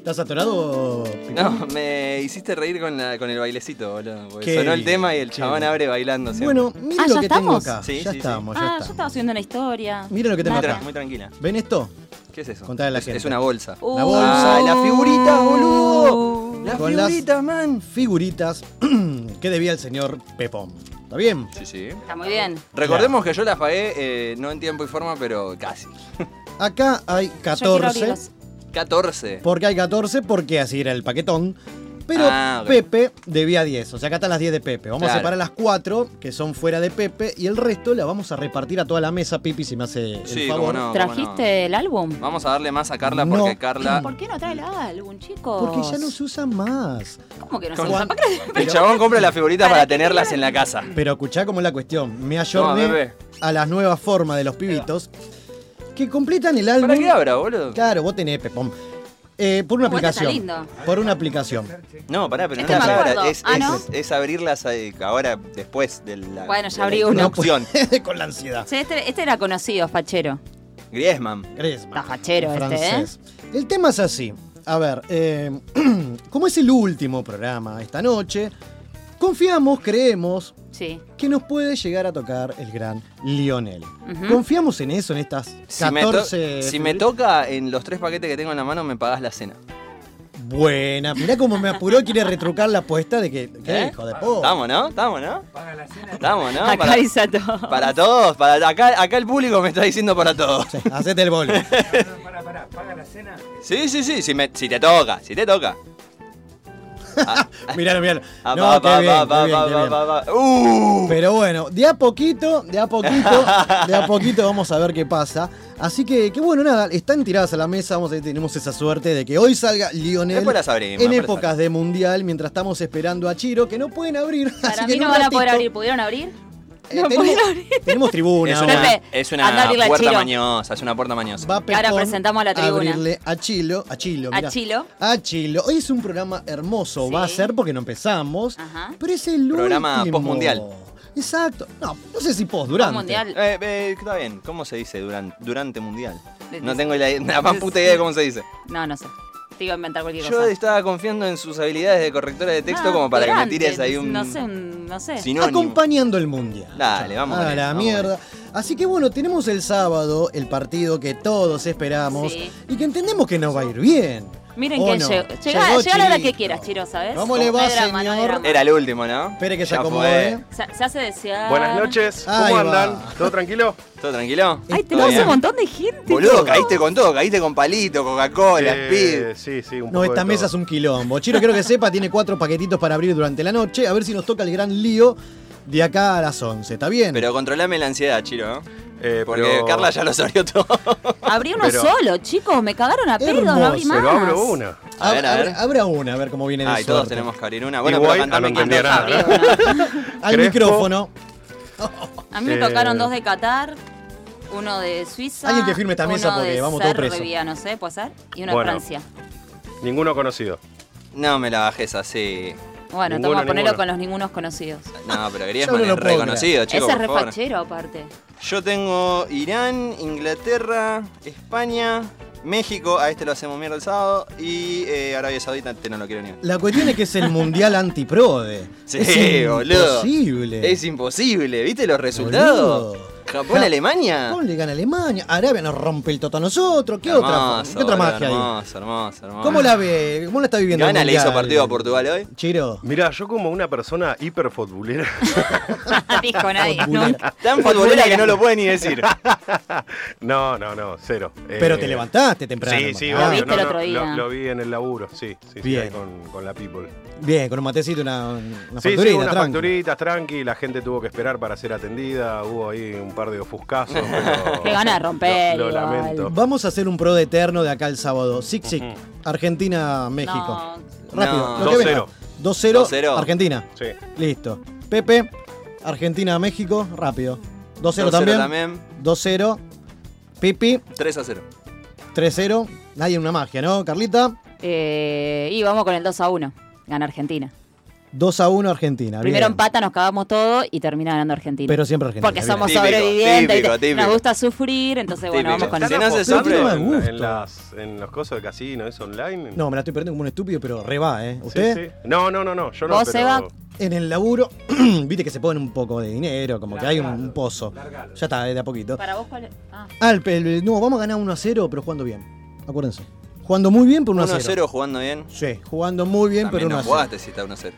¿Estás atorado? Pipi? No, me hiciste reír con, la- con el bailecito, boludo. sonó el tema y el chabón abre bailando siempre. Bueno, mira Ah, lo ¿ya que tengo estamos? acá. Sí, ya sí, sí. ya Ah, yo estaba subiendo una historia. Mira lo que tengo acá. muy tranquila. ¿Ven esto? ¿Qué es eso? Contale a la es, gente. es una bolsa. Uh, La bolsa. Ah, la figurita, boludo. Uh. La Con las- figurita, man. Figuritas que debía el señor Pepón. ¿Está bien? Sí, sí. Está muy bien. Recordemos que yo las pagué, eh, no en tiempo y forma, pero casi. Acá hay Yo quiero 14. Abrirlos. 14. Porque hay 14, porque así era el paquetón. Pero Ah. Pepe debía 10. O sea, acá están las 10 de Pepe. Vamos a separar las 4 que son fuera de Pepe y el resto la vamos a repartir a toda la mesa, Pipi, si me hace el Sí, favor. cómo no. ¿Trajiste el álbum? Vamos a darle más a Carla No. porque Carla. ¿Por qué no trae el álbum, chicos? Porque ya no se usa más. ¿Cómo que no se usa? ¿Para qué- El chabón compra las figuritas ¿Para tenerlas en la casa. Pero escuchá cómo es la cuestión. Me ayorné a las nuevas formas de los pibitos que completan el álbum. ¿Para qué abra, boludo? Claro, vos tenés Pepón. Eh, por una aplicación. lindo. Por una aplicación. No, pará, pero Este no me las abra. acuerdo. Es, Ah, es- ¿no? es abrirlas eh, ahora después de la. Bueno, ya de la abrí uno. introducción. Con la ansiedad. Sí, este, este era conocido, fachero. Griezmann. Griezmann. Está fachero este, ¿eh? francés. El tema es así. A ver, eh, como es el último programa esta noche, confiamos, creemos Sí. que nos puede llegar a tocar el gran Lionel. Confiamos en eso, en estas Si, me, to- 14. si me toca en los tres paquetes que tengo en la mano, me pagás la cena. Buena, mirá cómo me apuró, quiere retrucar la apuesta de que. ¿Qué ¿Eh? hijo de puta? Estamos, ¿no? Estamos, ¿no? Estamos, ¿no? Acá Para, dice a todos. para todos. Para, acá, acá el público me está diciendo para todos. Sí, hacete el bolo. Pará, pará, paga la cena. Sí, sí, sí. Si, me- si te toca, si te toca. Pa. Uh. Pero bueno, de a poquito, de a poquito, de a poquito vamos a ver qué pasa. Así que, que bueno, nada, están tiradas a la mesa, vamos a ver, tenemos esa suerte de que hoy salga Lionel abrimos. en épocas de mundial, mientras estamos esperando a Chiro, que no pueden abrir. Para así mí que no van a poder abrir. ¿Pudieron abrir? Eh, no tenemos, tribuna. Es una, es puerta mañosa, es una puerta mañosa. Va Ahora presentamos a la tribuna. abrirle a Chilo, a Chilo, A. Chilo. A Chilo. Hoy es un programa hermoso, Sí. va a ser porque no empezamos, Ajá. pero es el Programa último. postmundial. Exacto. No, no sé si post, durante. mundial. Eh, eh, está bien, ¿cómo se dice durante, durante mundial? No tengo la, la más puta idea de cómo se dice. No, no sé. Te iba a inventar cualquier Yo cosa. estaba confiando en sus habilidades de correctora de texto No, como para que me tires ahí un No sé, no sé. sinónimo. acompañando el mundial. Dale, vamos A con la vamos mierda. Así que bueno, tenemos el sábado el partido que todos esperamos Sí. y que entendemos que nos va a ir bien. Miren ¿O que no? llegó. Llegó Llega, llega a la hora que quieras, Chiro, ¿sabes? ¿Cómo le va, No drama, no señor? Era el último, ¿no? Espere que se acomode. Se, se hace desear. Buenas noches, Ahí ¿cómo va. andan? ¿Todo tranquilo? ¿Todo tranquilo? Ay, ¿Todo tenemos un montón de gente. Boludo, caíste con todo, caíste con palito, Coca-Cola, Eh, Speed. Sí, sí, un No, poco esta de mesa todo. es un quilombo. Chiro, quiero que sepa, tiene cuatro paquetitos para abrir durante la noche. A ver si nos toca el gran lío de acá a las 11. ¿Está bien? Pero controlame la ansiedad, Chiro. Eh, Porque pero- Carla ya lo sabió todo. Abrí uno Pero- solo, chicos. Me cagaron a pedo, no abrí más. Pero abro una. A ver, a ver. Abra- una, a ver cómo viene de Ah, y todos tenemos que abrir una. Bueno, Igual, pero cantame no nada. Al micrófono. A mí me Eh, tocaron dos de Qatar, uno de Suiza. Alguien que firme esta mesa porque de vamos todos presos. No sé, puede ser. Y uno Bueno. de Francia. Ninguno conocido. No me la bajes así. Bueno, Ninguno, toma, ponelo ninguno. con los ningunos conocidos. No, pero Griezmann no es reconocido, chicos, Ese es por re favor. fachero, aparte. Yo tengo Irán, Inglaterra, España, México, a este lo hacemos mierda el sábado, y eh, Arabia Saudita, este no lo quiero ni ver. La cuestión es que es el mundial antiprode. Sí, es boludo. imposible. Es imposible, ¿viste los resultados? Boludo. Japón, Ja- Alemania. Japón le gana a Alemania. Arabia nos rompe el toto a nosotros. ¿Qué Hermoso, otra, ¿qué otra magia hay? Hermoso, hermoso, hermoso. ¿Cómo la ve? ¿Cómo la está viviendo? el Gana le hizo partido a Portugal hoy. Chiro. Mirá, yo como una persona hiperfutbolera. Dijo nadie. Futbolera. Tan futbolera que no lo puede ni decir. no, no, no, cero. Pero Eh, te levantaste temprano. Sí, sí, Ah, Lo viste obvio, el no, otro no, día. Lo, lo vi en el laburo, sí, sí, sí, Bien. con, con la people. Bien, con un matecito, una, una Sí, sí, unas tranqui. facturitas, tranqui, la gente tuvo que esperar para ser atendida, hubo ahí un par de ofuscazos, pero... Qué gana de romper, Lo, lo igual. lamento. Vamos a hacer un pro de eterno de acá el sábado. Six Six, Ujú. Argentina, México. No, Rápido. No. lo que venga. 2-0. 2-0, 2-0. Argentina. Sí. Listo. Pepe, Argentina, México, rápido. 2-0 2-0 también. también. 2-0. Pipi, 3 a 0. 3-0. Nadie en una magia, ¿no, Carlita? eh, y vamos con el 2 a 1. Gana Argentina. 2 a 1 Argentina. Primero bien. empata, nos cagamos todo y termina ganando Argentina. Pero siempre Argentina. Porque bien. somos Típico, sobrevivientes, típico, típico. nos gusta sufrir, entonces bueno, vamos con Si eso. no se Pero sufre, tiene más en, en las, en los cosas de casino, ¿es online? No, me la estoy perdiendo como un estúpido, pero re va, ¿eh? Sí, ¿Usted? sí. No, no, no, no, yo no. ¿Vos, pero... En el laburo, viste que se pone un poco de dinero, como que hay un, un pozo. Ya está, eh, de a poquito. Para vos, ¿cuál es? Ah. Ah, el, el- no, vamos a ganar 1 a 0, pero jugando bien. Acuérdense. Jugando muy bien, pero 1 a 0. 1-0 jugando bien. Sí, jugando muy bien, También pero 1 no a 0. jugaste si está 1-0.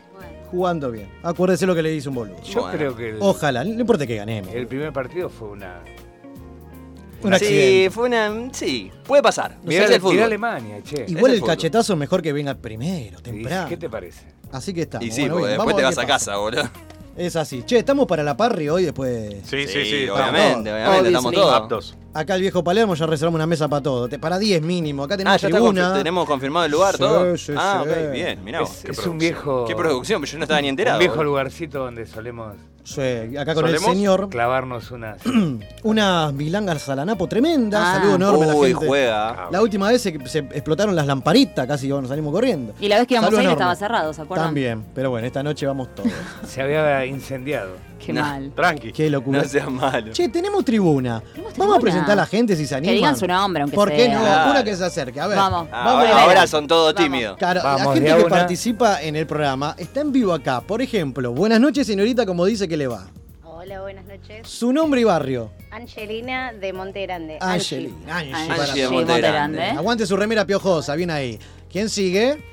Jugando bien. Acuérdese lo que le dice un boludo. Yo Bueno. creo que el, Ojalá, no importa que ganemos. el primer partido fue una. Un Sí, fue una. Sí, puede pasar. Mirá, el fútbol. Alemania, che. Igual el el cachetazo es mejor que venga primero, ¿Y temprano. ¿Qué te parece? Así que está. Y sí, Bueno, porque bien, después vamos te a vas a casa, boludo. Es así. Che, estamos para la parry hoy después. Sí, sí, sí. obviamente, estamos obviamente, estamos todos. Aptos. Acá el viejo Palermo ya reservamos una mesa para todo. Para 10 mínimo. Acá Ah, tenemos ya está tribuna. confi- tenemos confirmado el lugar, Sí, todo. sí, ah, sí. ok, bien, mirá. vos. es es un viejo. Qué producción, pero yo no estaba ni enterado. Un viejo lugarcito donde solemos Sí, acá con el señor. clavarnos unas. Unas milangas a la napo tremendas. Ah. Saludo enorme a la Uy, gente. juega. La última vez se, se explotaron las lamparitas, casi nos salimos corriendo. Y la vez que íbamos Saludo a ir enorme. estaba cerrado, ¿se acuerdan? También, pero bueno, esta noche vamos todos. se había incendiado. Qué No. mal. Tranqui. Qué locura. No seas malo. Che, tenemos tribuna. Tenemos Vamos a presentar a la gente si se animan. Que digan su nombre, aunque ¿Por qué sea. no? Claro. Una que se acerque. A ver. Vamos. Ah, Vamos ahora, son todos Vamos. tímidos. Claro, la gente que una. participa en el programa está en vivo acá. Por ejemplo, buenas noches, señorita, como dice que le va. Hola, buenas noches. Su nombre y barrio. Angelina de Monte Grande. Angelina. Angie, Angie para Angie de. Monte Grande. Grande. Aguante su remera piojosa, bien ahí. ¿Quién sigue?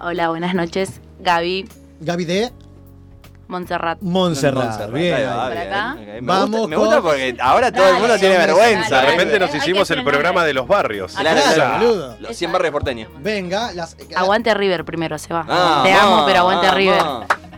Hola, buenas noches. Gaby Gaby de Montserrat. Montserrat. Montserrat, Bien. ahí va, Por bien, acá. ok. Me Vamos gusta, me con- gusta porque ahora todo el Dale, mundo tiene dale, vergüenza. De dale. repente nos Hay que hicimos el el programa de los barrios. Ah, Claro, Claro. Los 100 barrios porteños. Venga, las. Aguante River primero, se va. Ah, Te amo, pero aguante vamos. River.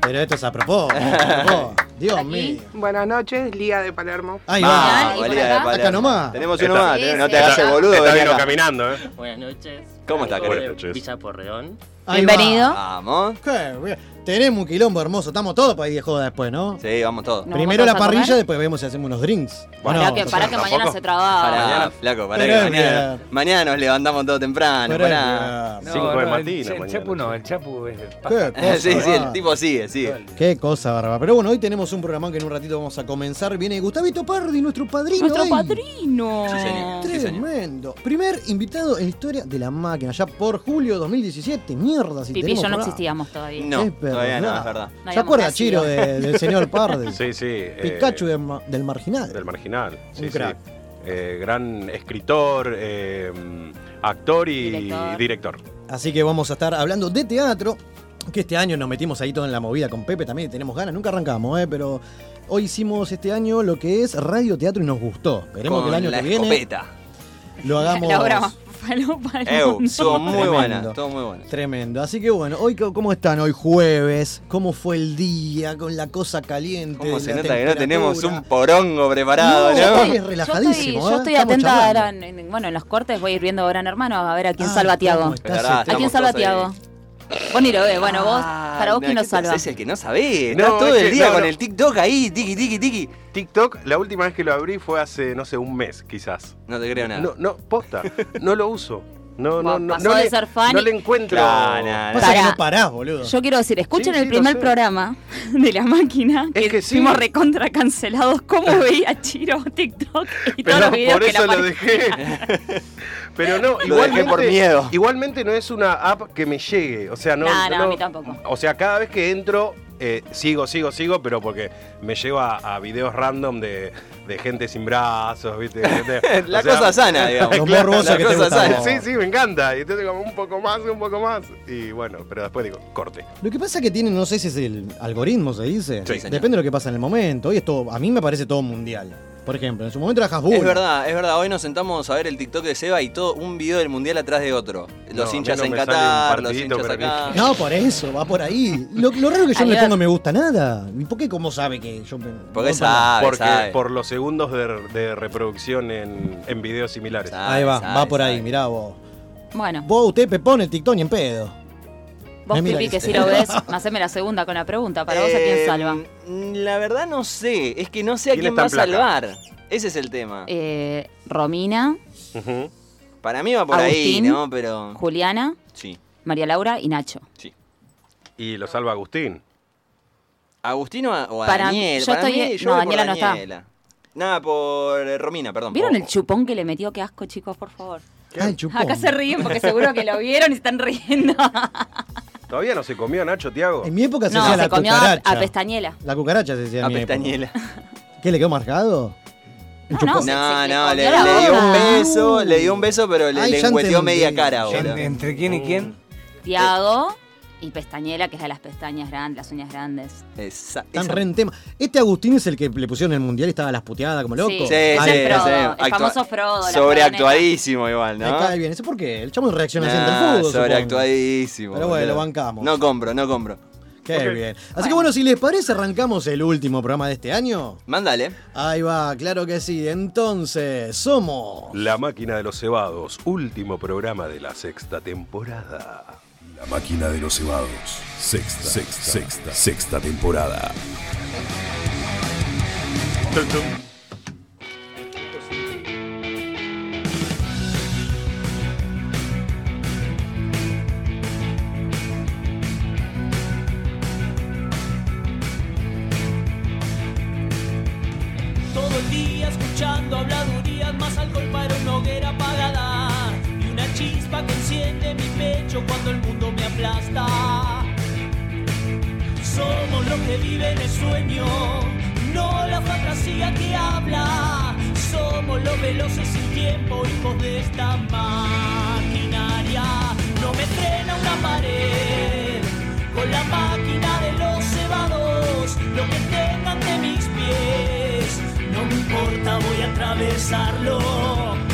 Pero esto es a propósito. Dios Aquí. mío. Buenas noches, Lía de Palermo. Ahí va. Vamos, ¿y por Valía de? Palermo. Acá nomás. Tenemos uno más, Sí, no sí. te hagas el boludo. Está vino caminando, ¿eh? Buenas noches. ¿Cómo está, Soy querido? de. Villa Porredón. Bienvenido. va. Vamos. Qué bien. Tenemos un quilombo hermoso. Estamos todos para ir de joda después, ¿no? Sí, vamos todos. No. Primero vamos la parrilla, comer? después vemos si hacemos unos drinks. Bueno, que, mañana se trabaja. Pará, flaco, pará Pero que mañana, mañana nos levantamos todo temprano. Bien. Cinco de el- mañana, El, mañana, Chapu no, el Chapu es de cosa, Sí, sí, el tipo sigue, sigue. Qué cosa, barba. Pero bueno, hoy tenemos un programa que en un ratito vamos a comenzar. Viene Gustavito Pardi, nuestro padrino. Nuestro padrino. Sí, señor. Sí, señor. Tremendo. Primer invitado en la historia de la máquina, ya por julio 2017. Mierda, si Pipi, tenemos yo no programa. existíamos todavía. No, Es todavía no, es verdad. No ¿Se acuerda. Chiro, de- del señor Pardi? Sí, sí. eh, Pikachu del, ma- del marginal. Del marginal. Sí, Un sí. crack. Eh, gran escritor, eh, actor y Director. director. Así que vamos a estar hablando de teatro. Que este año nos metimos ahí todo en la movida con Pepe también. Tenemos ganas, nunca arrancamos, ¿eh? pero hoy hicimos este año lo que es radio teatro y nos gustó. Esperemos Con que el año la que viene escopeta. lo hagamos. La más falopa Ew, mundo. estuvo muy buena, estuvo muy buena. Tremendo. Así que bueno, hoy cómo están hoy jueves, cómo fue el día con la cosa caliente. ¿Cómo se la nota que no tenemos un porongo preparado, No, no? hoy es Yo relajadísimo. estoy, yo ¿eh? estoy Estamos atenta charlando. ahora, en- en- bueno, en los cortes voy a ir viendo Gran Hermano a ver a quién Ay, salva a Tiago. ¿A quién salva a ahí. Vos ni lo ves, bueno, vos, Ah, para vos quién no, lo ¿qué salva. Es el que no sabés. No, Está todo es el que- día no, con no. el TikTok ahí, tiki, tiki, tiki. TikTok, la última vez que lo abrí fue hace, no sé, un mes, quizás. No te creo nada. No, no, posta. No lo uso. No, no, Bueno, no. pasó no de le, ser fan no y- le encuentro. No, no, no. Pasa que Pará. no parás, boludo. Yo quiero decir, escuchen Sí, el lo primer sé. programa de la máquina Es que, que sí. fuimos recontra cancelados. ¿Cómo veía Chiro TikTok y todos Pero los videos por que eso le lo dejé. Pero no, Lo igualmente, dejé por miedo. igualmente no es una app que me llegue. O sea, no. No, no, a mí tampoco. O sea, cada vez que entro, eh, sigo, sigo, sigo, pero porque me lleva a videos random de, de gente sin brazos, ¿viste? Gente- La o sea, cosa sana, digamos. Lo morboso La que te cosa gusta sana. Sí, sí, me encanta. Y entonces como un poco más, un poco más. Y bueno, pero después digo, corte. Lo que pasa que tienen, no sé si es el algoritmo, se dice. Sí, señor. Depende de lo que pasa en el momento. Hoy es todo, a mí me parece todo mundial. Por ejemplo, en su momento era Hasbull. Es verdad, es verdad. Hoy nos sentamos a ver el TikTok de Seba y todo un video del mundial atrás de otro. Los No, hinchas en no un Qatar, los hinchas acá. No, por eso, va por ahí. Lo, lo raro es que yo no le pongo me gusta nada. ¿Y por qué cómo sabe que yo me. Porque no, sabe, Porque sabe. por los segundos de, de reproducción en, en videos similares. Sabe, Ahí va, sabe, va por ahí, mirá vos. Bueno, Vos, usted, Pepón, el TikTok ni en pedo. Vos mira Pipi, que si lo ves, haceme la segunda con la pregunta. ¿Para vos a quién Eh, salva? La verdad no sé. Es que no sé a ¿Quién quién va a salvar. Ese es el tema. Eh, Romina. Para mí va por ahí, Agustín. ¿no? Pero. Juliana, Sí, María Laura y Nacho. sí. Y lo salva Agustín. ¿Agustino a- o a Para- Daniel? yo Para estoy- mí, yo no, Daniela no está. Daniela. Nada, por eh, Romina, perdón. ¿Vieron el chupón que le metió? Qué asco, chicos, por favor. Ay, chupón. Acá se ríen porque seguro que lo vieron y están riendo. ¿Todavía no se comió Nacho, Tiago? En mi época se No, hacía se la comió a, cucaracha. a pestañela. La cucaracha se decía en A época. Pestañela. ¿Qué le quedó marcado? No, chupón. no, se- No, se le no, le, dio un beso, le dio un beso, pero le, Ay, le media cara, ¿En- boludo. ¿Entre quién y quién? Tiago y pestañela, que es la de las pestañas grandes, las uñas grandes. Están esa- re en tema. Este Agustín es el que le pusieron en el mundial y estaba a las puteadas como loco. Sí, Sí, es el Frodo, sí. el Actua- famoso Frodo. Sobreactuadísimo igual, Me ¿no? cae bien. ¿Eso por qué? El chamo reacciona ante el fútbol. sobreactuadísimo. Pero bueno, lo bancamos. No compro, no compro. Qué bien. Así que bueno, si les parece, arrancamos el último programa de este año. Mándale. Ahí va, claro que sí. Entonces, somos. La máquina de los cebados, último programa de la sexta temporada. La máquina de los cebados. Sexta, sexta, sexta, sexta temporada. Todo el día escuchando habladurías, más alcohol para una hoguera apagada y una chispa que enciende mi pecho cuando el Somos los que viven el sueño, no la fantasía que habla. Somos los veloces sin tiempo, hijos de esta maquinaria. No me frena una pared con la máquina de los cebados, lo que tengan de mis pies. No me importa, voy a atravesarlo.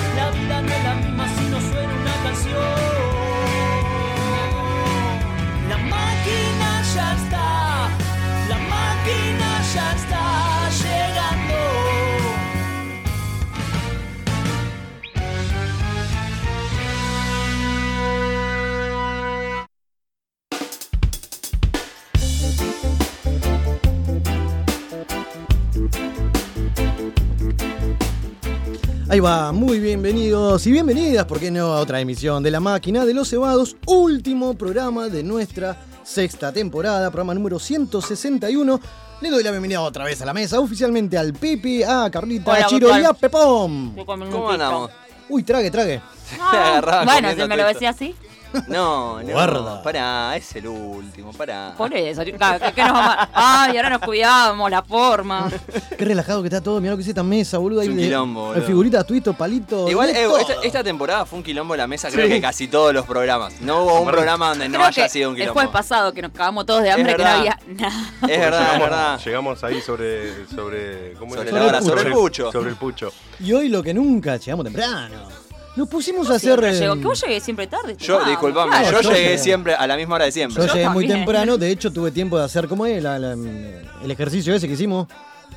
Ahí va, muy bienvenidos y bienvenidas, ¿por qué no? A otra emisión de La Máquina de los Cebados, último programa de nuestra sexta temporada, programa número 161. Le doy la bienvenida otra vez a la mesa, oficialmente al Pipi, a Carlita, Hola, a Chiro y a Pepón. ¿Cómo andamos? Uy, trague, trague. Bueno, si me lo decía así. No, no. Guarda. Pará, es el último, pará. Por eso. claro, ¿qué- qué nos vamos a- Ay, ahora nos cuidamos, la forma. Qué relajado que está todo, mirá lo que es esta mesa, boludo. Es ahí un de- quilombo, boludo. Figuritas, tuitos, palitos. Igual, eh, esta, esta temporada fue un quilombo la mesa, creo que casi todos los programas. No hubo un programa donde no haya sido un el quilombo. jueves pasado que nos cagamos todos de hambre, que no había nada. Es verdad, es llegamos, verdad. llegamos ahí sobre. sobre ¿cómo Sobre es? la hora, sobre el pucho. Sobre el pucho. Y hoy lo que nunca, llegamos temprano. Nos pusimos a hacer. Llego. eh, Que vos llegues siempre tarde. Yo, disculpame, claro. yo yo llegué llegué. siempre a la misma hora de siempre. Yo Yo llegué muy también. temprano, de hecho tuve tiempo de hacer, ¿cómo es? La- la- el ejercicio ese que hicimos.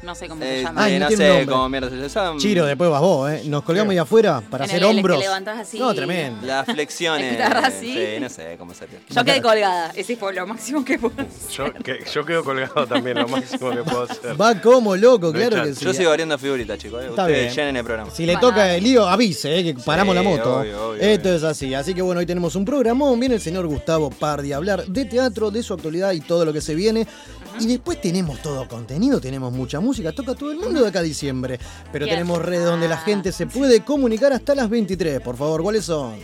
No sé cómo Eh, se llama. Ay, eh, no no tiene sé nombre. cómo mierda se llama. Chiro, después vas vos, ¿eh? Nos colgamos ahí afuera para En hacer el- el que hombros. levantás así. No, tremendo. Las flexiones. Te agarrás así. Sí, no sé cómo se Yo quedé colgada. Ese fue lo máximo que pude hacer. Yo, que- yo quedo colgado también, lo máximo que puedo hacer. Va como loco, claro que sí. Yo sigo abriendo figuritas, chicos. eh. Está Ustedes bien. llenen el programa. Si le Bueno. toca el lío, avise, ¿eh? que paramos Sí, la moto. obvio, obvio, Esto obvio. es así. Así que bueno, hoy tenemos un programón. Viene el señor Gustavo Pardi a hablar de teatro, de su actualidad y todo lo que se viene. Y después tenemos todo contenido, tenemos mucha música, toca todo el mundo de acá a diciembre. Pero tenemos redes donde la gente se puede comunicar hasta las 23. Por favor, ¿cuáles son?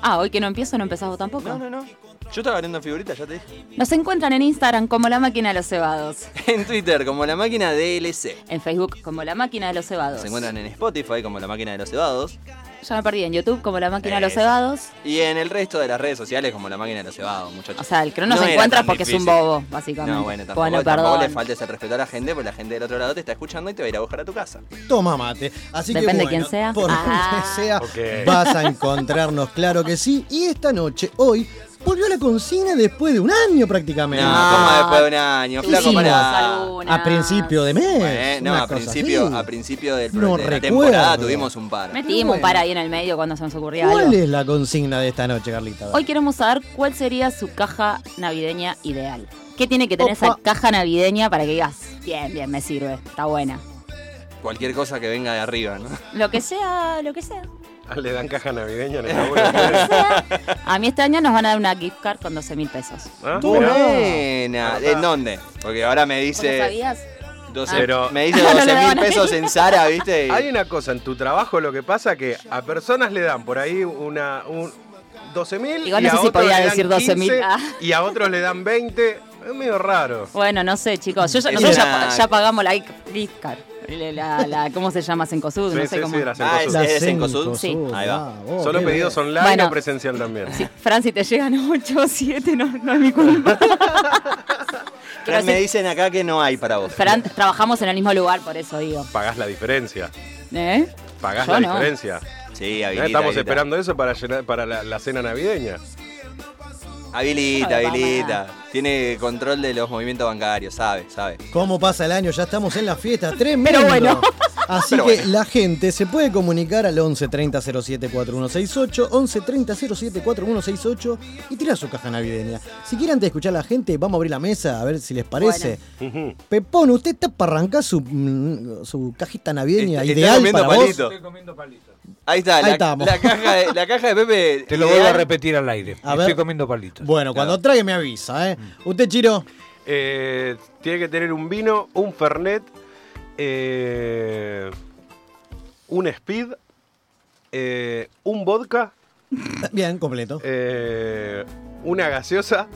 Ah, hoy que no empiezo, no empezás vos tampoco. No, no, no. Yo estaba abriendo figuritas, ya te dije. Nos encuentran en Instagram como La Máquina de los Cebados. En Twitter, como la máquina DLC. En Facebook como La Máquina de los Cebados. Se encuentran en Spotify, como la máquina de los cebados. Ya me perdí en YouTube como La Máquina de los. Cebados. Y en el resto de las redes sociales, como la máquina de los cebados, muchachos. O sea, el que no nos encuentra porque es un bobo, básicamente. No, bueno, tampoco, Bueno, tampoco le faltes el respeto a la gente, porque la gente del otro lado te está escuchando y te va a ir a buscar a tu casa. Toma mate. Así Depende que de bueno, quién sea. Por Ah. donde sea, Ok. vas a encontrarnos, claro que sí. Y esta noche, hoy, volvió la consigna después de un año prácticamente. No, como después de un año, flaco. A principio de mes. Bueno, una a principio, así. a principio del, No de la temporada tuvimos un par. Metimos un par ahí en el medio cuando se nos ocurría ¿Cuál algo. es la consigna de esta noche, Carlita? Hoy queremos saber cuál sería su caja navideña ideal. ¿Qué tiene que tener Opa. esa caja navideña para que digas, bien, bien, me sirve, está buena? Cualquier cosa que venga de arriba, ¿no? Lo que sea, lo que sea. Ah, Le dan caja navideña en el laburo. A mí este año nos van a dar una gift card con 12 mil pesos. ¿Ah? Buena. ¿En dónde? Porque ahora me ¿Vos lo dice. sabías? 12, Pero- me dice No le 12 mil pesos en Sara, ¿viste? Hay una cosa, en tu trabajo lo que pasa que a personas le dan por ahí una... Un, 12 mil Igual no sé si podía decir 12.000. 15, Ah. y a otros le dan 20. Es medio raro. Bueno, no sé, chicos. Yo nosotros ya, ya pagamos la gift card. La, la- ¿Cómo se llama? Sencosud, Sí, no sé sí, cómo. sí, la Ah. ¿es- es Cencosud? Sí. Ahí va. vos, Solo qué pedidos bien. online Bueno. o presencial también. Sí, Fran, si te llegan 8 o 7, no, no es mi culpa. Fran, me dicen acá que no hay para vos. Fran, trabajamos en el mismo lugar, por eso digo. Pagás la diferencia. ¿Eh? Pagás Yo la no. diferencia. Sí, Eh, habilita. Estamos habilita. esperando eso para, llenar, para la, la cena navideña. Habilita, No habilita. Tiene control de los movimientos bancarios, sabe, sabe. ¿Cómo pasa el año? Ya estamos en la fiesta. Tremendo. Pero bueno. Así Pero que bueno. la gente se puede comunicar al 11 30 07 4168, 11 30 07 4168 y tirar su caja navideña. Si quieren antes de escuchar a la gente, vamos a abrir la mesa a ver si les parece. Ujú. Pepón, ¿usted está para arrancar su, mm, su cajita navideña Está- ideal comiendo para vos? palito. Estoy comiendo palitos. Ahí está, Ahí la, estamos. la caja de, la caja de Pepe. Te lo vuelvo a repetir al aire. A Estoy ver. comiendo palitos. Bueno, cuando trague me avisa, ¿eh? ¿Usted, Chiro? Eh, tiene que tener un vino, un fernet, eh, un speed, eh, un vodka, Bien, completo. eh, una gaseosa.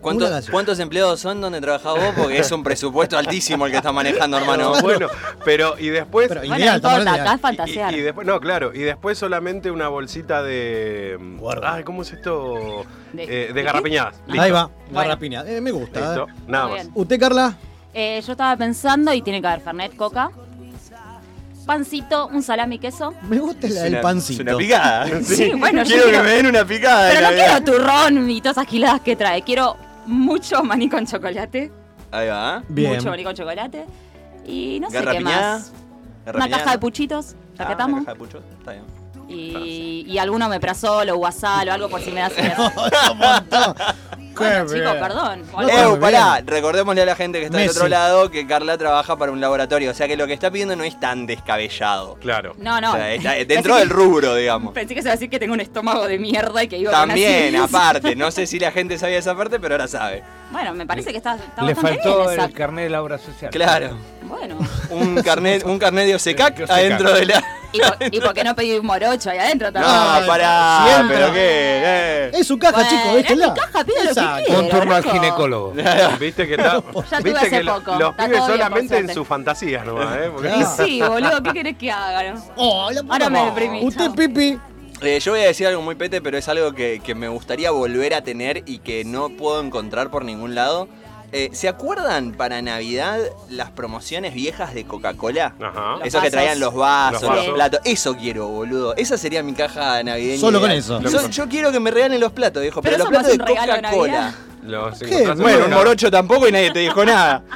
¿Cuántos, Una gaseosa. ¿Cuántos empleados son donde trabajás vos? Porque es un presupuesto altísimo el que estás manejando, hermano. Bueno, pero y después. Pero Bueno, ideal, estamos importa, hablando acá es ideal. y- fantasear. Y, después, no, claro, y después solamente una bolsita de. Guarda. Ay, ¿cómo es esto? ¿De- Eh, de de qué? garrapiñadas. Listo. Ahí va, Bueno. Eh, me gusta. Listo, ¿eh? nada Muy más. bien. ¿Usted, Carla? Eh, yo estaba pensando y tiene que haber Fernet, Coca, pancito, un salami, queso. Me gusta el, Es el una- pancito. Es una picada. Sí, bueno, yo quiero que me den una picada. Pero no Navidad. quiero turrón y todas esas giladas que trae. Quiero mucho maní con chocolate. Ahí va. Bien. Mucho maní con chocolate. Y no sé qué más. Una caja de puchitos, Ah, taquetamos. una caja de pucho. Está bien. y, y alguno me prazol o guasal o algo por si me das. Un montón. Bueno, chicos, bien. perdón. Eh, muy pará, recordémosle a la gente que está del Messi. otro lado que Carla trabaja para un laboratorio. O sea que lo que está pidiendo no es tan descabellado. Claro. No, no. O sea, está Pensé dentro del rubro, digamos. Pensé que se iba a decir que tengo un estómago de mierda y que iba También, con acidez. aparte. No sé si la gente sabía esa parte, pero ahora sabe. Bueno, me parece que está, está Le bastante faltó bien esa. el carnet de la obra social. Claro. Bueno. Un carnet, un carnet de Osecac De Osecac. adentro de la. ¿Y por, y por qué no pedí un morocho ahí adentro No, también? Pará, siempre. pero qué. eh. Es su caja, Bueno, chicos, es déjenla. mi caja, pide lo que Con turno al ginecólogo. Viste que está. Ya tuve Viste hace que lo- poco. los Está pibes todo bien, por solamente en suerte. sus fantasías nomás, ¿eh? Porque- Y sí, boludo, ¿qué querés que haga? no? Oh, la puta Ahora me madre. deprimí, ¿Usted, chao. Pipi? Eh, yo voy a decir algo muy pete, pero es algo que, que me gustaría volver a tener y que no puedo encontrar por ningún lado. Eh, ¿Se acuerdan para Navidad las promociones viejas de Coca-Cola? Ajá. Los Eso que traían los vasos, Los platos. Eso quiero, boludo. Esa sería mi caja navideña. Solo con eso. So- yo quiero que me regalen los platos, viejo. Pero, Pero los platos de Coca-Cola. Bueno, un morocho tampoco y nadie te dijo nada.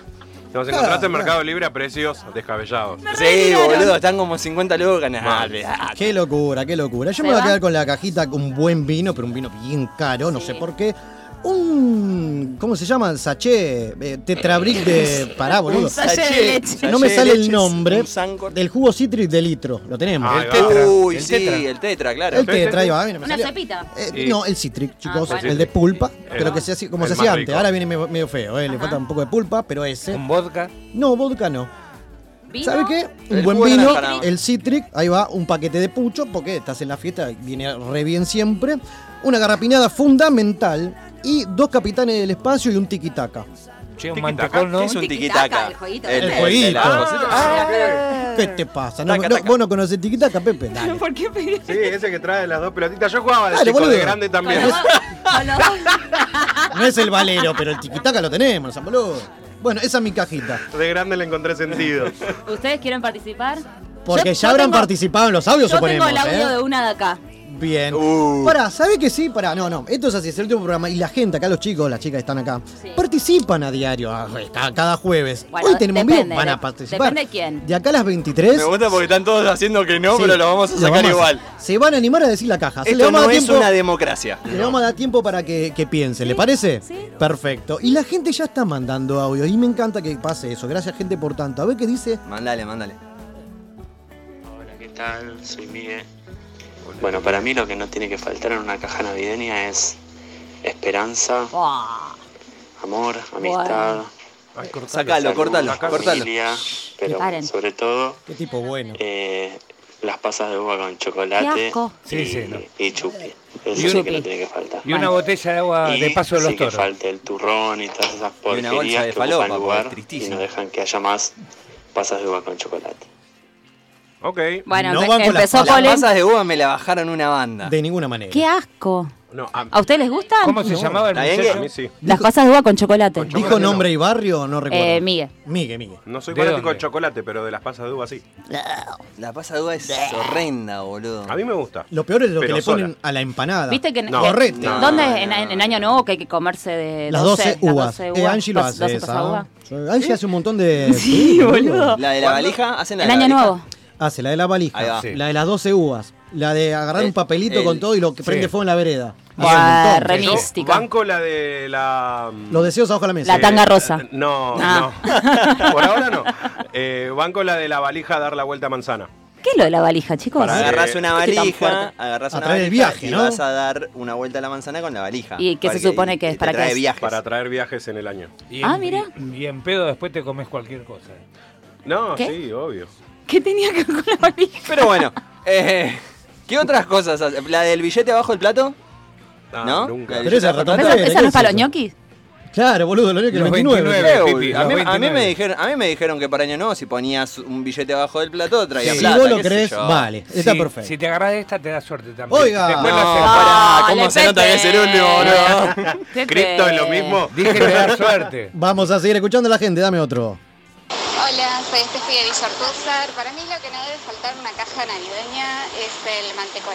Los encontraste en Mercado Libre a precios descabellados. Sí, boludo, están como 50 lucas. Qué locura, qué locura. Yo ¿Se me voy a quedar con la cajita con un buen vino, pero un vino bien caro, no sé por qué. Un. ¿Cómo se llama? Sachet, eh, tetrabric de. Pará, boludo. Un sachet de leche. No me Sachet sale el nombre un del jugo cítrico de litro. Lo tenemos. Ah, El Ahí va. tetra. Uy, el sí, tetra. el tetra, claro. el tetra, ahí va, mira, me Una salió. cepita. Eh, Sí. No, el citric, chicos, bueno. el de pulpa, pero que se hacía, como el se más hacía antes. rico. Ahora viene medio, medio feo, eh, le falta un poco de pulpa, pero ese. Un vodka. No, vodka no. ¿Vino? ¿Sabe qué? Un El buen jugo de vino, naranja, el Citric, ahí va, un paquete de pucho, porque estás en la fiesta, viene re bien siempre. Una garrapiñada fundamental y dos capitanes del espacio y un tiquitaca. Che, un Tiki-taka. mantecón, ¿no? ¿Qué es un Tiquitaca, el jueguito El jueguito. cosita. Ah, ¿Qué te pasa? No, Taca, no, taca. ¿Vos no conocés tiquitaca, Pepe? Dale. ¿Por qué pedí? Sí, ese que trae las dos pelotitas. Yo jugaba de Dale, chico, boludo. de grande también. Con los dos- con los dos. No es el valero, pero el tiquitaca lo tenemos, San boludo. Bueno, esa es mi cajita. De grande le encontré sentido. ¿Ustedes quieren participar? Porque Yo- ya yo habrán tengo- participado en los audios, Yo suponemos. tengo el audio ¿eh? de una de acá. Bien. Uh. Pará, ¿sabés que sí? Pará, no, no. Esto es así, es el último programa. Y la gente, acá los chicos, las chicas que están acá, participan a diario, a- cada jueves. Bueno, Hoy tenemos depende, vivo, van a de- participar. depende quién. De acá a las 23. Me gusta porque están todos haciendo que no, Sí, pero lo vamos a sacar vamos a- igual. Se van a animar a decir la caja. Le Esto vamos no dar es tiempo- una democracia. Le vamos a dar tiempo para que, que piense, ¿le parece? Sí. Perfecto. Y la gente ya está mandando audio y me encanta que pase eso. Gracias, gente, por tanto. A ver qué dice. Mándale, mándale. Hola, ¿qué tal? Soy Miguel. Bueno, para mí lo que no tiene que faltar en una caja navideña es esperanza, amor, amistad. Sacalo, salud, cortalo, cortalo. familia, pero Paren. sobre todo Qué tipo bueno. eh, las pasas de uva con chocolate Qué asco. y, Sí, sí, no. y chupi. Eso Y sí que no tiene que faltar. Y una botella de agua de paso de sí los que toros. falte el turrón y todas esas Y una bolsa porquerías de que falopa, ocupan porque lugar es y tristísimo. no dejan que haya más pasas de uva con chocolate. Ok. Bueno, No empe- van con las empezó pasas. Las Polen. pasas de uva me la bajaron una banda. De ninguna manera. ¡Qué asco! No, a, ¿A ustedes les gustan? ¿Cómo se No. llamaba el ¿Está bien muchacho? a mí sí. Las pasas de uva con chocolate. ¿Dijo nombre y barrio? No recuerdo. Eh, Migue. Migue, Migue. No soy ¿De fanático dónde? de chocolate, pero de las pasas de uva sí. La pasa de uva es horrenda, boludo. A mí me gusta. Lo peor es lo Pero que le sola. ponen a la empanada. ¿Viste que, Correcto. No. ¿Dónde en, en Año Nuevo que hay que comerse de Las 12, 12 las uvas. 12 Eh? Angie lo hace 12 esa. pasas de uva. Angie hace un montón de... Sí, boludo. La de la valija, hacen la En la Año valija? Nuevo. Hace la de la valija. Ahí va. Sí. La de las 12 uvas. La de agarrar El- un papelito el- con todo y lo que prende sí. fuego en la vereda. Montón. re mística. banco la de la... Los deseos abajo de la mesa. La tanga rosa. Eh, No, Ah. no. Por ahora no. Eh, banco la de la valija a dar la vuelta a manzana. ¿Qué es lo de la valija, chicos? Para Agarrás una ¿Qué valija, fuerte? agarrás A una valija viaje, y ¿no? vas a dar una vuelta a la manzana con la valija. ¿Y qué se supone que es? ¿Para qué trae es? viajes. Para traer viajes en el año. Y Ah, en- mira. Y, y en pedo después te comes cualquier cosa. No, ¿Qué? sí, obvio. ¿Qué tenía que ver con la valija? Pero bueno, eh, ¿qué otras cosas? hace? ¿La del billete abajo del plato? Ah, ¿No? Nunca. Pero esa. ¿Esa, esa ¿qué no es es para los eso? ñoquis? Claro, boludo, lo único que el Los 29. 29. Eh, Pipi, boludo, los a, mí, a mí 29. me dijeron, a mí me dijeron que para año nuevo si ponías un billete abajo del plato traía Si plata. vos lo qué sé crees, yo. vale. Está perfecto. Si te agarras de esta, te da suerte también. Oiga. Después No, lo haces- pará, ¿cómo Dale, se nota que es el último, boludo? Pepe. ¿Cripto es lo mismo? Dije que te da suerte. Vamos a seguir escuchando a la gente, dame otro. Hola, soy Steffi de Villortúzar. Para mí lo que no debe faltar en una caja navideña es el mantecón.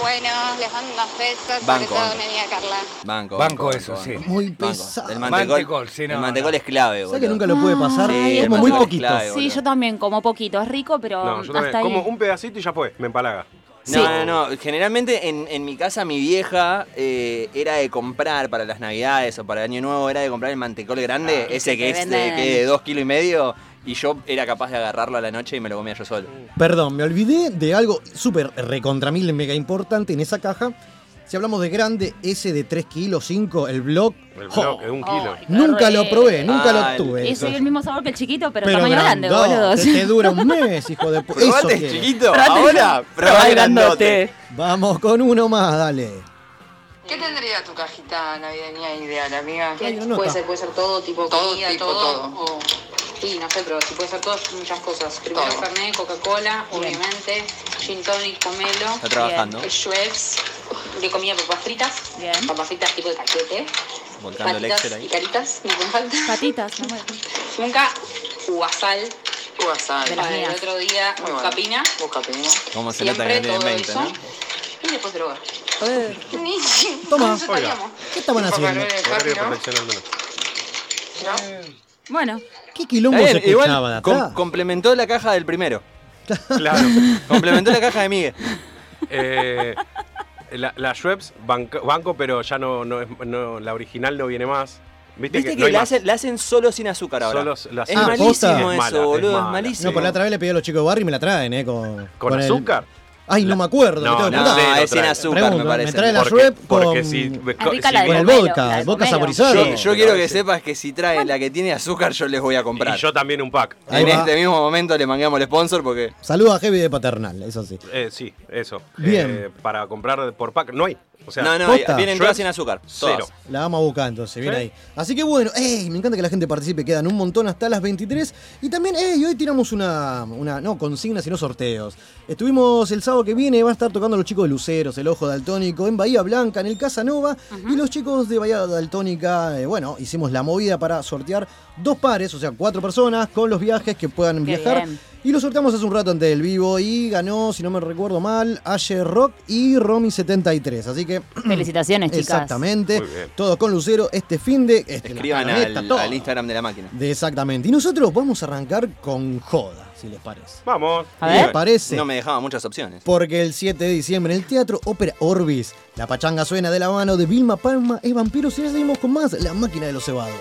Bueno, les mando unos besos, sobre Banco, todo banco. mi amiga Carla. Banco, Banco eso, sí. Muy Banco. pesado. El mantecol, Mantecol, sí, no, el mantecol no. es clave, ¿Sabes boludo. que nunca lo puede pasar? Sí, como muy poquito. clave, Sí, yo también como poquito. Es rico, pero No, yo también. hasta ahí. Como un pedacito y ya fue, me empalaga. No, no, no. Generalmente en, en mi casa mi vieja eh, era de comprar para las navidades o para el año nuevo, era de comprar el mantecol grande, ese que es de, que de dos kilos y medio, y yo era capaz de agarrarlo a la noche y me lo comía yo solo. Perdón, me olvidé de algo súper recontra mil mega importante en esa caja. Si hablamos de grande, ese de 3 kilos, 5, el blog. El blog es un kilo. Ay, nunca re. lo probé, nunca Ah, lo el- tuve. Y soy el mismo sabor que el chiquito, pero, Pero tamaño grande, boludo. Te dura un mes, hijo de puta. Eso ¿Probaste quiero. chiquito? Probate Ahora, probá grandote. Vamos con uno más, dale. ¿Qué tendría tu cajita navideña ideal, amiga? No puede ser, puede ser todo, tipo Todo, comida, tipo todo. todo. o- sí, no sé, pero si puede ser todo, muchas cosas. Primero Fernet, Coca-Cola, obviamente, gin tonic, pomelo. Está trabajando. El Schweppes, de comida papas fritas. Bien. Papas fritas tipo de paquete. Volcando el Patitas Excel y ahí. caritas, no me falta. Patitas, no muero. Nunca uvasal. Uvasal. De las el mías. otro día, Muy bueno. buscapina. Buscapina. ¿Cómo se nota que Siempre no tienen todo 20, eso. no? Y después droga. Eh, Toma. Con eso estaríamos. ¿Qué estaban haciendo? Horario papi, ¿no? proteccional, ¿No? Bueno, ¿Qué quilombo se igual escuchaba de com- complementó la caja del primero. Claro. Complementó la caja de Miguel. Eh, la, la Schweppes banco, banco, pero ya no, no, es- no- la original no viene más. Viste, Viste que, que, no hay la, hacen, la hacen solo sin azúcar ahora. Solo la es malísimo ¿posta? eso, Es mala, boludo. Es, malísimo. No, por la otra vez le pedí a los chicos de Barry y me la traen, ¿eh? Con, ¿Con azúcar? Ay, no me acuerdo. No, me tengo que no, sé, es sin trae. azúcar, Pregunto, me parece. me trae la Porque, Schweppes porque con, si, rica la de con el vodka, vodka saborizado. Yo, yo quiero que sepas que si traen la que tiene azúcar, yo les voy a comprar. y yo también un pack. Ahí en va. este mismo momento le mangueamos el sponsor porque. Saludos a Heavy de Paternal, eso sí. Eh, sí, eso. Bien. Eh, para comprar por pack no hay. O sea, no, no, posta. vienen todas sin azúcar. Cero. La vamos a buscar entonces, bien Sí. ahí. Así que bueno, ey, me encanta que la gente participe, quedan un montón hasta las 23. Y también, ey, hoy tiramos una, una, no consignas, sino sorteos. Estuvimos el sábado que viene, va a estar tocando los chicos de Luceros, el Ojo Daltónico, en Bahía Blanca, en el Casanova. Y los chicos de Bahía Daltónica, eh, bueno, hicimos la movida para sortear dos pares, o sea, cuatro personas con los viajes que puedan Qué viajar. bien. Y lo sorteamos hace un rato antes del vivo y ganó, si no me recuerdo mal, Ayer Rock y Romy73. Así que. Felicitaciones, chicas. Exactamente. Todos con Lucero este fin de. Este, la Escriban al, todo. al Instagram de la máquina. De exactamente. Y nosotros vamos a arrancar con joda, si les parece. Vamos. ¿Les parece? No me dejaba muchas opciones. Porque el 7 de diciembre en el Teatro Ópera Orbis, la pachanga suena de la mano de Vilma Palma y Vampiros y ya seguimos con más La Máquina de los Cebados.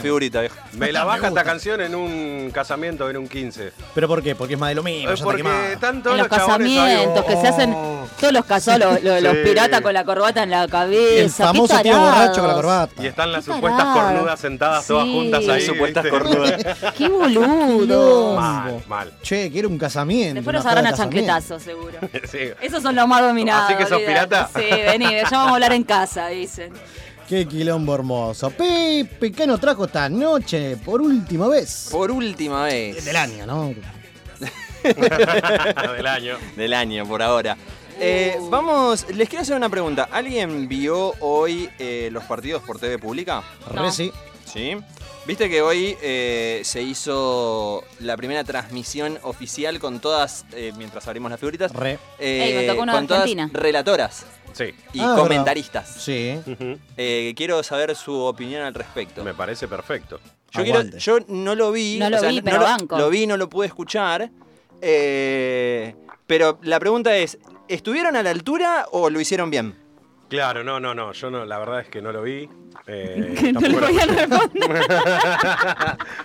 Figurita, viejo. Me la baja esta canción en un casamiento, en un 15. ¿Pero por qué? Porque es más de lo mismo. Eh, ya porque está tanto En los casamientos que se hacen todos los casos, los, los- los Sí. piratas con la corbata en la cabeza. El famoso qué tío tarados. borracho con la corbata. Y están las Qué supuestas tarado. cornudas sentadas todas Sí. juntas ahí. Supuestas ¿viste? cornudas. Qué boludo. Mal, mal. Che, quiero un casamiento. Después nos una agarran a de casamiento. chanquetazos, seguro. Sí. Esos son los más dominados. Así que sos olvídate. pirata. Sí, vení, ya vamos a hablar en casa, dicen. Qué quilombo hermoso. Pepe, ¿qué nos trajo esta noche? Por última vez. Por última vez. Del año, ¿no? Del año. Del año, por ahora. Eh, vamos, les quiero hacer una pregunta. ¿Alguien vio hoy eh, los partidos por TV Pública? Re sí. Sí. Viste que hoy eh, se hizo la primera transmisión oficial con todas, eh, mientras abrimos las figuritas, Re. eh, Ey, me tocó una de con todas Argentina. relatoras Sí. y Ah, comentaristas. Sí. Ujú. Eh, quiero saber su opinión al respecto. Me parece perfecto. Yo, quiero- Aguante. yo no lo vi. No lo o sea, vi, pero lo, banco. Lo vi, no lo pude escuchar. eh, pero la pregunta es, ¿estuvieron a la altura o lo hicieron bien? Claro, no, no, no. Yo no, la verdad es que no lo vi. eh, Que no le voy a responder.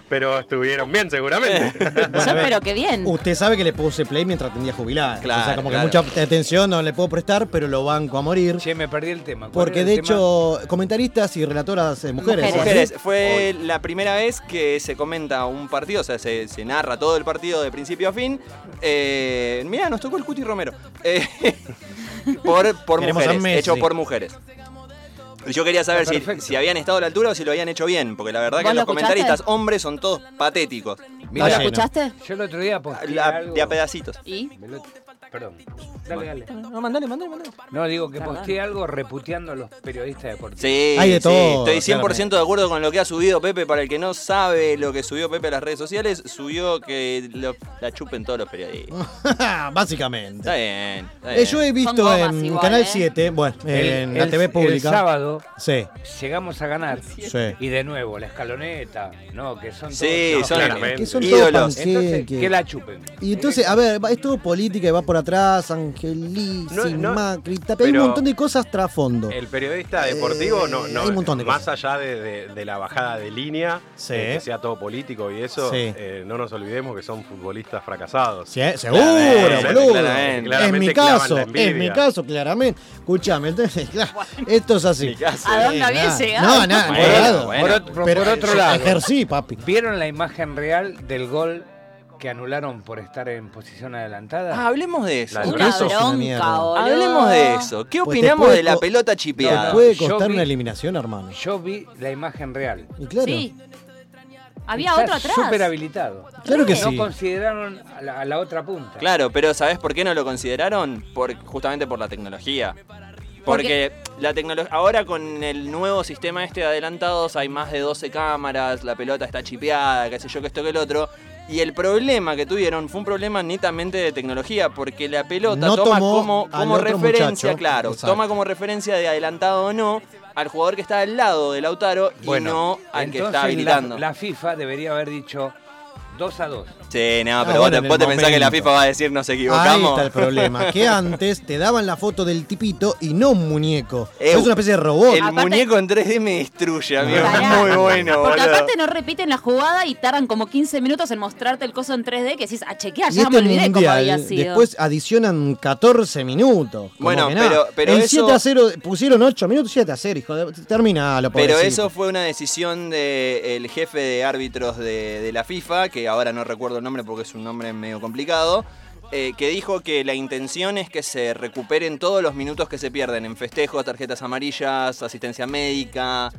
Pero estuvieron bien, seguramente. Yo espero que bien. Usted sabe que le puse play mientras atendía jubilar. Claro, o sea, como claro. que mucha atención no le puedo prestar, pero lo banco a morir. Che, me perdí el tema. ¿Cuál Porque de tema? hecho, comentaristas y relatoras eh, mujeres. Mujeres. Mujeres, fue la primera vez que se comenta un partido, o sea, se, se narra todo el partido de principio a fin. Eh, mirá, nos tocó el Cuti Romero. Eh, por por mujeres, hecho por mujeres. Y Yo quería saber si, si habían estado a la altura o si lo habían hecho bien, porque la verdad que ¿Vos lo los escuchaste? comentaristas hombres son todos patéticos. Está ¿Lo escuchaste? Yo el otro día posteé La- algo... de a pedacitos. ¿Y? Perdón. Dale, dale. No, mandale, mandale, mandale. No, digo que posteé algo reputeando a los periodistas deportivos. Sí, Hay de sí, todo, estoy 100% claramente. de acuerdo con lo que ha subido Pepe. Para el que no sabe lo que subió Pepe a las redes sociales, subió que lo- la chupen todos los periodistas. Básicamente. Está bien, está Eh, yo he visto en igual, Canal ¿eh? 7, bueno, El- en la el- TV pública. El sábado Sí, llegamos a ganar. sí. Y de nuevo, la escaloneta, ¿no? Que son todos... Sí, no, son claramente. Que son ídolos. todos Entonces, panqueques. que la chupen. Y entonces, a ver, es todo política y va por atrás, Angelí, No, sin no, Macri, tap- hay un montón de cosas trasfondo. El periodista deportivo Eh, no, no hay un montón de más cosas. allá de, de- de la bajada de línea, Sí. eh, que sea todo político y eso, Sí. eh, no nos olvidemos que son futbolistas fracasados. Sí, eh, seguro, boludo. claramente. Es mi caso, es mi caso, claramente. Claro, esto es así. Caso. ¿A dónde había nada. llegado? No, nada, Bueno, llegado. bueno. Por, ot- Pero por otro lado, Ejercí, papi. ¿vieron la imagen real del gol que anularon por estar en posición adelantada? Ah, hablemos de eso. Una es una. Hablemos de eso. ¿Qué Pues opinamos puede de la pelota Te chipeada? puede Yo costar vi- una eliminación, hermano. Yo vi la imagen real. Y claro, Sí. Había Está otro atrás. súper habilitado. claro que Re. No sí. consideraron a la, a la otra punta. Claro, pero ¿sabes por qué no lo consideraron? Por, justamente por la tecnología. Porque la tecnología ahora con el nuevo sistema este de adelantados hay más de 12 cámaras, la pelota está chipeada, qué sé yo, que esto que el otro. Y el problema que tuvieron fue un problema netamente de tecnología, porque la pelota No toma como, como referencia, muchacho. claro, Exacto. toma como referencia de adelantado o no al jugador que está al lado de Lautaro Bueno, y no al que está habilitando. La, la FIFA debería haber dicho 2 a 2. Sí, no, Ah, pero bueno, vos te, en el vos te pensás que la. FIFA va a decir nos Ahí equivocamos. está el problema. Que antes te daban la foto del tipito y no un muñeco. Eh, es una especie de robot. El Aparte- muñeco en 3D me destruye, amigo. Pará. Es muy bueno, Porque boludo. aparte no repiten la jugada y tardan como 15 minutos en mostrarte el coso en 3D que decís, ah, chequea, Y ya me este olvidé cómo había mundial, sido. después adicionan 14 minutos. Bueno, pero- pero El eso- 7 a 0, pusieron 8 minutos, 7 a 0, hijo de. Terminalo, Pero pobrecito. eso fue una decisión del jefe de árbitros de, de la FIFA, que ahora no recuerdo el nombre porque es un nombre medio complicado, eh, que dijo que la intención es que se recuperen todos los minutos que se pierden en festejos, tarjetas amarillas, asistencia médica,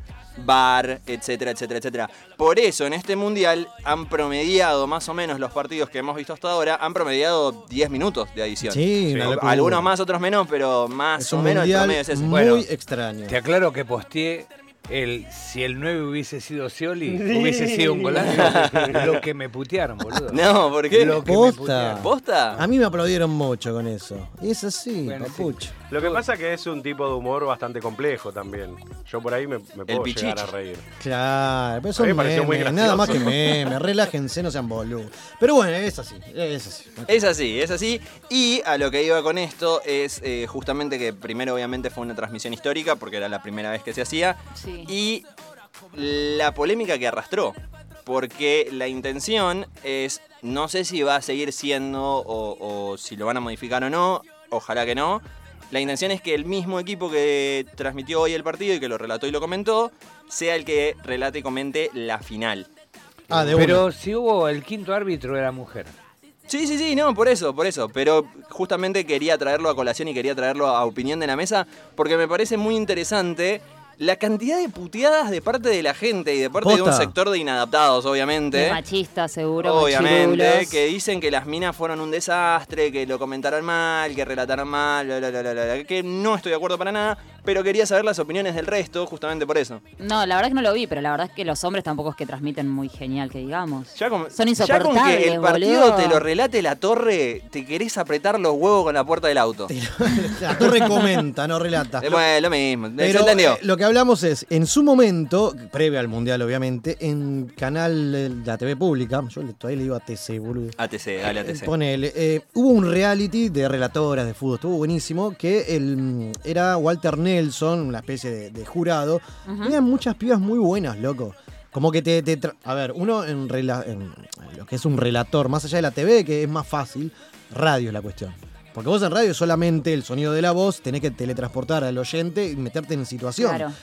bar, etcétera, etcétera, etcétera. Por eso en este mundial han promediado más o menos los partidos que hemos visto hasta ahora, han promediado 10 minutos de adición. Sí. Algunos más, otros menos, pero más Es o un menos el promedio es ese. muy Bueno, extraño. Te aclaro que posteé el, si el 9 hubiese sido Scioli, hubiese sido un golazo. Lo que me putearon, boludo. No, ¿por qué? Lo que me Posta. putearon. ¿Posta? A mí me aplaudieron mucho con eso. Y es así, Bueno, sí. Lo que pasa que es un tipo de humor bastante complejo también. Yo por ahí me, me puedo llegar a reír. Claro, pero son me pareció muy memes, nada más que memes. Relájense, no sean boludos. Pero bueno, es así, es así. Es así, es así. Y a lo que iba con esto es eh, justamente que primero obviamente fue una transmisión histórica porque era la primera vez que se hacía. Sí. Y la polémica que arrastró. Porque la intención es, no sé si va a seguir siendo o, o si lo van a modificar o no, ojalá que no. La intención es que el mismo equipo que transmitió hoy el partido y que lo relató y lo comentó, sea el que relate y comente la final. Ah, de Pero una. si hubo el quinto árbitro era mujer. Sí, sí, sí, no, por eso, por eso. Pero justamente quería traerlo a colación y quería traerlo a opinión de la mesa porque me parece muy interesante la cantidad de puteadas de parte de la gente y de parte de un sector de inadaptados, obviamente. Machista, seguro. Obviamente, machirulos. que dicen que las minas fueron un desastre, que lo comentaron mal, que relataron mal, bla, bla, bla, bla, bla, que no estoy de acuerdo para nada, pero quería saber las opiniones del resto, justamente por eso. No, la verdad es que no lo vi, pero la verdad es que los hombres tampoco es que transmiten muy genial, que digamos. Ya con, Son ya con insoportables, que el partido boludo. te lo relate la torre, te querés apretar los huevos con la puerta del auto. La torre comenta, no relata. Eh, Bueno, lo mismo, se Pero entendió. eh, lo que hablamos es, en su momento, previo al Mundial obviamente, en canal eh, de la TV pública, yo le- todavía le digo ATC, boludo. ATC, dale ATC. Ponele, eh, hubo un reality de relatoras de fútbol, estuvo buenísimo, que el, mm, era Walter Nelson, una especie de, de jurado. Ujú. Tenían muchas pibas muy buenas, loco. Como que te... te tra- a ver, uno en, rela- en lo que es un relator, más allá de la TV, que es más fácil, radio es la cuestión. Porque vos en radio solamente el sonido de la voz tenés que teletransportar al oyente y meterte en situación. Claro.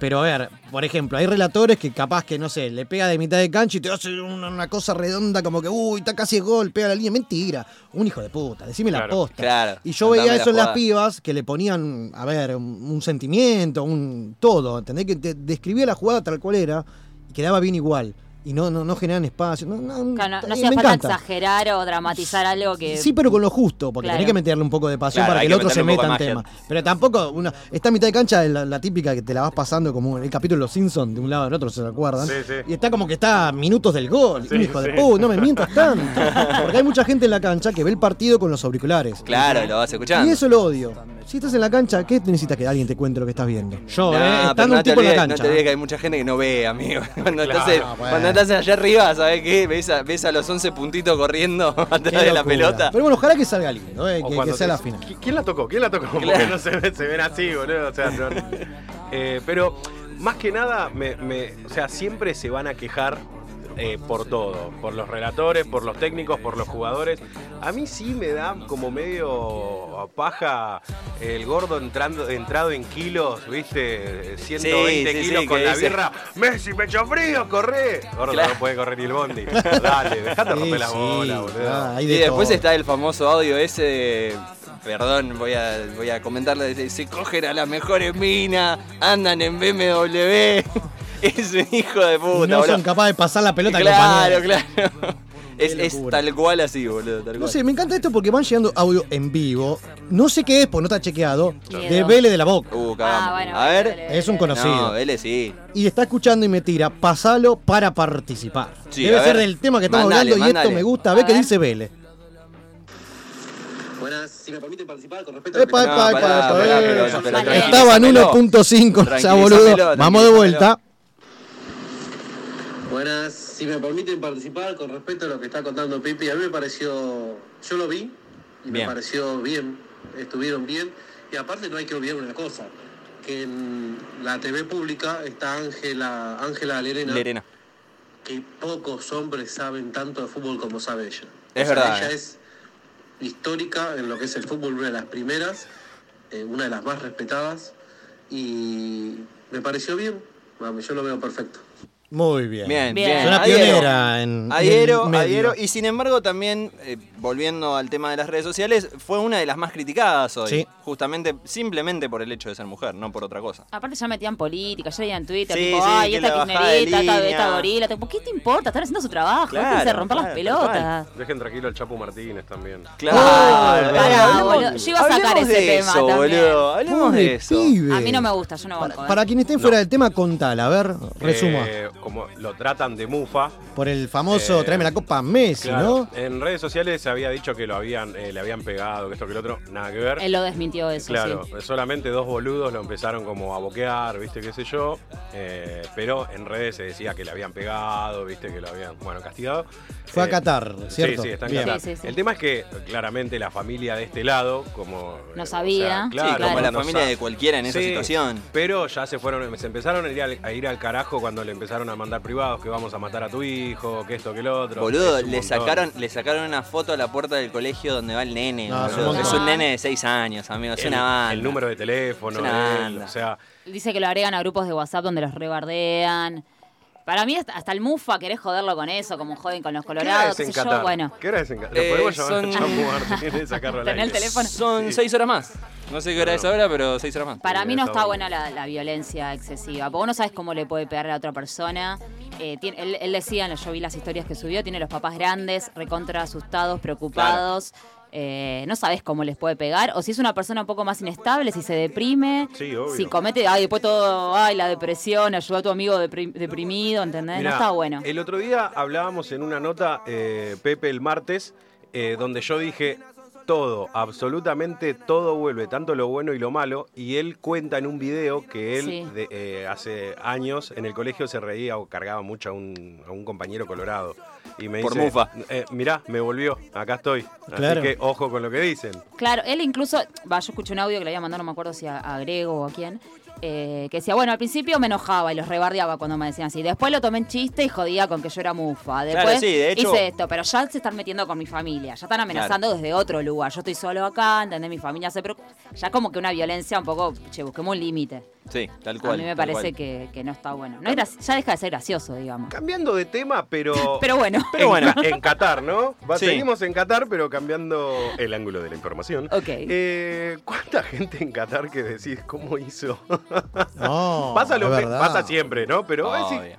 Pero a ver, por ejemplo, hay relatores que capaz que, no sé, le pega de mitad de cancha y te hace una, una cosa redonda como que, uy, está casi el gol, pega la línea. Mentira. Un hijo de puta, decime la posta. claro. Y yo veía la eso en las pibas que le ponían, a ver, un, un sentimiento, un todo, ¿entendés? Que te describía la jugada tal cual era y quedaba bien igual. Y no, no, no generaban espacio. No, no, Claro, no, no hacía me falta encanta. exagerar o dramatizar algo que. Sí, pero con lo justo, porque Claro. tenés que meterle un poco de pasión Claro, para que el otro se meta en tema. Pero tampoco, una, esta mitad de cancha es la, la típica que te la vas pasando como el capítulo de Los Simpsons, de un lado al otro, ¿se acuerdan? Sí, sí. Y está como que está a minutos del gol. Sí, hijo de puta, no me mientas tanto. Porque hay mucha gente en la cancha que ve el partido con los auriculares. Claro, lo vas escuchando. Y eso lo odio. Si estás en la cancha, ¿qué necesitas que alguien te cuente lo que estás viendo? Yo, No, ¿eh? pero Estando no un tipo en la cancha. No te olvides que hay mucha gente que no ve, amigo. Cuando, Claro, estás, en- bueno. cuando estás allá arriba, ¿sabes qué? Ves a, ves a los 11 puntitos corriendo atrás de la pelota. Pero bueno, ojalá que salga lindo, ¿eh? O que, sea te- la final. ¿Qui- ¿Quién la tocó? ¿Quién la tocó? Porque no se, ven- se ven así, boludo. O sea, no- Eh, pero más que nada, me, me- o sea, siempre se van a quejar eh, por todo. Por los relatores, por los técnicos, por los jugadores. A mí sí me da como medio paja el gordo entrando, entrado en kilos, ¿viste? 120 Sí, sí, kilos sí, con la dice- birra. Messi, pecho frío, corre. Gordo, Claro. no puede correr ni el bondi. Dale, dejate Sí, romper la sí, bola, boludo. hay Y de después todo. está el famoso audio ese de- Perdón, voy a, voy a comentarle. Se cogen a las mejores minas, andan en BMW. Es un hijo de puta, no boludo. son capaces de pasar la pelota Claro, compañero. claro. Es, es tal cual así, boludo. Tal No cual. sé, me encanta esto porque van llegando audio en vivo. No sé qué es, porque no está chequeado. Miedo. De Vélez de la Boca. Uh, cagamos. Ah, bueno, a ver. Vélez, Vélez, Es un conocido. No, Vélez sí. Y está escuchando y me tira, pasalo para participar. Sí, Debe a ser ver. del tema que estamos Mandale, hablando y esto me gusta. A ver qué dice Vélez. Buenas, si me permiten participar con respecto a Epa, No, epa, pará, epa, pará, epa, pero- epa. pero Vale. tranquilízamelo. Estaba en 1.5, o sea, Tranquilízamelo, boludo. Vamos de vuelta. Buenas, si me permiten participar con respecto a lo que está contando Pipi, a mí me pareció, yo lo vi y Bien. me pareció bien, estuvieron bien y aparte no hay que olvidar una cosa, que en la TV pública está Ángela Ángela Lerena, Lerena. que pocos hombres saben tanto de fútbol como sabe ella. Es verdad, Ella eh. es histórica en lo que es el fútbol, una de las primeras, eh, una de las más respetadas y me pareció bien, yo lo veo perfecto. Muy bien. Bien, Bien. Es una Adhiero. pionera en. Adhiero, en el medio. adhiero. Y sin embargo, también, eh, volviendo al tema de las redes sociales, fue una de las más criticadas hoy. Sí. Justamente, simplemente por el hecho de ser mujer, no por otra cosa. Aparte ya metían política, ya leían Twitter, Sí, tipo, sí, ay, esta de kirchnerita, esta, esta gorila, tipo, ¿qué te importa? Están haciendo su trabajo, Claro, déjense romper claro, las pelotas. Dejen tranquilo al Chapu Martínez también. Claro. Pará, Hablemos- boludo. Yo iba a sacar ese de tema eso, también. boludo. Hablemos Pobre de eso. pibe. A mí no me gusta, yo no banco. ¿eh? Para quienes estén fuera del tema, contala. A ver, resuma. Eh, como lo tratan de mufa. Por el famoso eh, tráeme la copa Messi, Claro, ¿no? en redes sociales se había dicho que lo habían, eh, le habían pegado, que esto que el otro, nada que ver. Él lo desmintió eso, Claro, sí. solamente dos boludos lo empezaron como a boquear, viste, qué sé yo. eh, pero en redes se decía que le habían pegado, viste, que lo habían, bueno, castigado. Fue a Qatar, ¿cierto? Sí, sí, está en Bien. Qatar. Sí, sí, sí. El tema es que claramente la familia de este lado, como. No sabía. Sí, como la no familia de cualquiera en esa situación. Pero ya se fueron, se empezaron a ir, al, a ir al carajo cuando le empezaron a mandar privados que vamos a matar a tu hijo, que esto, que lo otro. Boludo, le montón. sacaron, le sacaron una foto a la puerta del colegio donde va el nene. No, es un boludo. montón. es un nene de 6 años, amigo. Es el, una banda. el número de teléfono, Es una él, o sea, Dice que lo agregan a grupos de WhatsApp donde los rebardean. Para mí, hasta, hasta el Mufa querés joderlo con eso, como joden con los ¿qué hora colorados, es qué en yo. Qatar? Bueno, ¿Qué hora es en Qatar? Eh, Lo podemos llamar son- Martínez sacarlo al aire. el teléfono. Son 6 horas más. No sé qué hora es ahora, pero 6 horas más. para mí no está buena la, la violencia excesiva. Porque vos no sabes cómo le puede pegar a la otra persona. Eh, tiene- él, él decía, yo vi las historias que subió, tiene los papás grandes, recontra asustados, preocupados. Eh, no sabes cómo les puede pegar. O si es una persona un poco más inestable, si se deprime. Sí. Si comete, ay, después todo, ay, la depresión, ayuda a tu amigo depri- deprimido, ¿entendés? Mirá, no está bueno. El otro día hablábamos en una nota, eh, Pepe, el martes, eh, donde yo dije, todo, absolutamente todo vuelve, tanto lo bueno y lo malo, y él cuenta en un video que él Sí. de- eh, hace años en el colegio se reía o cargaba mucho a un, a un compañero colorado. Y me Por dice, mufa. eh, mirá, me volvió, acá estoy. Claro. Así que ojo con lo que dicen. Claro, él incluso, va, yo escuché un audio que le había mandado, no me acuerdo si a, a Grego o a quién, eh, que decía, bueno, al principio me enojaba y los rebardeaba cuando me decían así. Después lo tomé en chiste y jodía con que yo era mufa. Después sí, de hecho- hice esto, pero ya se están metiendo con mi familia, ya están amenazando desde otro lugar. Yo estoy solo acá, ¿entendés? Mi familia se preocupa. Ya como que una violencia un poco, che, busquemos un límite. Sí, tal cual. A mí me parece que, que no está bueno. No es ya deja de ser gracioso, digamos. Cambiando de tema, pero... Pero bueno. Pero bueno. En, en Qatar, ¿no? Va- Sí. Seguimos en Qatar, pero cambiando el ángulo de la información. Ok. Eh, ¿Cuánta gente en Qatar que decís cómo hizo? No, pasa, lo que- pasa siempre, ¿no? Pero vos decís,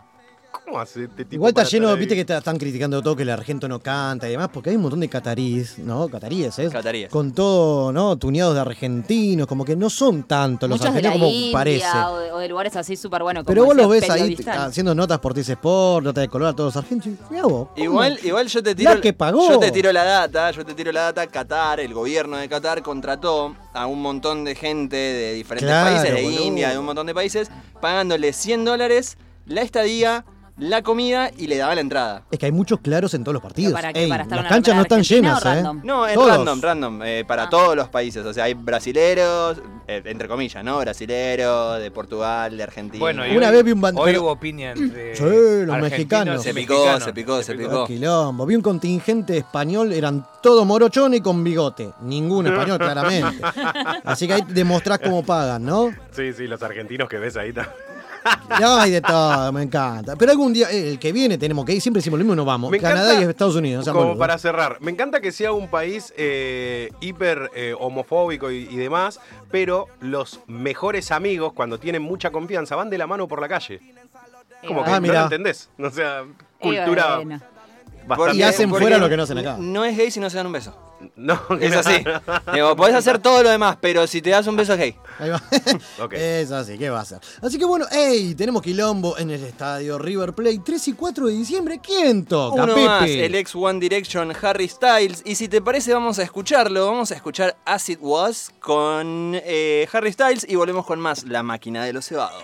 ¿cómo hace este tipo Igual está lleno, ahí? viste que está- están criticando todo, que el argento no canta y demás, porque hay un montón de catarís, ¿no? Cataríes, ¿eh? Cataríes. Con todo, ¿no? Tuneados de argentinos, como que no son tanto los Muchos de la argentinos como India parece. o de, o de lugares así súper buenos. Pero vos los ves ahí haciendo notas por TC Sport, notas de color a todos los argentinos. Mirá vos. Igual, igual yo te tiro. La que pagó. Yo te tiro la data, yo te tiro la data. Qatar, el gobierno de Qatar contrató a un montón de gente de diferentes Claro, países, de boludo. India, de un montón de países, pagándole 100 dólares la estadía, la comida y le daba la entrada. Es que hay muchos claros en todos los partidos. ¿Para qué? Ey, ¿Para estar las una canchas no están Argentina llenas, o ¿eh? random? No, es Todos. random, random, eh, para todos los países. O sea, hay brasileros, eh, entre comillas, ¿no? Brasileros, de Portugal, de Argentina. Bueno, y Una hoy, vez vi un ban- hoy pero- hubo piña entre Sí, los argentinos mexicanos. y se picó, mexicanos. se picó, se picó. Quilombo. Vi un contingente español, eran todos morochones y con bigote. Ningún español, claramente. Así que ahí demostrás cómo pagan, ¿no? Sí, sí, los argentinos que ves ahí. ta- No, hay de todo, me encanta. Pero algún día, eh, el que viene tenemos que ir, siempre decimos lo mismo, no vamos. Me Canadá encanta- y Estados Unidos. Como para cerrar, me encanta que sea un país eh, hiper eh, homofóbico y, y demás, pero los mejores amigos, cuando tienen mucha confianza, van de la mano por la calle. Como que Ah, no mirá. lo entendés. O sea, cultura bueno. bastante... Y hacen fuera lo que no hacen acá. No es gay si no se dan un beso. No, Es así. Digo, podés hacer todo lo demás, pero si te das un beso es gay. Ahí va. Ok. Es así, ¿qué va a ser? Así que bueno, ey, tenemos quilombo en el estadio River Plate 3 y 4 de diciembre. ¿Quién toca, Uno Pepe? más, el ex One Direction Harry Styles. Y si te parece, vamos a escucharlo. Vamos a escuchar As It Was con eh, Harry Styles y volvemos con más La Máquina de los Cebados.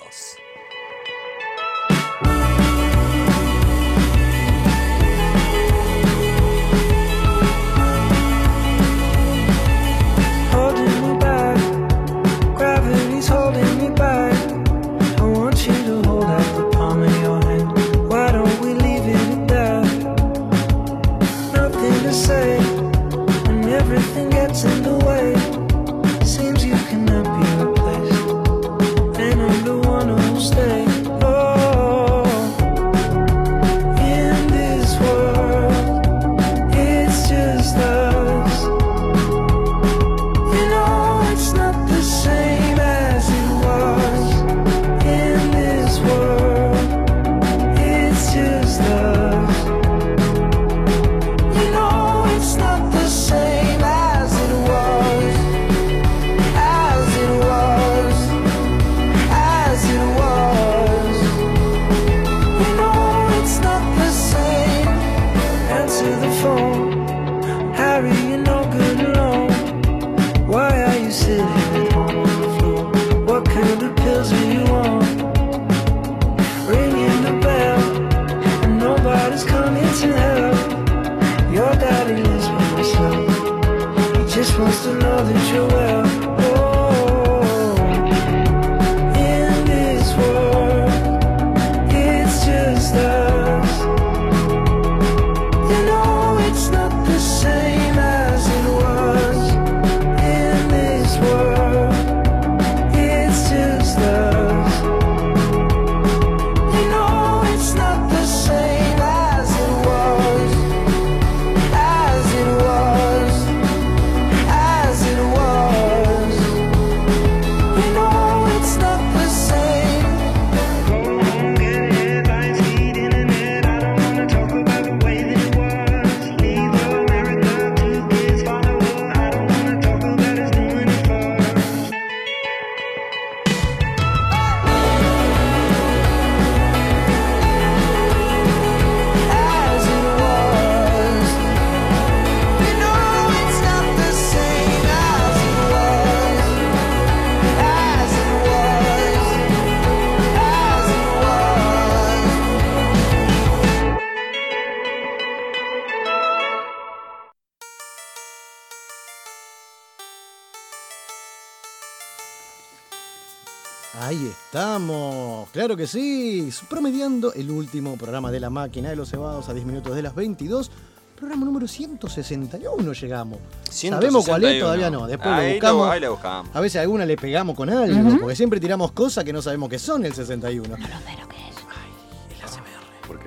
Claro que sí, promediando el último programa de la máquina de los cebados a 10 minutos de las 22. Programa número 161 llegamos. ¿Sabemos cuál es? 161. Todavía no. Después Ahí lo lo- buscamos. ahí lo buscamos. A veces a alguna le pegamos con algo, porque siempre tiramos cosas que no sabemos que son el 61.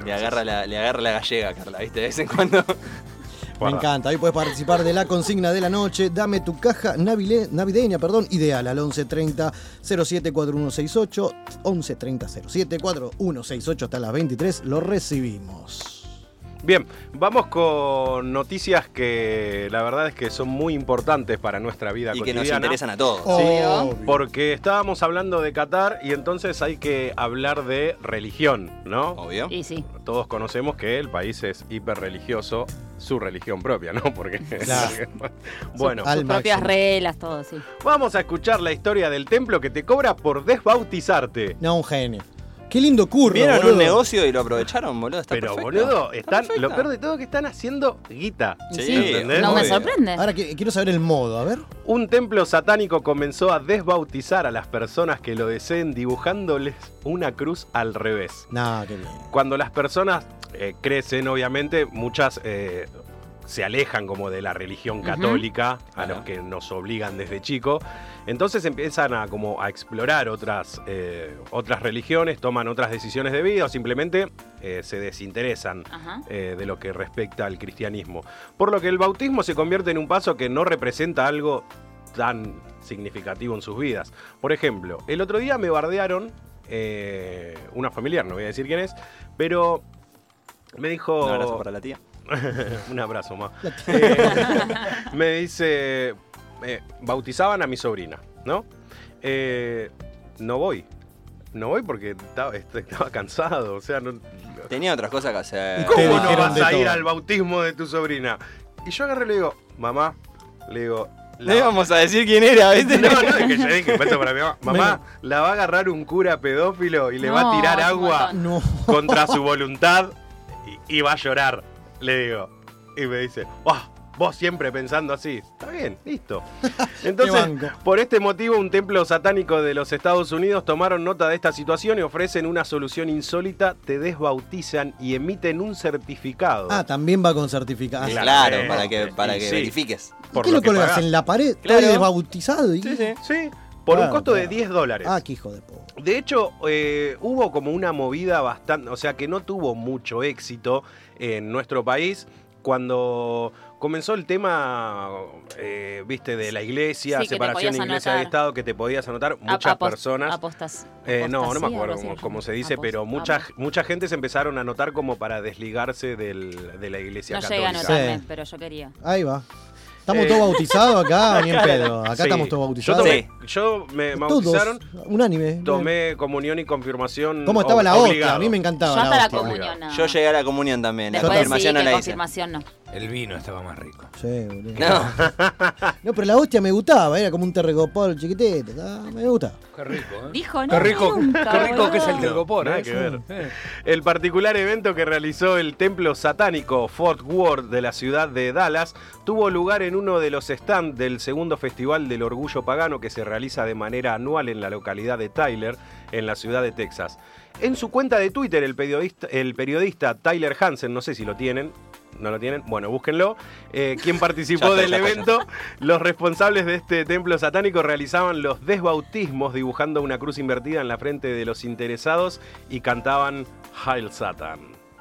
Le agarra, la, le agarra la gallega, Carla, ¿viste? De vez en cuando. Me encanta. Hoy puedes participar de la consigna de la noche. Dame tu caja navile- navideña, perdón, ideal al 1130 074168. 1130 074168 hasta las 23. Lo recibimos. Bien, vamos con noticias que la verdad es que son muy importantes para nuestra vida Y que cotidiana. nos interesan a todos. Sí, Obvio. porque estábamos hablando de Qatar y entonces hay que hablar de religión, ¿no? Obvio. Y sí. Todos conocemos que el país es hiperreligioso, su religión propia, ¿no? Porque Claro. bueno, Sus propias reglas, todo, sí. vamos a escuchar la historia del templo que te cobra por desbautizarte. No, un genio. Qué lindo curro. Vieron boludo. un negocio y lo aprovecharon, boludo. Está Pero perfecto. boludo, Está están, lo peor de todo es que están haciendo guita. Sí. No me sorprende. Ahora quiero saber el modo, a ver. Un templo satánico comenzó a desbautizar a las personas que lo deseen dibujándoles una cruz al revés. Nah, qué bien. Cuando las personas eh, crecen, obviamente, muchas eh, se alejan como de la religión católica, a los que nos obligan desde chico. Entonces empiezan a como a explorar otras, eh, otras religiones, toman otras decisiones de vida o simplemente eh, se desinteresan eh, de lo que respecta al cristianismo. Por lo que el bautismo se convierte en un paso que no representa algo tan significativo en sus vidas. Por ejemplo, el otro día me bardearon eh, una familiar, no voy a decir quién es, pero me dijo... Un abrazo para la tía. un abrazo, ma. Eh, me dice, eh, bautizaban a mi sobrina, ¿no? Eh, no voy. No voy porque estaba, estaba cansado, o sea, no, Tenía otras cosas que hacer. ¿Cómo no vas a ir todo. al bautismo de tu sobrina? Y yo agarré y le digo, mamá, le digo. Le íbamos a decir quién era, ¿viste? No, no, es que yo dije, para mi mamá. Mamá, la va a agarrar un cura pedófilo y le va a tirar agua. No. contra su voluntad y, y va a llorar. Le digo. Y me dice, "Ah, vos siempre pensando así. Está bien, listo. Entonces, por este motivo, un templo satánico de los Estados Unidos tomaron nota de esta situación y ofrecen una solución insólita, te desbautizan y emiten un certificado. Ah, también va con certificado. Claro, Claro, eh, para que, para que sí. verifiques. por ¿Qué lo colgas pagás. en la pared? Claro. Estoy desbautizado. Y... Sí, sí. Sí, por Claro, un costo de claro. 10 dólares. Ah, qué hijo de puta. De hecho, eh, hubo como una movida bastante, o sea, que no tuvo mucho éxito en nuestro país cuando comenzó el tema, eh, viste, de la iglesia, Sí, separación iglesia y. Estado, que te podías anotar. Muchas personas... apostas- Eh, no, no me acuerdo cómo, se cómo llama. se dice, pero mucha, mucha gente se empezaron a anotar como para desligarse del- de la iglesia No llegué a católica. anotarme, Sí. pero yo quería. Ahí va. ¿Estamos Eh, todos bautizados acá? Ni en pedo. Acá Sí. estamos todos Yo, bautizados. tomé- yo me bautizaron. Unánime. tomé comunión y confirmación. ¿Cómo estaba la hostia? A mí me encantaba Yo hasta la hostia. comunión. no. Yo llegué a la comunión también. La Después sí, confirmación que no la hice. confirmación no. El vino estaba más rico. Sí, boludo. No. No, pero la hostia me gustaba, era como un terregopol chiquitito, me gustaba. Qué rico, ¿eh? Dijo, no, Qué rico, nunca, qué rico que es el telgopor, ¿eh? que ver. Eh. El particular evento que realizó el templo satánico Fort Worth de la ciudad de Dallas tuvo lugar en uno de los stands del segundo Festival del Orgullo Pagano que se realiza de manera anual en la localidad de Tyler, en la ciudad de Texas. En su cuenta de Twitter, el periodista, el periodista Tyler Hansen, no sé si lo tienen, ¿No lo tienen? Bueno, búsquenlo. Eh, quien participó está, del ya está, ya evento, los responsables de este templo satánico realizaban los desbautismos dibujando una cruz invertida en la frente de los interesados y cantaban Hail Satan.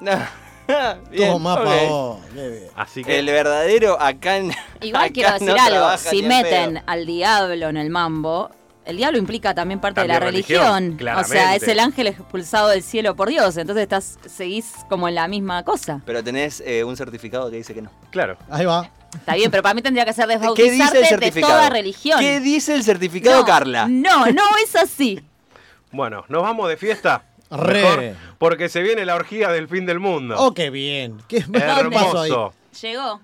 Bien, Toma ok. pa' vos, qué bien. Así que El verdadero acá en- Igual acá quiero no decir algo, si meten pedo. al diablo en el mambo, el diablo implica también parte de la religión, religión. o sea, es el ángel expulsado del cielo por Dios, entonces estás seguís como en la misma cosa. Pero tenés eh, un certificado que dice que no. Claro. Ahí va. Está bien, pero para mí tendría que ser ¿Qué dice desbautizarte el de certificado? toda religión. ¿Qué dice el certificado, No, Carla? No, no es así. Bueno, ¿nos vamos de fiesta? Re. Mejor, porque se viene la orgía del fin del mundo. Oh, qué bien. ¿Qué pasó ahí? Hermoso. Llegó.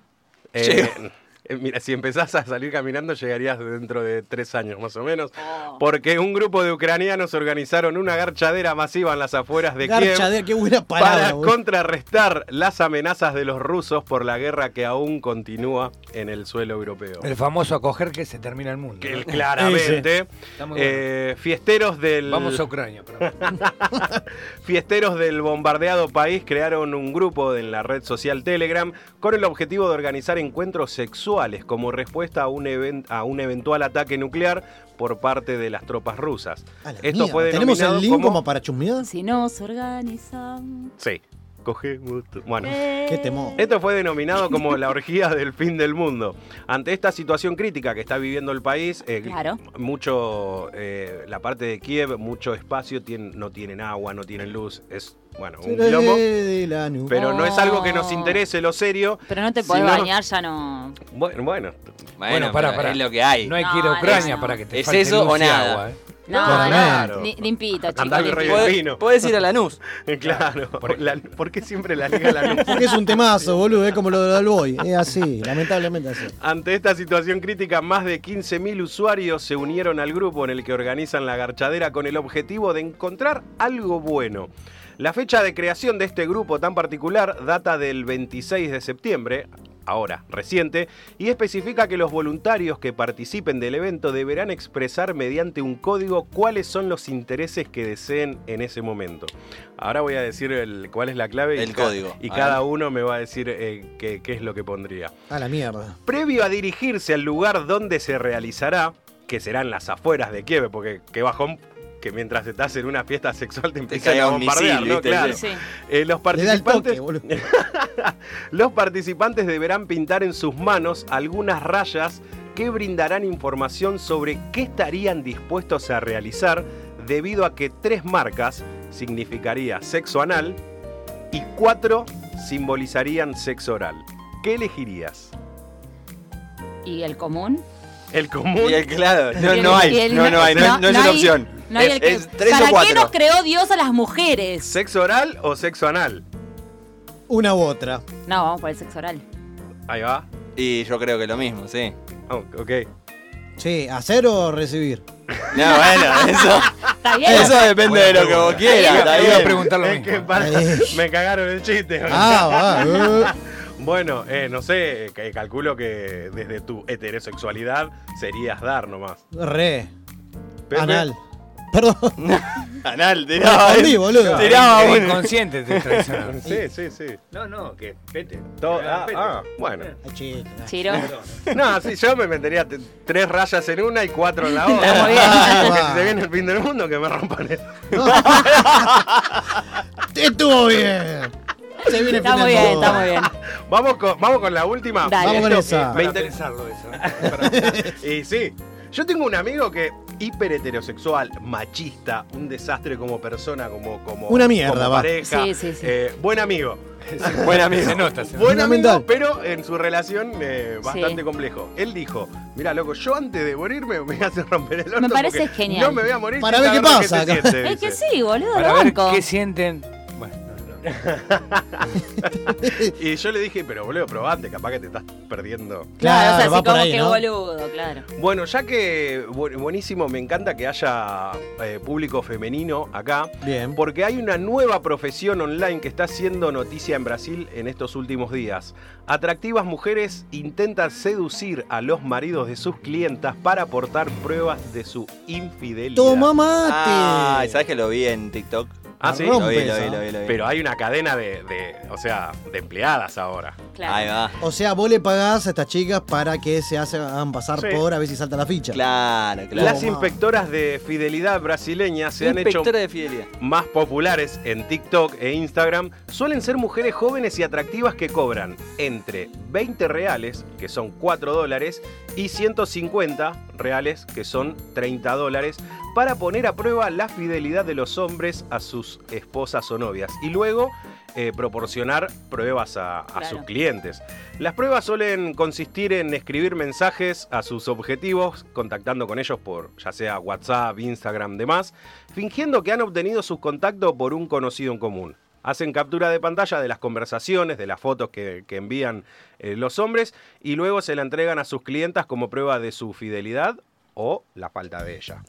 Eh, Llegó. Eh, mira, si empezás a salir caminando llegarías dentro de tres años más o menos. Porque un grupo de ucranianos organizaron una garchadera masiva en las afueras de Kiev Garchadera, qué buena palabra. para contrarrestar las amenazas de los rusos por la guerra que aún continúa en el suelo europeo. El famoso acoger que se termina el mundo. Que ¿no? él claramente. Eh, fiesteros del. Vamos a Ucrania. pero- Fiesteros del bombardeado país crearon un grupo en la red social Telegram con el objetivo de organizar encuentros sexuales como respuesta a un, even- a un eventual ataque nuclear por parte de las tropas rusas. Esto mierda. fue ¿Tenemos el link como, como... para chusmear? Si nos organizamos. Sí. Cogemos Bueno. Qué temor. Esto fue denominado como la orgía del fin del mundo. Ante esta situación crítica que está viviendo el país, eh, Claro. mucho, eh, la parte de Kiev, mucho espacio, no tienen agua, no tienen luz, es, bueno, un quilombo. de la nube. Pero no es algo que nos Oh. interese lo serio. Pero no te podés sino- bañar, ya no. Bueno, bueno. Bueno, Bueno, pará, pero pará. es lo que hay. No hay que ir a Ucrania no. para que te ¿Es falte eso luz o y nada? agua, ¿eh? No, Claramente. no, li- limpito, vino. Podés ir a Lanús. Claro. La- ¿Por qué siempre la liga la luz? Porque es un temazo, boludo, es como lo del Boy. Es así, lamentablemente así. Ante esta situación crítica, más de 15.000 usuarios se unieron al grupo en el que organizan la garchadera con el objetivo de encontrar algo bueno. La fecha de creación de este grupo tan particular data del 26 de septiembre, ahora reciente, y especifica que los voluntarios que participen del evento deberán expresar mediante un código cuáles son los intereses que deseen en ese momento. Ahora voy a decir el- cuál es la clave y El ca- código. y cada ver. uno me va a decir eh, qué- qué es lo que pondría. A la mierda. Previo a dirigirse al lugar donde se realizará, que serán las afueras de Kiev, porque qué bajón que mientras estás en una fiesta sexual te empiezan a bombardear, misil, ¿no? Claro. Sí. Eh, los participantes, toque, los participantes deberán pintar en sus manos algunas rayas que brindarán información sobre qué estarían dispuestos a realizar debido a que tres marcas significaría sexo anal y cuatro simbolizarían sexo oral. ¿Qué elegirías? ¿Y el común? El común. Y el, claro, no, no hay. el- no, no hay. No, no es una opción. no hay es, el que- es tres ¿Para o qué nos creó Dios a las mujeres? ¿Sexo oral o sexo anal? Una u otra. No, vamos por el sexo oral. Ahí va. Y yo creo que lo mismo, sí. Oh, ok. Sí, ¿hacer o recibir? No, bueno, eso. Está bien. Eso depende de lo que vos quieras. Iba- a bien. preguntar lo Es mismo. que para- Eh. me cagaron el chiste. Ah, va. Bueno, eh, no sé, que- calculo que desde tu heterosexualidad serías dar nomás. Re. Pepe. Anal. Perdón. Anal, tiraba. Respondí, eh. boludo. Tiraba uno. inconsciente te traicionaron. Sí, sí, sí. No, no, que vete. Todo- ah, ah, bueno. Ay, chica. Chiro. No, sí, yo me metería tres rayas en una y cuatro en la otra. Está muy bien. Porque si se viene el fin del mundo, que me rompan el... Estuvo bien. Se viene Está muy bien, mundo. está muy bien. Vamos con, vamos con la última. Dale. Vamos con esa. me Para inter- pensarlo eso. y sí, yo tengo un amigo que hiper heterosexual, machista, un desastre como persona, como, como, Una mierda, como va. pareja. Sí, sí, sí. eh, buen amigo. Buen amigo. Se nota, se nota. Buen amigo, pero en su relación eh, bastante Sí. complejo. Él dijo, mira loco, yo antes de morirme me voy a hacer romper el orto Me parece genial. No me voy a morir Para ver qué pasa siente", Es que sí, boludo, Para lo ver banco. qué sienten. Y yo le dije, pero boludo, probate, capaz que te estás perdiendo. Claro, o sea, así por como ahí, que ¿no? boludo, claro. Bueno, ya que bu- buenísimo, me encanta que haya eh, público femenino acá. Bien. Porque hay una nueva profesión online que está haciendo noticia en Brasil en estos últimos días. Atractivas mujeres intentan seducir a los maridos de sus clientas para aportar pruebas de su infidelidad. ¡Toma mate! Ah, ¿sabes que lo vi en TikTok? Ah, sí. Lo vi, rompe lo vi, esa. lo vi, lo vi. Pero hay una cadena de, de, o sea, de empleadas ahora. Claro. Ahí va. O sea, vos le pagás a estas chicas para que se hagan pasar Sí. por a ver si salta la ficha. Claro, claro. Las inspectoras de fidelidad brasileñas se han hecho Inspectora de fidelidad. más populares en TikTok e Instagram suelen ser mujeres jóvenes y atractivas que cobran entre 20 reales, que son 4 dólares, y 150 reales, que son 30 dólares, para poner a prueba la fidelidad de los hombres a sus esposas o novias y luego eh, proporcionar pruebas a, a Claro. sus clientes. Las pruebas suelen consistir en escribir mensajes a sus objetivos, contactando con ellos por ya sea WhatsApp, Instagram, demás, fingiendo que han obtenido sus contactos por un conocido en común. Hacen captura de pantalla de las conversaciones, de las fotos que, que envían eh, los hombres y luego se la entregan a sus clientas como prueba de su fidelidad o la falta de ella.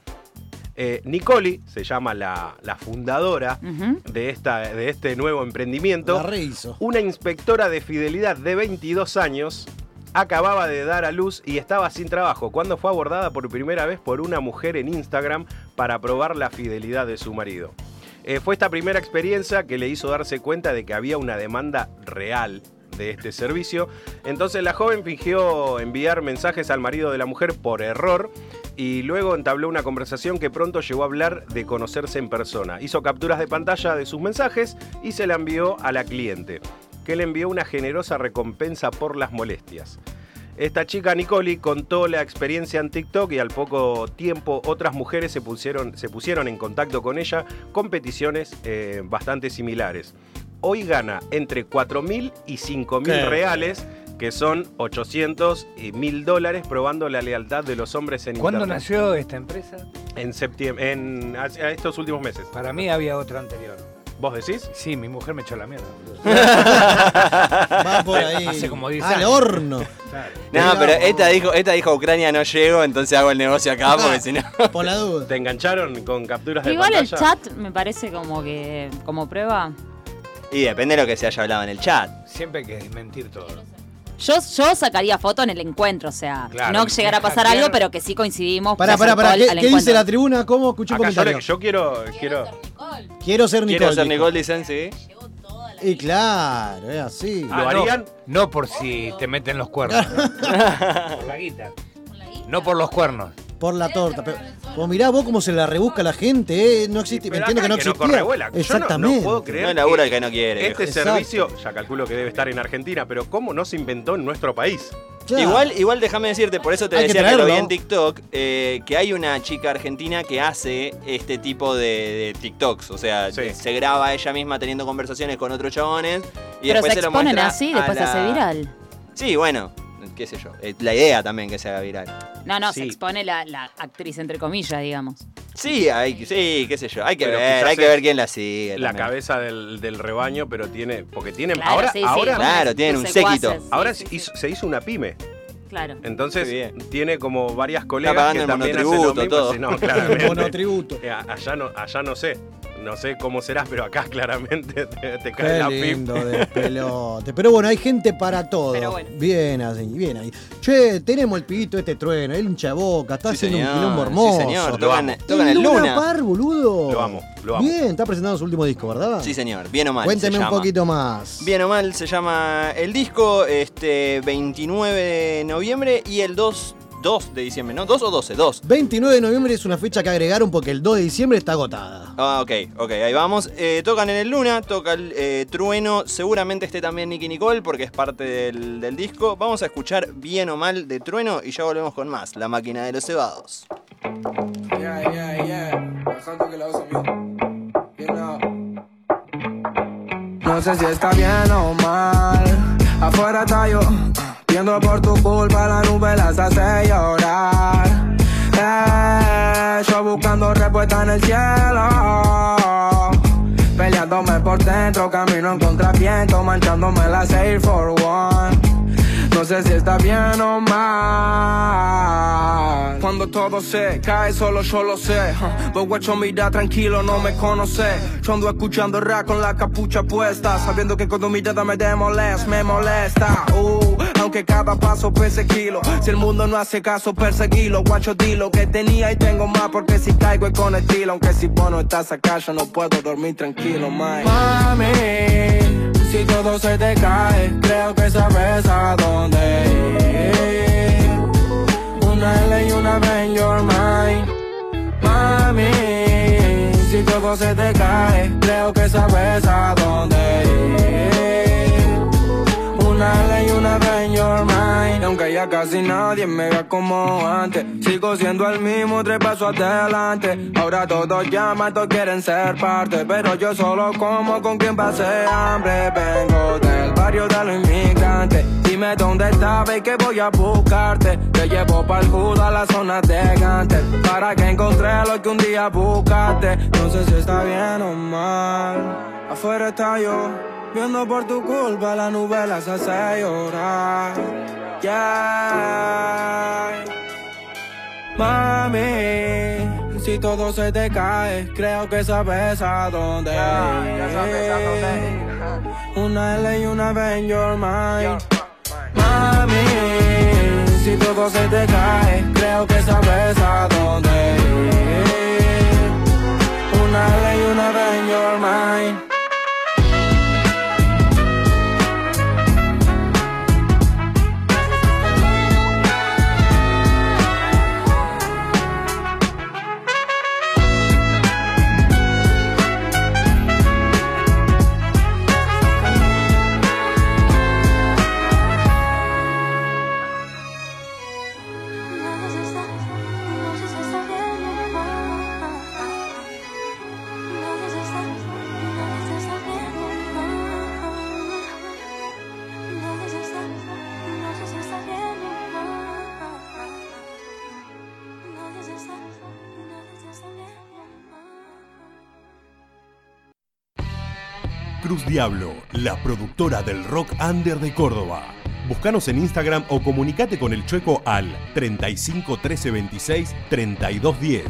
Eh, Nicoli se llama la, la fundadora de, esta, de este nuevo emprendimiento. La rehizo. Una inspectora de fidelidad de 22 años acababa de dar a luz y estaba sin trabajo cuando fue abordada por primera vez por una mujer en Instagram para probar la fidelidad de su marido. Eh, fue esta primera experiencia que le hizo darse cuenta de que había una demanda real de este servicio. Entonces la joven fingió enviar mensajes al marido de la mujer por error y luego entabló una conversación que pronto llegó a hablar de conocerse en persona. Hizo capturas de pantalla de sus mensajes y se la envió a la cliente, que le envió una generosa recompensa por las molestias. Esta chica Nicoli contó la experiencia en TikTok y al poco tiempo otras mujeres se pusieron, se pusieron en contacto con ella con peticiones eh, bastante similares. Hoy gana entre 4.000 y 5.000 Qué reales, que son 800 y 1.000 dólares, probando la lealtad de los hombres en ¿Cuándo Internet. nació esta empresa? En septiembre, en hace- estos últimos meses. Para mí había otra anterior. ¿Vos decís? Sí, mi mujer me echó la mierda. Va por ahí. Hace como 10 Al años. horno. Claro. No, pero esta dijo, esta dijo Ucrania no llego, entonces hago el negocio acá porque si no. Por la duda. ¿Te engancharon con capturas de Igual el chat me parece como que como prueba. Y depende de lo que se haya hablado en el chat. Siempre hay que desmentir todo. Yo, yo sacaría foto en el encuentro, o sea, Claro, no llegará a pasar algo, pero que sí coincidimos. Pará, pará, pará. ¿Qué, qué dice la tribuna? ¿Cómo? Escuché un Acá comentario. yo quiero, quiero, Quiero ser Nicole. Quiero ser. Nicole, dicen, sí. Y claro, es así. ¿Lo Ah, no, harían? No por si te meten los cuernos. por la guita. No por los cuernos. Por la torta. Pero, pues mirá vos cómo se la rebusca la gente, ¿eh? No existe. Pero entiendo que no que no. Yo no- Exactamente. No, puedo creer No labura el que no quiere. Este. Exacto. servicio, ya calculo que debe estar en Argentina, pero ¿cómo no se inventó en nuestro país? Claro. Igual, igual déjame decirte, por eso te Hay decía que, lo vi en TikTok, eh, que hay una chica argentina que hace este tipo de, de TikToks. O sea, Sí. se graba ella misma teniendo conversaciones con otros chabones y Pero después se se, lo exponen muestra así, después se hace viral. Sí, bueno, qué sé yo. Eh, La idea también que se haga viral. No, no, Sí. se expone la, la actriz, entre comillas, digamos. Sí, hay, sí, qué sé yo. Hay que Pero ver, hay que ver quién la sigue. La también. cabeza del, del rebaño, pero tiene. Porque tienen. Claro, ahora, sí, sí, ahora, Claro, tienen un séquito. ahora sí, se sí. hizo- se hizo una pyme. Claro. Entonces tiene como varias colegas pagando que el también hacen lo mismo. todo. Sí, no, claramente. Monotributo. Eh, allá, no, allá no sé. No sé cómo serás, pero acá claramente te, te cae Qué la lindo de pelote. Pero bueno, hay gente para todo. Pero bueno. Bien así, bien ahí. Che, tenemos el pibito este trueno, él hincha boca, está Sí, haciendo señor, un quilombo hermoso. Sí, señor. Tocan, tocan el Luna Luna. Par, boludo. Lo amo, lo amo. Bien, está presentando su último disco, ¿verdad? Sí, señor. Bien o mal. Cuénteme se un llama. poquito más. Bien o mal se llama el disco, este 29 de noviembre y el 2, 2 de diciembre, ¿no? ¿2 o 12? 2. 29 de noviembre es una fecha que agregaron porque el 2 de diciembre está agotada. Ah, ok, ok, ahí vamos. Eh, tocan en el Luna, toca el eh, Trueno, seguramente esté también Nicky Nicole porque es parte del, del disco. Vamos a escuchar Bien o Mal de Trueno y ya volvemos con más, La Máquina de los Cebados. Yeah, yeah, yeah. La no. Sé si está bien o mal. Afuera está yo. Viendo por tu culpa la nube las hace llorar. Yo buscando respuesta en el cielo. Peleándome por dentro, camino momento manchándome las Air for One. No sé si está bien o mal. Cuando todo se cae, solo yo lo sé. huh. Vos guacho, mira tranquilo, no me conoce. Yo ando escuchando rap con la capucha puesta. Sabiendo que con tu mirada me demolest, me molesta. Uh, aunque cada paso pese kilo. Si el mundo no hace caso, perseguilo. Guacho, di lo que tenía y tengo más. Porque si caigo es con estilo. Aunque si vos no estás acá, yo no puedo dormir tranquilo, man. Mami. Si todo se te cae, creo que sabes a dónde ir. Una L y una B en your mind. Mami, si todo se te cae, creo que sabes a dónde ir. Y una B en your mind. Aunque ya casi nadie me vea como antes, sigo siendo el mismo, tres pasos adelante. Ahora todos llaman, todos quieren ser parte, pero yo solo como con quien pase hambre. Vengo del barrio de los inmigrantes. Dime dónde estás, y que voy a buscarte. Te llevo pa'l judo a la zona de Gante, para que encontré lo que un día buscaste. No sé si está bien o mal. Afuera está yo, viendo por tu culpa la nube las hace llorar. Yeah. Mami, si todo se te cae, creo que sabes a dónde ir. Una L y una B en your mind. Mami, si todo se te cae, creo que sabes a dónde ir. Una L y una B en your mind. Cruz Diablo, la productora del rock under de Córdoba. Búscanos en Instagram o comunicate con el Chueco al 35 13 26 32 10.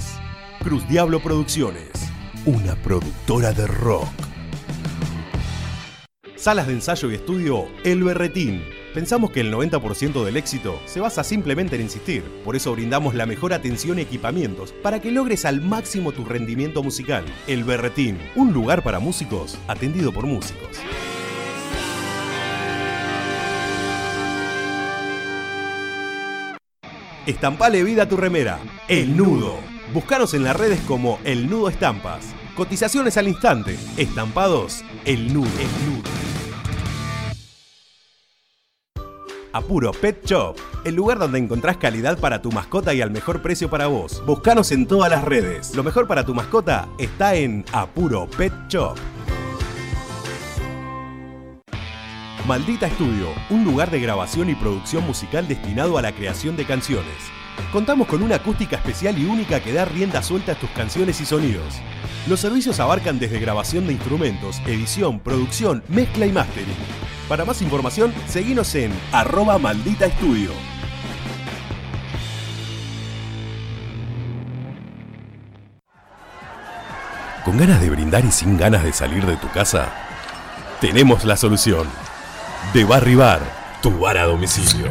Cruz Diablo Producciones, una productora de rock. Salas de ensayo y estudio El Berretín. Pensamos que el 90% del éxito se basa simplemente en insistir. Por eso brindamos la mejor atención y equipamientos para que logres al máximo tu rendimiento musical. El Berretín, un lugar para músicos atendido por músicos. Estampale vida a tu remera. El Nudo. Búscanos en las redes como El Nudo Estampas. Cotizaciones al instante. Estampados. El Nudo. El Nudo. Apuro Pet Shop, el lugar donde encontrás calidad para tu mascota y al mejor precio para vos. Búscanos en todas las redes. Lo mejor para tu mascota está en Apuro Pet Shop. Maldita Estudio, un lugar de grabación y producción musical destinado a la creación de canciones. Contamos con una acústica especial y única que da rienda suelta a tus canciones y sonidos. Los servicios abarcan desde grabación de instrumentos, edición, producción, mezcla y mastering. Para más información, seguinos en arroba maldita estudio. ¿Con ganas de brindar y sin ganas de salir de tu casa? Tenemos la solución. De Barry Bar, tu bar a domicilio.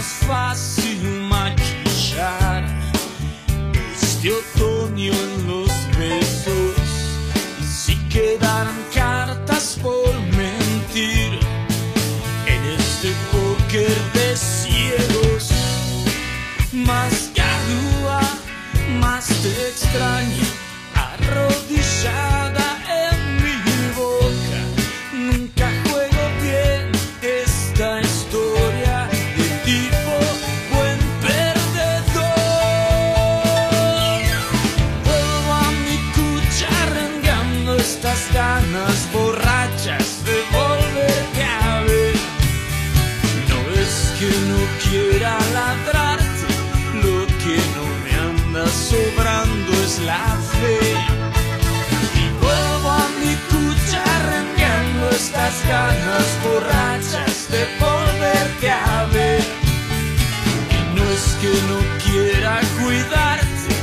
mais fácil maquiar Este teus la fe. Y vuelvo a mi cucha rendiendo estas ganas borrachas de volverte a ver. Y no es que no quiera cuidarte,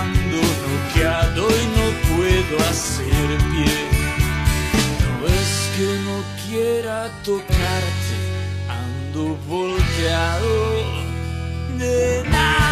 ando noqueado y no puedo hacer pie. No es que no quiera tocarte, ando volteado de nada.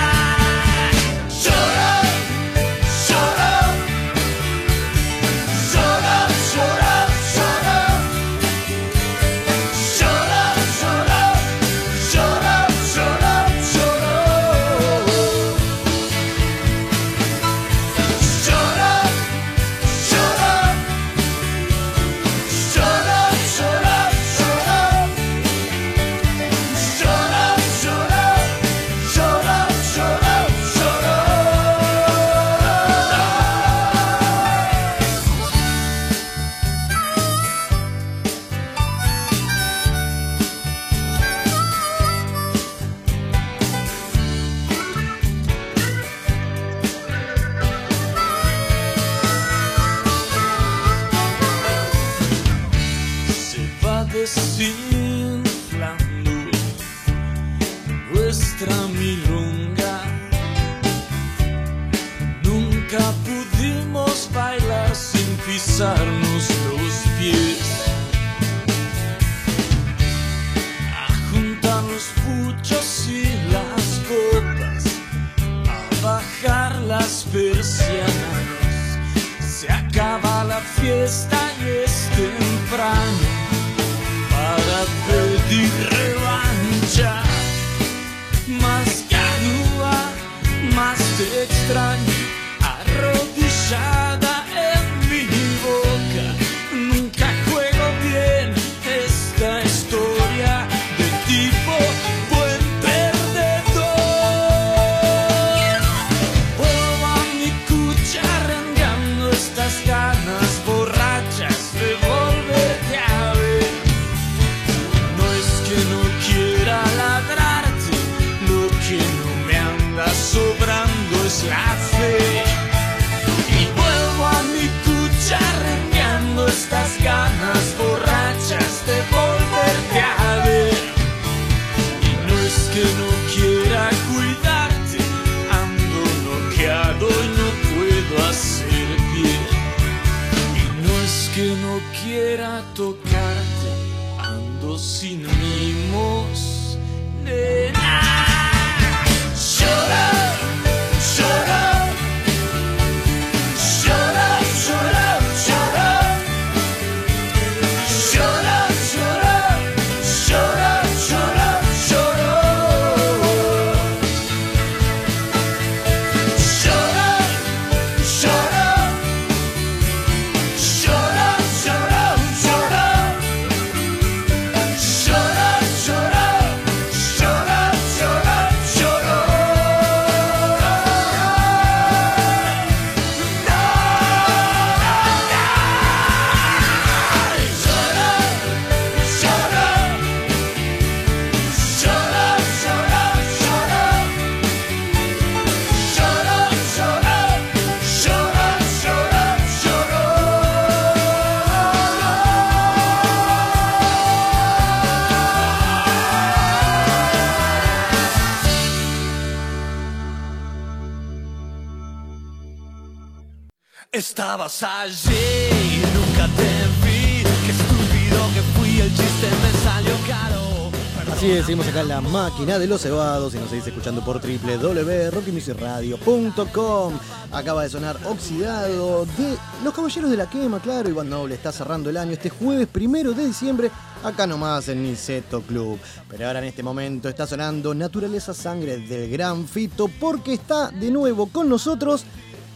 La máquina de los cebados y nos seguís escuchando por www.rockymusicradio.com. Acaba de sonar Oxidado de Los Caballeros de la Quema, claro, Iván Noble está cerrando el año este jueves primero de diciembre, acá nomás en Niceto Club. Pero ahora en este momento está sonando Naturaleza Sangre del Gran Fito porque está de nuevo con nosotros.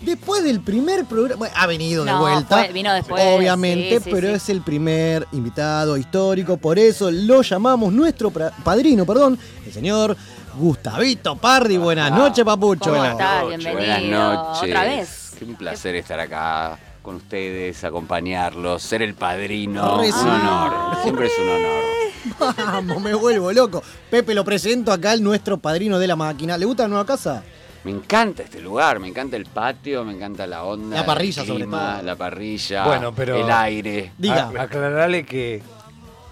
Después del primer programa, bueno, ha venido de vuelta, fue- vino después, obviamente, sí, sí, pero sí. es el primer invitado histórico, por eso lo llamamos nuestro padrino, perdón, el señor Gustavito Pardi. Buenas noches, papucho. ¿Cómo estás? Bienvenido. Buenas noches. Otra vez. Qué un placer estar acá con ustedes, acompañarlos, ser el padrino. Re Un honor. Siempre es un honor. Vamos, me vuelvo loco. Pepe, lo presento acá al nuestro padrino de la máquina. ¿Le gusta la nueva casa? Me encanta este lugar, me encanta el patio, me encanta la onda. La parrilla, el sobre todo. La parrilla, Bueno, pero. el aire. Diga. A- aclararle que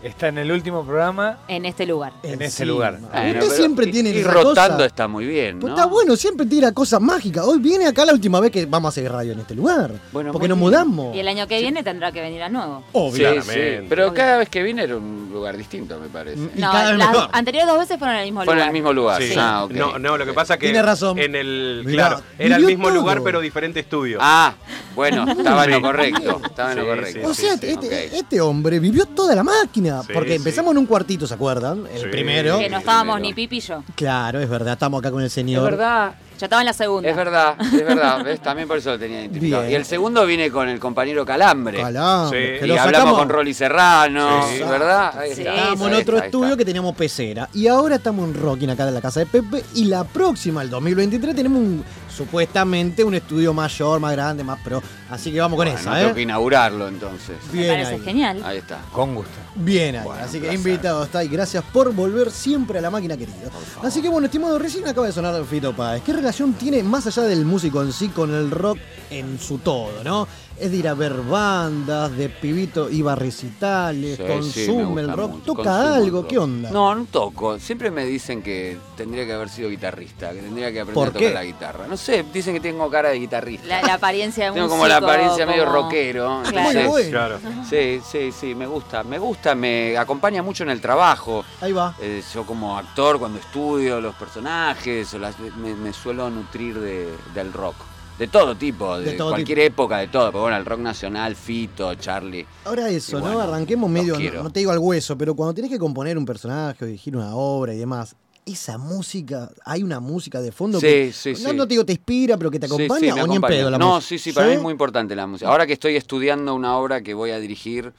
está en el último programa En este lugar. en ese lugar. Bueno, Usted pero siempre ir- tiene ir esa rotando cosa. está muy bien, Pues ¿no? está bueno, siempre tira cosas mágicas. Hoy viene acá la última vez que vamos a hacer radio en este lugar. Bueno, porque muy nos bien. mudamos. Y el año que viene tendrá que venir a nuevo. Sí, sí, Pero cada vez que vine era un lugar distinto, me parece. No, las anteriores dos veces fueron en el mismo Fueron lugar. en el mismo lugar. Sí. Ah, ok. No, no, lo que pasa que Tiene razón. en el Mirá, claro, era el vivió mismo todo. lugar pero diferente estudio. Ah, bueno, estaba en lo correcto. Estaba en lo Sí, correcto. O sea, este, este hombre vivió toda la máquina. Sí, porque sí. empezamos en un cuartito, ¿se acuerdan? El Sí. primero. Que no estábamos ni Pipi y yo. Claro, es verdad, estamos acá con el Es señor. verdad. Yo estaba en la segunda. Es verdad, es verdad. ¿ves? También por eso lo tenía identificado. Bien. Y el segundo viene con el compañero Calambre. Calambre, Sí. que Y hablamos sacamos. con Rolly Serrano, Sí. ¿verdad? Ahí Sí. está. Estábamos en otro está, estudio está. que teníamos pecera. Y ahora estamos en Rocking acá en la casa de Pepe. Y la próxima, el 2023, tenemos un, supuestamente un estudio mayor, más grande, más pro. Así que vamos con Bueno, esa, tengo ¿eh? que inaugurarlo entonces. Me parece ahí. genial. Ahí está. Con gusto. Bien ahí. Bueno, Así que placer. invitado está y gracias por volver siempre a la máquina querida. Así que bueno, estimado, recién acaba de sonar Fito Páez. ¿Qué relación tiene más allá del músico en sí con el rock en su todo, no? Es de ir a ver bandas, de pibito, iba a recitales, Sí, sí, me consume el rock, mucho, toca consumo algo, rock. ¿qué onda? No, no toco. Siempre me dicen que tendría que haber sido guitarrista, que tendría que aprender ¿Por a tocar qué? la guitarra. No sé, dicen que tengo cara de guitarrista. La, la apariencia de Tengo músico. como la apariencia medio rockero. Claro. Muy bueno. Claro. Sí, sí, sí, me gusta. Me gusta, me acompaña mucho en el trabajo. Ahí va. Eh, yo como actor, cuando estudio los personajes, las- me, me suelo nutrir de- del rock. De todo tipo, de, De todo cualquier época, de todo. Pero bueno, el rock nacional, Fito, Charlie. Ahora eso, ¿no? Arranquemos medio, no, no te digo al hueso, pero cuando tenés que componer un personaje o dirigir una obra y demás, esa música, hay una música de fondo Sí, que sí, no, sí. no te digo te inspira, pero que te acompaña sí, me o ni en acompaña. pedo la No, música. sí, sí, para mí es muy importante la música. Ahora que estoy estudiando una obra que voy a dirigir,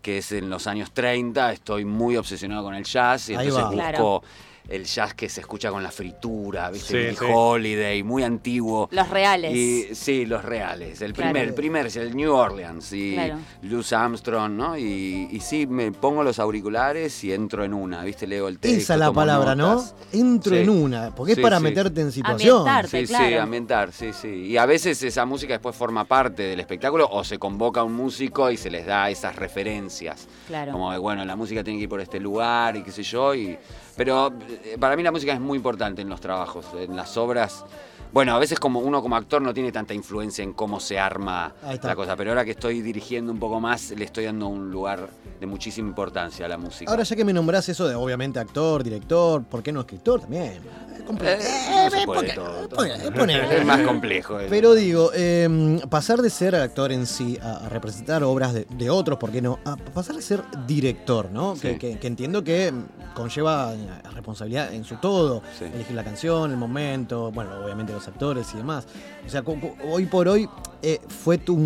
que es en los años 30, estoy muy obsesionado con el jazz y Ahí entonces va. busco Claro. El jazz que se escucha con la fritura, ¿viste? Sí, sí. Holiday, muy antiguo. Los reales. Y, sí, los reales. El Claro. primer, el primer es el New Orleans y Claro. Louis Armstrong, ¿no? Y, y sí, me pongo los auriculares y entro en una, ¿viste? Leo el texto. Esa es la palabra, notas. ¿no? Entro Sí. en una, porque es para sí. meterte en situación. Sí, sí, ambientar, sí, sí. Y a veces esa música después forma parte del espectáculo o se convoca a un músico y se les da esas referencias. Claro. Como de, bueno, la música tiene que ir por este lugar y qué sé yo. Y, pero eh, para mí la música es muy importante en los trabajos, en las obras. Bueno, a veces como uno como actor no tiene tanta influencia en cómo se arma la cosa, pero ahora que estoy dirigiendo un poco más, le estoy dando un lugar de muchísima importancia a la música. Ahora ya que me nombrás eso de obviamente actor, director, ¿por qué no escritor también? Es. Eh, Eh, más complejo. eso. Pero digo, eh, pasar de ser actor en sí a, a representar obras de, de otros, ¿por qué no? A pasar a ser director, ¿no? Sí. Que, que- que entiendo que conlleva responsabilidad en su todo. Sí. Elegir la canción, el momento, bueno, obviamente los actores y demás. O sea, hoy por hoy eh, fue tu...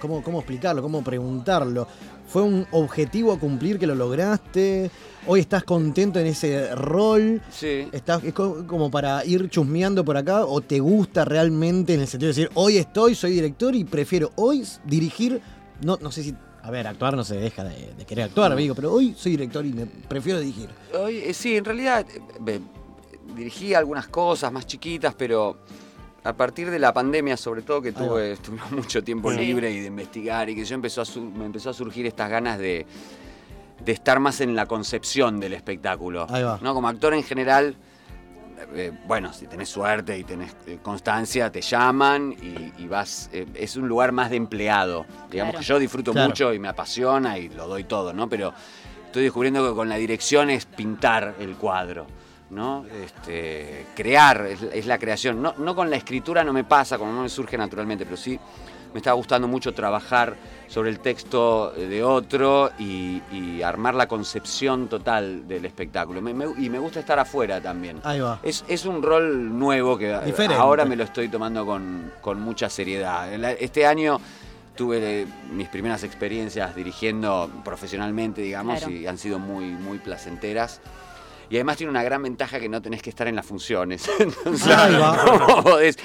¿cómo, ¿Cómo explicarlo? ¿Cómo preguntarlo? ¿Fue un objetivo a cumplir que lo lograste? ¿Hoy estás contento en ese rol? Sí. ¿Estás, ¿Es co- como para ir chusmeando por acá o te gusta realmente en el sentido de decir, hoy estoy, soy director y prefiero hoy dirigir, no, no sé si, a ver, actuar no se deja de, de querer actuar, digo, pero hoy soy director y me prefiero dirigir. Hoy, eh, sí, en realidad eh, ve- dirigí algunas cosas más chiquitas, pero a partir de la pandemia, sobre todo que tuve, mucho tiempo Sí. libre y de investigar y que yo empezó a su- me empezó a surgir estas ganas de, de estar más en la concepción del espectáculo. Ahí va. ¿no? Como actor en general, eh, bueno, si tenés suerte y tenés eh, constancia, te llaman y, y vas. eh, es un lugar más de empleado. Digamos Claro. que yo disfruto Claro. mucho y me apasiona y lo doy todo, ¿no? Pero estoy descubriendo que con la dirección es pintar el cuadro. ¿no? Este, crear, es, es la creación. No, no con la escritura no me pasa, como no me surge naturalmente, pero sí me está gustando mucho trabajar sobre el texto de otro y, y armar la concepción total del espectáculo. Me- me- y me gusta estar afuera también. Ahí va. Es, es un rol nuevo que Diferente. ahora me lo estoy tomando con, con mucha seriedad. Este año tuve mis primeras experiencias dirigiendo profesionalmente, digamos, Claro. y han sido muy, muy placenteras. Y además tiene una gran ventaja que no tenés que estar en las funciones. Entonces, no podés-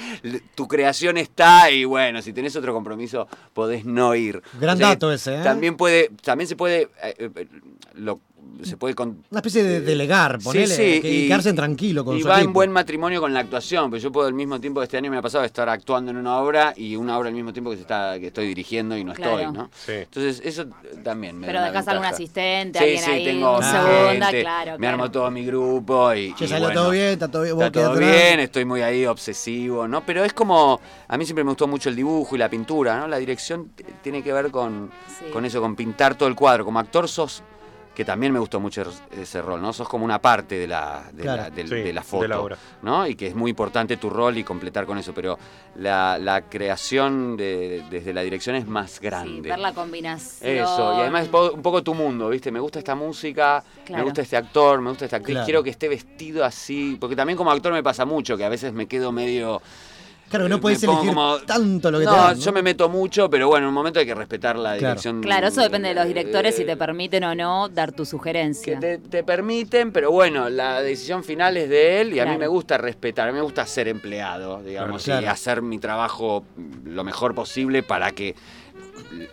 tu creación está y bueno, si tenés otro compromiso podés no ir. Gran O sea que dato ese, ¿eh? También puede, también se puede, eh, eh, lo- se puede con- Una especie de delegar, ponele, Sí, sí, que- y, quedarse tranquilo con y su va en buen matrimonio con la actuación, pero yo puedo al mismo tiempo este año me ha pasado estar actuando en una obra y una obra al mismo tiempo que se está que estoy dirigiendo y no Claro. estoy, ¿no? Entonces eso también me Pero da una dejás algún asistente, Sí, alguien sí, ahí, tengo un segunda, gente, claro, Me claro. armo todo mi grupo y, Che, salió bueno, todo bien, está todo bien, vos Está todo quedate atrás. bien, estoy muy ahí obsesivo, ¿no? Pero es como, a mí siempre me gustó mucho el dibujo y la pintura, ¿no? La dirección tiene que ver con, Sí. con eso, con pintar todo el cuadro. Como actor sos, que también me gustó mucho ese rol, ¿no? Sos como una parte de la, de Claro. la, Sí, de la de foto, la obra. ¿no? Y que es muy importante tu rol y completar con eso, pero la, la creación de- desde la dirección es más grande. Ver la combinación. Eso, y además es un poco tu mundo, ¿viste? Me gusta esta música, Claro. me gusta este actor, me gusta esta actriz, Claro. quiero que esté vestido así, porque también como actor me pasa mucho, que a veces me quedo medio... Claro, que no me puedes elegir como- tanto lo que te No, dan, ¿no? yo me meto mucho, pero bueno, en un momento hay que respetar la Claro. dirección. Claro, eso depende de los directores si Eh, te permiten o no dar tu sugerencia. te, te permiten, pero bueno, la decisión final es de él y a mí Claro. me gusta respetar, a mí me gusta ser empleado, digamos, Claro. y hacer mi trabajo lo mejor posible para que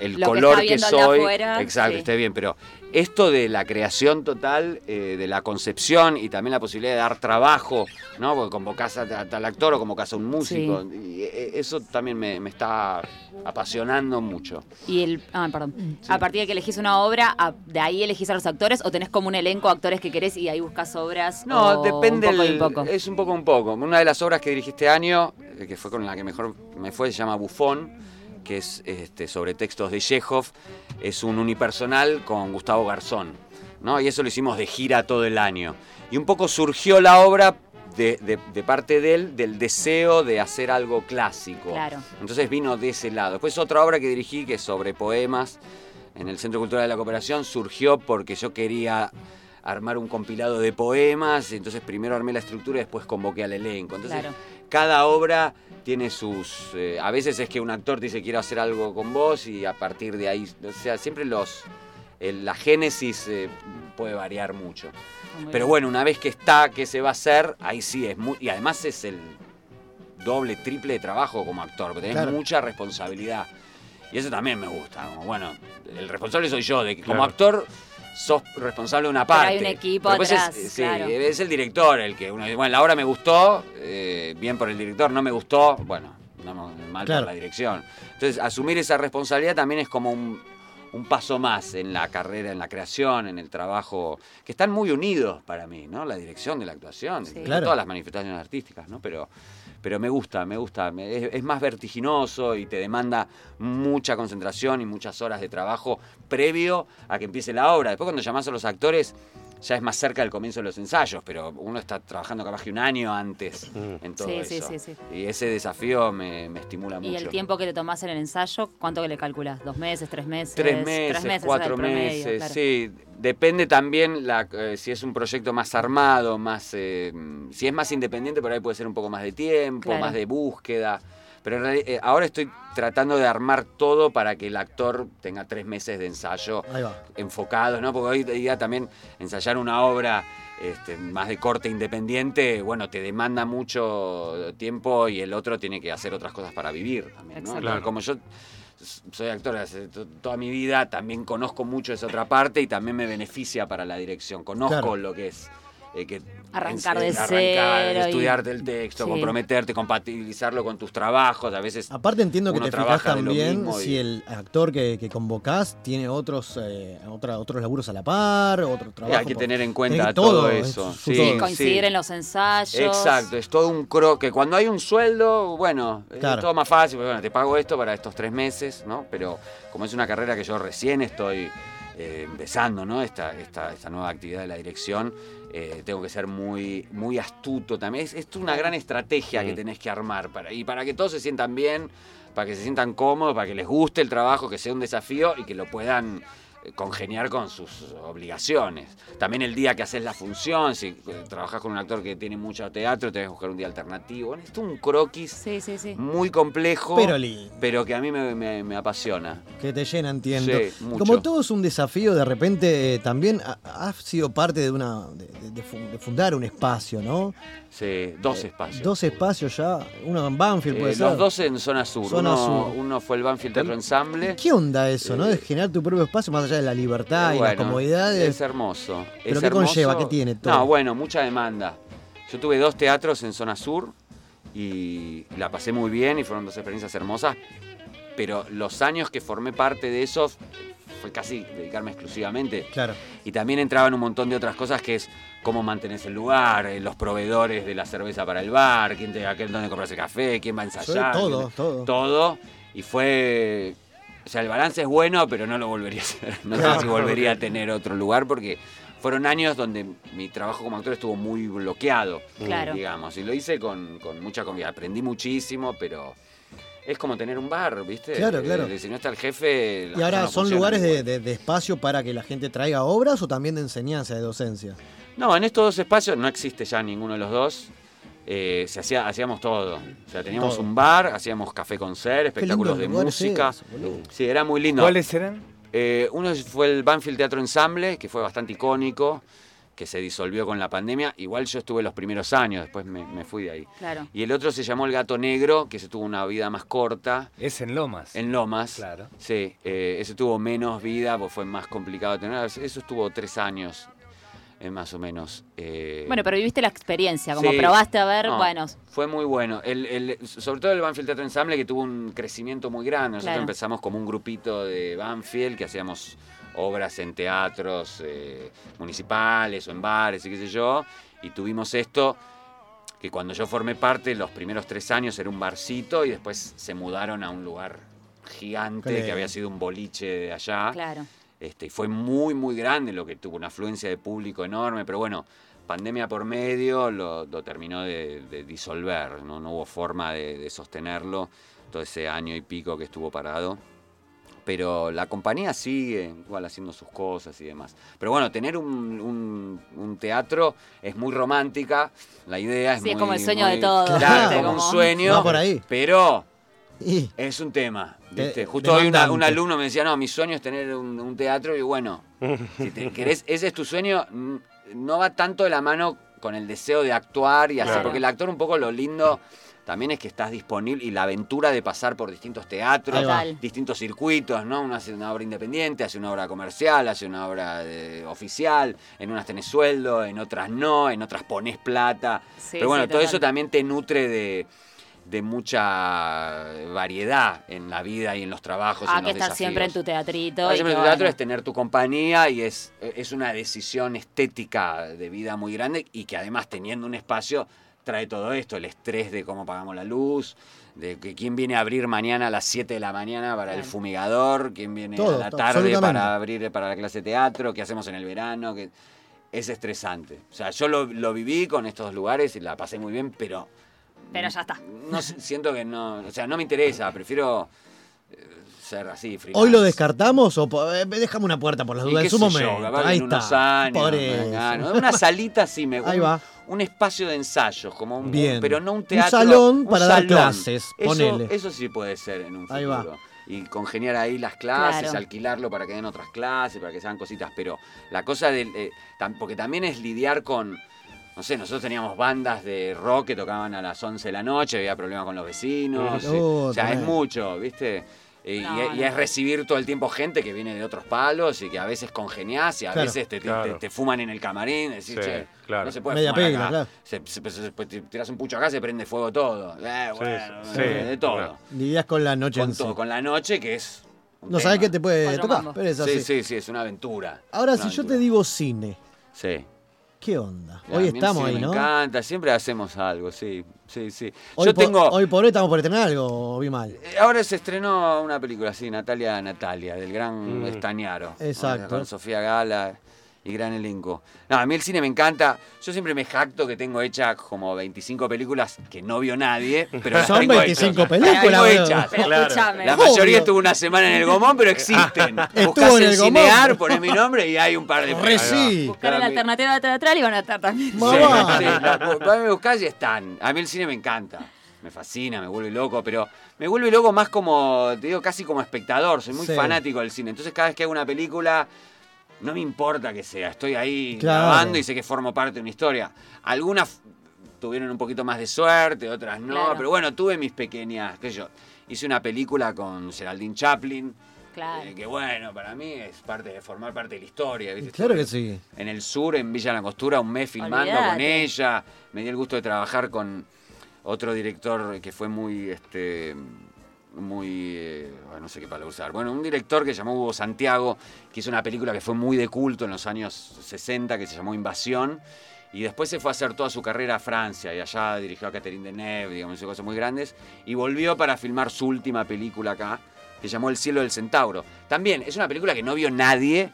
el Lo que color está que, soy, afuera, exacto, sí. esté bien, pero esto de la creación total, eh, de la concepción y también la posibilidad de dar trabajo, ¿no? Porque convocás a, a tal actor o convocás a un músico, y eh, eso también me, me está apasionando mucho. Y el. Ah, perdón. A partir de que elegís una obra, a- ¿de ahí elegís a los actores o tenés como un elenco de actores que querés y ahí buscas obras? No, o depende. Un poco y un poco. Es un poco un poco. Una de las obras que dirigí este año, eh, que fue con la que mejor me fue, se llama Bufón, que es este, sobre textos de Chekhov. Es un unipersonal con Gustavo Garzón. ¿no? Y eso lo hicimos de gira todo el año. Y un poco surgió la obra de, de- de parte de él del deseo de hacer algo clásico. Claro. Entonces vino de ese lado. Después otra obra que dirigí, que es sobre poemas, en el Centro Cultural de la Cooperación, surgió porque yo quería armar un compilado de poemas, entonces primero armé la estructura y después convoqué al elenco. Entonces, Claro. cada obra tiene sus... eh, a veces es que un actor te dice quiero hacer algo con vos y a partir de ahí, o sea, siempre los... el- la génesis eh, puede variar mucho. Muy Pero bueno, una vez que está, que se va a hacer, ahí sí es muy... Y además es el doble, triple de trabajo como actor, porque tenés Claro. mucha responsabilidad. Y eso también me gusta. Como, bueno, el responsable soy yo, de que como Claro. actor sos responsable de una Pero parte. hay un equipo después atrás, es, sí, claro. es el director el que uno dice, bueno, la obra me gustó, eh, bien por el director, no me gustó, bueno, no, mal Claro. por la dirección. Entonces, asumir esa responsabilidad también es como un, un paso más en la carrera, en la creación, en el trabajo, que están muy unidos para mí, ¿no? La dirección de la actuación, de Claro. todas las manifestaciones artísticas, ¿no? Pero, pero me gusta, me gusta. es más vertiginoso y te demanda mucha concentración y muchas horas de trabajo previo a que empiece la obra. Después cuando llamás a los actores ya es más cerca del comienzo de los ensayos, pero uno está trabajando capaz que un año antes en todo Sí, sí, eso. sí, sí. Y ese desafío me, me estimula mucho. ¿Y el tiempo que te tomás en el ensayo, cuánto que le calculas? ¿Dos meses, tres meses? Tres meses, ese es cuatro promedio, meses, claro. sí. Depende también la, eh, si es un proyecto más armado, más eh, si es más independiente, por ahí puede ser un poco más de tiempo, Claro. más de búsqueda. Pero en reali- eh, ahora estoy tratando de armar todo para que el actor tenga tres meses de ensayo enfocados, ¿no? Porque hoy día también ensayar una obra este, más de corte independiente, bueno, te demanda mucho tiempo y el otro tiene que hacer otras cosas para vivir también, ¿no? Claro. Como yo soy actor hace to- toda mi vida, también conozco mucho esa otra parte y también me beneficia para la dirección. Conozco Claro. lo que es eh, que Arrancar de arrancar, cero y- estudiarte el texto, Sí. comprometerte, compatibilizarlo con tus trabajos, a veces Aparte entiendo que te fijas también y- si el actor que, que convocás tiene otros eh, otra- otros laburos a la par, otro Y trabajo. hay que por- tener en cuenta todo, es eso. su Sí, coincidir sí. en los ensayos. Exacto, es todo un croque. Cuando hay un sueldo, bueno, Claro. es todo más fácil, porque bueno, te pago esto para estos tres meses, ¿no? Pero como es una carrera que yo recién estoy eh, empezando ¿no? esta, esta, esta nueva actividad de la dirección, eh, tengo que ser muy, muy astuto también. Es, es una gran estrategia que tenés que armar para, y para que todos se sientan bien, para que se sientan cómodos, para que les guste el trabajo, que sea un desafío y que lo puedan congeniar con sus obligaciones. También el día que haces la función, si eh, trabajas con un actor que tiene mucho teatro, tenés que buscar un día alternativo. Bueno, esto es un croquis Sí, sí, sí. muy complejo, Pero pero que a mí me, me- me apasiona. Que te llena, entiendo. Sí, mucho. Como todo es un desafío, de repente eh, también ha- has sido parte de una de, de- de fu- de fundar un espacio, ¿no? Sí, dos espacios. Dos espacios ya, uno en Banfield Eh, puede ser. los dos en zona sur. Zona uno, sur. uno fue el Banfield Teatro Ensamble. ¿Qué onda eso, no? De generar tu propio espacio más allá de la libertad y las comodidades. Es hermoso. ¿Pero es qué hermoso. conlleva? ¿Qué tiene todo? No, bueno, mucha demanda. Yo tuve dos teatros en zona sur y la pasé muy bien y fueron dos experiencias hermosas. Pero los años que formé parte de eso fue casi dedicarme exclusivamente. Claro. Y también entraban un montón de otras cosas que es cómo mantenés el lugar, eh, los proveedores de la cerveza para el bar, quién te, aquel dónde compras el café, quién va a ensayar. todo, quién- todo. Todo. Y fue. O sea, el balance es bueno, pero no lo volvería a hacer. No sé si volvería a tener otro lugar porque fueron años donde mi trabajo como actor estuvo muy bloqueado, Claro. digamos. Y lo hice con, con mucha confianza. Aprendí muchísimo, pero es como tener un bar, ¿viste? Claro, claro. Eh, si no está el jefe. ¿Y ahora no son lugares de, de- de espacio para que la gente traiga obras o también de enseñanza, de docencia? No, en estos dos espacios no existe ya ninguno de los dos. Eh, se hacía, hacíamos todo. O sea, teníamos Todo. un bar, hacíamos café con ser, espectáculos de música. sí, era muy lindo. ¿Cuáles eran? Eh, uno fue el Banfield Teatro Ensamble, que fue bastante icónico, que se disolvió con la pandemia. Igual yo estuve los primeros años, después me, me fui de ahí. Claro. Y el otro se llamó El Gato Negro, que se tuvo una vida más corta. Es en Lomas. En Lomas. Claro. Sí, eh, ese tuvo menos vida, pues fue más complicado de tener. Eso estuvo tres años, eh, más o menos. Eh, Bueno, pero viviste la experiencia, como Sí. probaste a ver, No, bueno, Fue muy bueno. El, el- sobre todo el Banfield Teatro Ensamble que tuvo un crecimiento muy grande. Nosotros Claro. empezamos como un grupito de Banfield que hacíamos obras en teatros eh, municipales o en bares y qué sé yo. Y tuvimos esto que cuando yo formé parte, los primeros tres años era un barcito y después se mudaron a un lugar gigante que había sido un boliche de allá. claro. Este, y fue muy, muy grande lo que tuvo, una afluencia de público enorme, pero bueno, pandemia por medio lo, lo terminó de, de disolver, ¿no? no hubo forma de, de sostenerlo todo ese año y pico que estuvo parado. Pero la compañía sigue igual haciendo sus cosas y demás. Pero bueno, tener un, un- un teatro es muy romántica, la idea es Sí, es muy- como el sueño muy- de todos, Claro, como un sueño. Va por ahí. Pero Y es un tema, ¿viste? De- Justo hoy una- un alumno me decía, no, mi sueño es tener un, un teatro y bueno, si te querés, ese es tu sueño, no va tanto de la mano con el deseo de actuar y hacer, Claro. porque el actor un poco lo lindo también es que estás disponible y la aventura de pasar por distintos teatros, distintos circuitos, ¿no? Uno hace una obra independiente, hace una obra comercial, hace una obra de- oficial, en unas tenés sueldo, en otras no, en otras ponés plata. Sí, Pero bueno, sí, todo total. eso también te nutre de, de mucha variedad en la vida y en los trabajos. Ah, en que los estar siempre en tu teatrito. Estar y siempre en tu teatro bueno. es tener tu compañía y es, es una decisión estética de vida muy grande y que además teniendo un espacio trae todo esto, el estrés de cómo pagamos la luz, de que quién viene a abrir mañana a las 7 de la mañana para el fumigador, quién viene Todo, a la tarde para abrir para la clase de teatro, qué hacemos en el verano, que es estresante. O sea, yo lo, lo viví con estos dos lugares y la pasé muy bien, pero Pero ya está. no siento que no, o sea, no me interesa, prefiero eh, ser así, freelance. ¿Hoy lo descartamos o eh, déjame una puerta por las Y dudas? qué En su sé momento. yo, Ahí en unos está. años, Por eso. Una salita sí me Ahí un, va. un espacio de ensayos, como un, Bien. pero no un Un teatro. salón para dar clases, Eso, ponele. eso sí puede ser en un futuro. Ahí va. Y congeniar ahí las clases, Claro. alquilarlo para que den otras clases, para que sean cositas. Pero la cosa del. eh, tam- porque también es lidiar con. No sé, nosotros teníamos bandas de rock que tocaban a las 11 de la noche, había problemas con los vecinos. Uh, eh, o sea, es tremendo. mucho, ¿viste? Y, No, y es- es recibir todo el tiempo gente que viene de otros palos y que a veces congeniás y a Claro. veces te, te- Claro. te- te fuman en el camarín. Decís, Sí, che, claro. no se puede Media fumar acá. claro. Se, se- se- pues, te tiras un pucho acá, se prende fuego todo. Eh, bueno, sí, eh, de todo. claro. Lidias con la noche Con en sí. todo, con la noche que es. No sabes tema. qué te puede tocar, pero es Sí, así. sí, sí, es una aventura. Ahora, Una si yo te digo cine, Sí. ¿Qué onda? A Hoy mí estamos ahí, Me ¿no? encanta, siempre hacemos algo, sí. Sí, sí. Hoy, Yo por, tengo. hoy por hoy estamos por estrenar algo, o vi mal. Eh, Ahora se estrenó una película así, Natalia Natalia, del gran Mm. Estañaro. Exacto. Con Sofía Gala y gran elenco. No, a mí el cine me encanta. Yo siempre me jacto que tengo hechas como 25 películas que no vio nadie, pero las Son tengo 25 hechas. películas, Las tengo boludo. hechas. Pero Claro. La mayoría Obvio. estuvo una semana en el Gomón, pero existen. Estuvo Buscás en en el Gomón. Cinear, ponés mi nombre y hay un par de películas. sí. Buscar la alternativa teatral y van a estar también. Sí, Mamá. sí, la- me buscás y están. A mí el cine me encanta. Me fascina, me vuelve loco, pero me vuelve loco más como, te digo, casi como espectador. Soy muy Sí. fanático del cine. Entonces, cada vez que hago una película, no me importa que sea. Estoy ahí Claro. grabando y sé que formo parte de una historia. Algunas tuvieron un poquito más de suerte, otras no. Claro. Pero bueno, tuve mis pequeñas, qué sé yo. Hice una película con Geraldine Chaplin. Claro. eh, que bueno, para mí es parte de formar parte de la historia. ¿viste? Claro que sí. en el sur, en Villa La Costura, un mes filmando con ella. Me di el gusto de trabajar con otro director que fue muy, este, muy, eh, no sé qué palabra usar. Bueno, un director que se llamó Hugo Santiago, que hizo una película que fue muy de culto en los años 60, que se llamó Invasión. Y después se fue a hacer toda su carrera a Francia y allá dirigió a Catherine Deneuve, digamos, cosas muy grandes. Y volvió para filmar su última película acá, que llamó El cielo del centauro. También es una película que no vio nadie,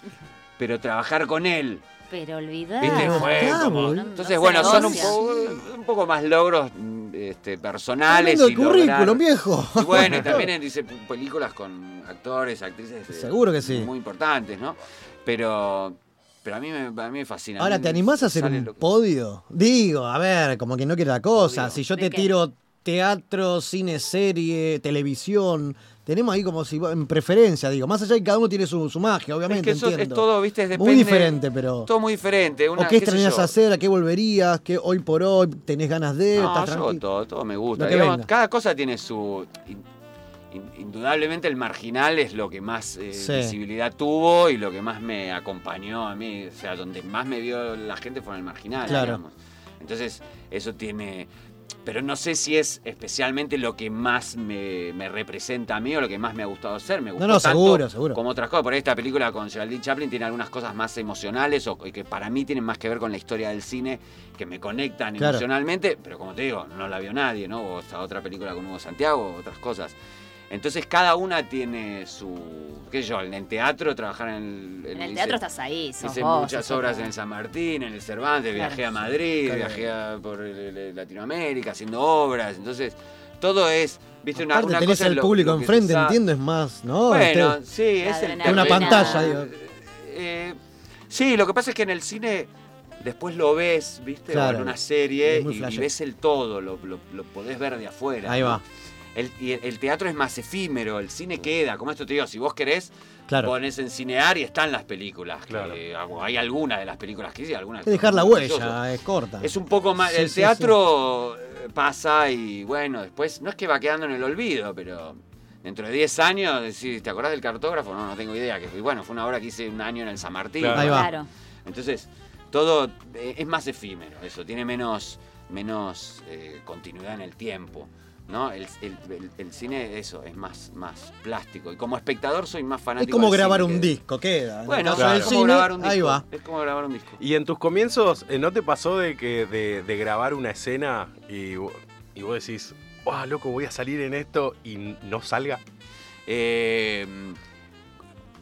pero trabajar con él Pero olvidar. ¿Viste? Fue está, como- boludo. Entonces, No bueno, se son un negocia. poco, un poco más logros mm, este, personales. Tremendo y el currículum, lograr- viejo. Y bueno, y también dice películas con actores, actrices. eh, Seguro que sí. Muy importantes, ¿no? Pero, pero a, mí me, a mí me fascina. Ahora, ¿te animás a hacer sale un lo que- podio? Digo, a ver, como que no quiere la cosa. Si yo ¿De te qué? tiro teatro, cine, serie, televisión, tenemos ahí como si en preferencia, digo, más allá de que cada uno tiene su, su magia, Es obviamente. que eso es todo, ¿viste? Muy Depende- diferente, pero. Todo muy diferente. Una, ¿O qué sé extrañas hacer? ¿A qué volverías? ¿Qué hoy por hoy tenés ganas de? No, ¿Estás yo tranquilo? todo, todo me gusta. Digamos, cada cosa tiene su. in- in- indudablemente el marginal es lo que más eh, Sí. visibilidad tuvo y lo que más me acompañó a mí. O sea, donde más me vio la gente fue en el marginal, Claro. digamos. Entonces, eso tiene. Pero no sé si es especialmente lo que más me, me representa a mí o lo que más me ha gustado hacer. Me gustó no, tanto seguro, seguro. Como otras cosas. Por ahí esta película con Geraldine Chaplin tiene algunas cosas más emocionales o que para mí tienen más que ver con la historia del cine que me conectan Claro. emocionalmente, pero como te digo, no la vio nadie, ¿no? O esta otra película con Hugo Santiago, otras cosas. Entonces cada una tiene su, qué sé yo, en el teatro, trabajar en el... En el hice- teatro estás ahí, sos Hice vos, muchas sos obras en San Martín, en el Cervantes, Claro. viajé a Madrid, Claro. viajé a- por el- el- Latinoamérica haciendo obras, entonces todo es, viste, una, Aparte una tenés cosa al lo- público lo enfrente, entiendo, es más, ¿no? Bueno, Este- sí, es el. Una pantalla, digo. Eh, sí, lo que pasa es que en el cine después lo ves, ¿viste? Claro. O en una serie y, ves el todo, lo, lo- lo podés ver de afuera. Ahí ¿no? va. El, el teatro es más efímero, el cine queda. Como esto te digo, si vos querés, Claro. pones en cinear y están las películas. que, Claro. hay algunas de las películas que hice, algunas Es que dejar la huella, es corta. Es un poco más. Sí, el sí, teatro pasa y bueno, después no es que va quedando en el olvido, pero dentro de 10 años, decís, ¿te acordás del cartógrafo? No, no tengo idea. Que fue, bueno, fue una obra que hice un año en el San Martín. Claro. Ahí va. Claro. Entonces, todo eh, es más efímero, eso, tiene menos, menos eh, continuidad en el tiempo. ¿No? El, el- el- el cine, eso, es más, más plástico. Y como espectador soy más Es fanático. como del grabar un que- disco, queda. Bueno, claro. es como cine, grabar un disco. ahí va. Es como grabar un disco. Y en tus comienzos, eh, ¿no te pasó de que de, de grabar una escena y, y vos decís, ¡ah, loco, voy a salir en esto y no salga! Eh,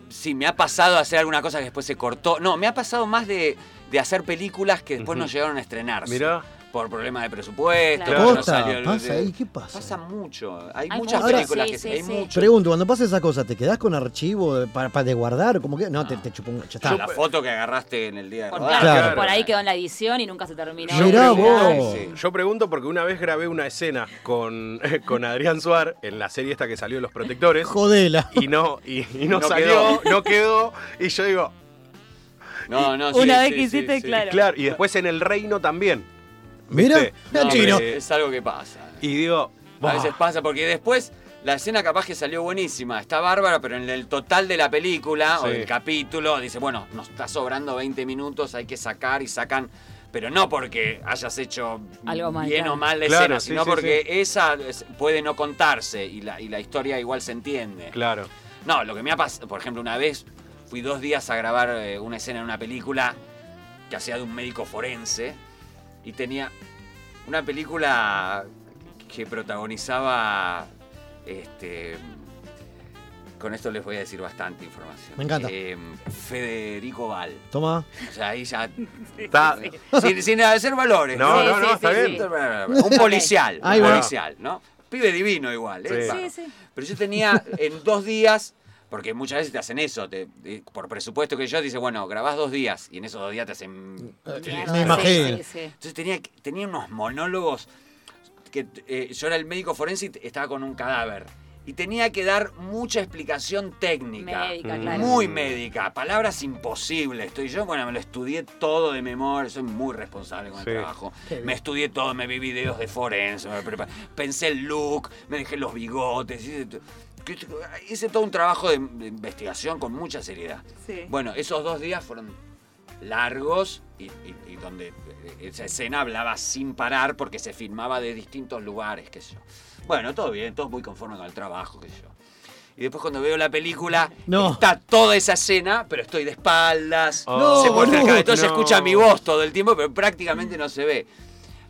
sí, me ha pasado hacer alguna cosa que después se cortó. No, me ha pasado más de, de hacer películas que después no llegaron a estrenarse. Mirá, Por problemas de presupuesto. Claro. no salió el- pasa ahí, ¿qué pasa? Pasa mucho. Hay, Hay muchas mucho, películas sí, que sí, hay sí. mucho. Pregunto, cuando pasa esa cosa, ¿te quedás con archivo de- para, para de guardar? Como que, no, te, No. te chupo un... Está. la foto que agarraste en el día de Por, rodaje. claro, Claro. por ahí quedó en la edición y nunca se terminó. Mirá vos. yo pregunto porque una vez grabé una escena con, con Adrián Suar en la serie esta que salió de Los Protectores Jodela. y no, y, y no, No salió, quedó. no quedó. Y yo digo, No, no, sí, Una vez sí, que sí, hiciste, sí. claro. claro, y después en El Reino también. Mira, No, chino. Es algo que pasa. Y digo, A veces pasa, porque después la escena capaz que salió buenísima, está bárbara, pero en el total de la película o del capítulo dice, bueno, nos está sobrando 20 minutos, hay que sacar y sacan. Pero no porque hayas hecho Algo mal, bien claro. o mal la Claro, escena, sí, sino sí, porque esa es- puede no contarse y la, y la historia igual se entiende. Claro. No, lo que me ha pasado, por ejemplo, una vez fui dos días a grabar eh, una escena en una película que hacía de un médico forense y tenía una película que protagonizaba este con esto les voy a decir bastante información. Me encanta. Eh, Federico Val. Toma. O sea, ahí ya Está- sin, sin hacer valores. No, no, no, está bien. Un policial, Ahí un policial, ¿no? Pibe divino igual, ¿eh? Sí. Sí, sí. Pero yo tenía en dos días, porque muchas veces te hacen eso, te- te- por presupuesto que yo, dice, bueno, grabás dos días y en esos dos días te hacen... Me imagino. Sí, sí. Entonces tenía, tenía unos monólogos que eh, yo era el médico forense y estaba con un cadáver. Y tenía que dar mucha explicación técnica. Médica, claro. Muy médica. Palabras imposibles. Estoy yo, bueno, me lo estudié todo de memoria. Soy muy responsable con Sí. el trabajo. Me estudié todo, me vi videos de forense, me pensé el look, me dejé los bigotes. Que- hice todo un trabajo de, de investigación con mucha seriedad. Sí. Bueno, esos dos días fueron largos y, y- y donde eh, esa escena hablaba sin parar porque se filmaba de distintos lugares, qué sé yo. Bueno, todo bien, todo muy conforme con el trabajo, qué sé yo. Y después cuando veo la película, No. está toda esa escena, pero estoy de espaldas, No, se muestra el boludo. cabello, entonces se No. escucha mi voz todo el tiempo, pero prácticamente no se ve.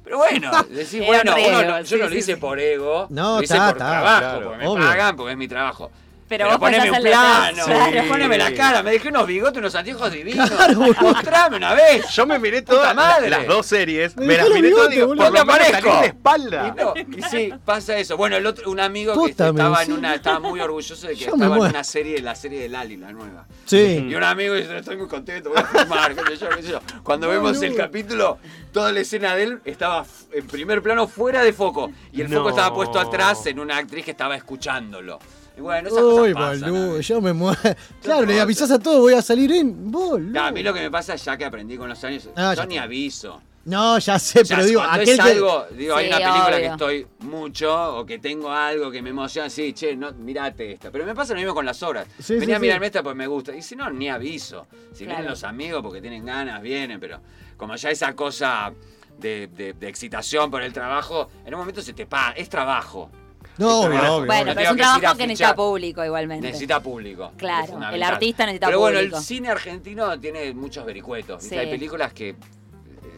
Pero bueno, decís, bueno, un uno no- yo sí, no lo hice sí. por ego, No, lo hice está, por trabajo, claro, porque me obvio. pagan, porque es mi trabajo. Pero Pero, vos poneme un plano. Sí. poneme la cara, me dejé unos bigotes, unos anteojos divinos. Claro. Mostrame una vez. Yo me miré todas madre. las dos series, Me me las miré todas digo, lo ¿Dónde aparezco? de Y, espalda. no, y sí, pasa eso. Bueno, el otro, un amigo que estaba en una, estaba muy orgulloso de que Yo estaba en una serie, la serie de Lali, la nueva. Sí. Y un amigo dice, estoy muy contento, voy a filmar, qué sé yo, qué sé yo. Cuando vemos el capítulo, toda la escena de él estaba en primer plano fuera de foco. Y el foco estaba puesto atrás en una actriz que estaba escuchándolo. Y bueno, esas cosas Uy, pasan. boludo, ¿no? yo me muero. Claro, le avisás a todos, voy a salir en. Boludo. Claro, a mí lo que me pasa ya que aprendí con los años, Ah, yo ni aviso. No, ya sé, pero digo, cuando aquel es que. algo, digo, hay una película que estoy mucho o que tengo algo que me emociona, sí, che, no, mirate esta. Pero me pasa lo mismo con las obras. Sí, Venía sí, a mirarme sí. esta porque me gusta. Y si no, ni aviso. Si Claro. vienen los amigos porque tienen ganas, vienen, pero como ya esa cosa de, de- de excitación por el trabajo, en un momento se te paga, es trabajo. No, obvio, obvio. Bueno, No pero es un trabajo que necesita público igualmente. Necesita público. Claro, el artista necesita Pero bueno, público. el cine argentino tiene muchos vericuetos. Hay películas que eh,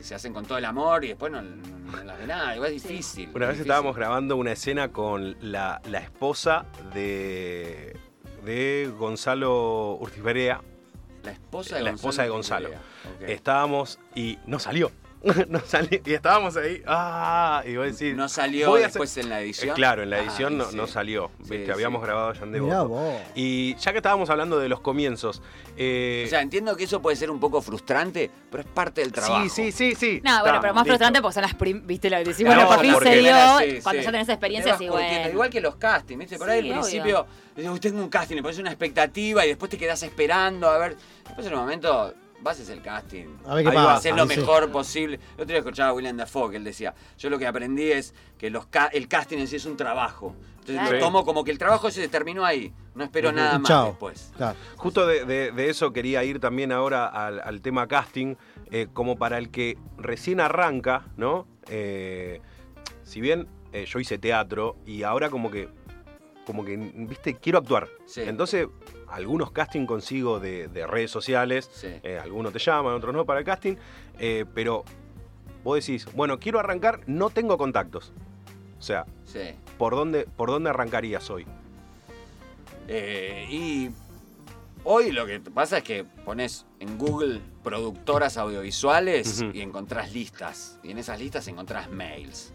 se hacen con todo el amor y después no, no- no las ve nada. Igual es difícil. Una vez difícil. estábamos grabando una escena con la, la esposa de, de Gonzalo Urtiberea. La esposa de La Gonzalo. esposa de Gonzalo. Estábamos y no salió. no salió. Y estábamos ahí. Ah, y vos decís. No salió voy a hacer- después en la edición. Eh, claro, en la Ah, edición no, sí. no salió. Sí, Viste, sí. habíamos grabado. Y ya que estábamos hablando de los comienzos. eh, O sea, entiendo que eso puede ser un poco frustrante, pero es parte del trabajo. sí, sí, sí, sí. No, bueno, pero más listo. frustrante porque son las prim viste lo que decís, Claro, bueno, por fin se dio, cuando sí. ya tenés experiencia, sí, bueno. Igual que los castings, ¿viste? Por ahí al principio, tengo un casting, le pones una expectativa y después te quedás esperando a ver. Después en un momento vas a hacer el casting. A ver qué Ahí pasa, hacer lo sí. mejor posible. El otro día escuchaba a William Dafoe que él decía, yo lo que aprendí es que los ca- el casting en sí es un trabajo. Entonces Claro. lo tomo como que el trabajo se terminó ahí. No espero nada más Chao. después. Claro. Justo de, de- de eso quería ir también ahora al, al tema casting, eh, como para el que recién arranca, ¿no? Eh, si bien eh, yo hice teatro y ahora como que, como que, viste, quiero actuar. Sí. Entonces, algunos casting consigo de, de redes sociales, Sí. eh, algunos te llaman, otros no para el casting, eh, pero vos decís, bueno, quiero arrancar, no tengo contactos. O sea, Sí. ¿por dónde, por dónde arrancarías hoy? Eh, y hoy lo que pasa es que pones en Google productoras audiovisuales y encontrás listas. Y en esas listas encontrás mails.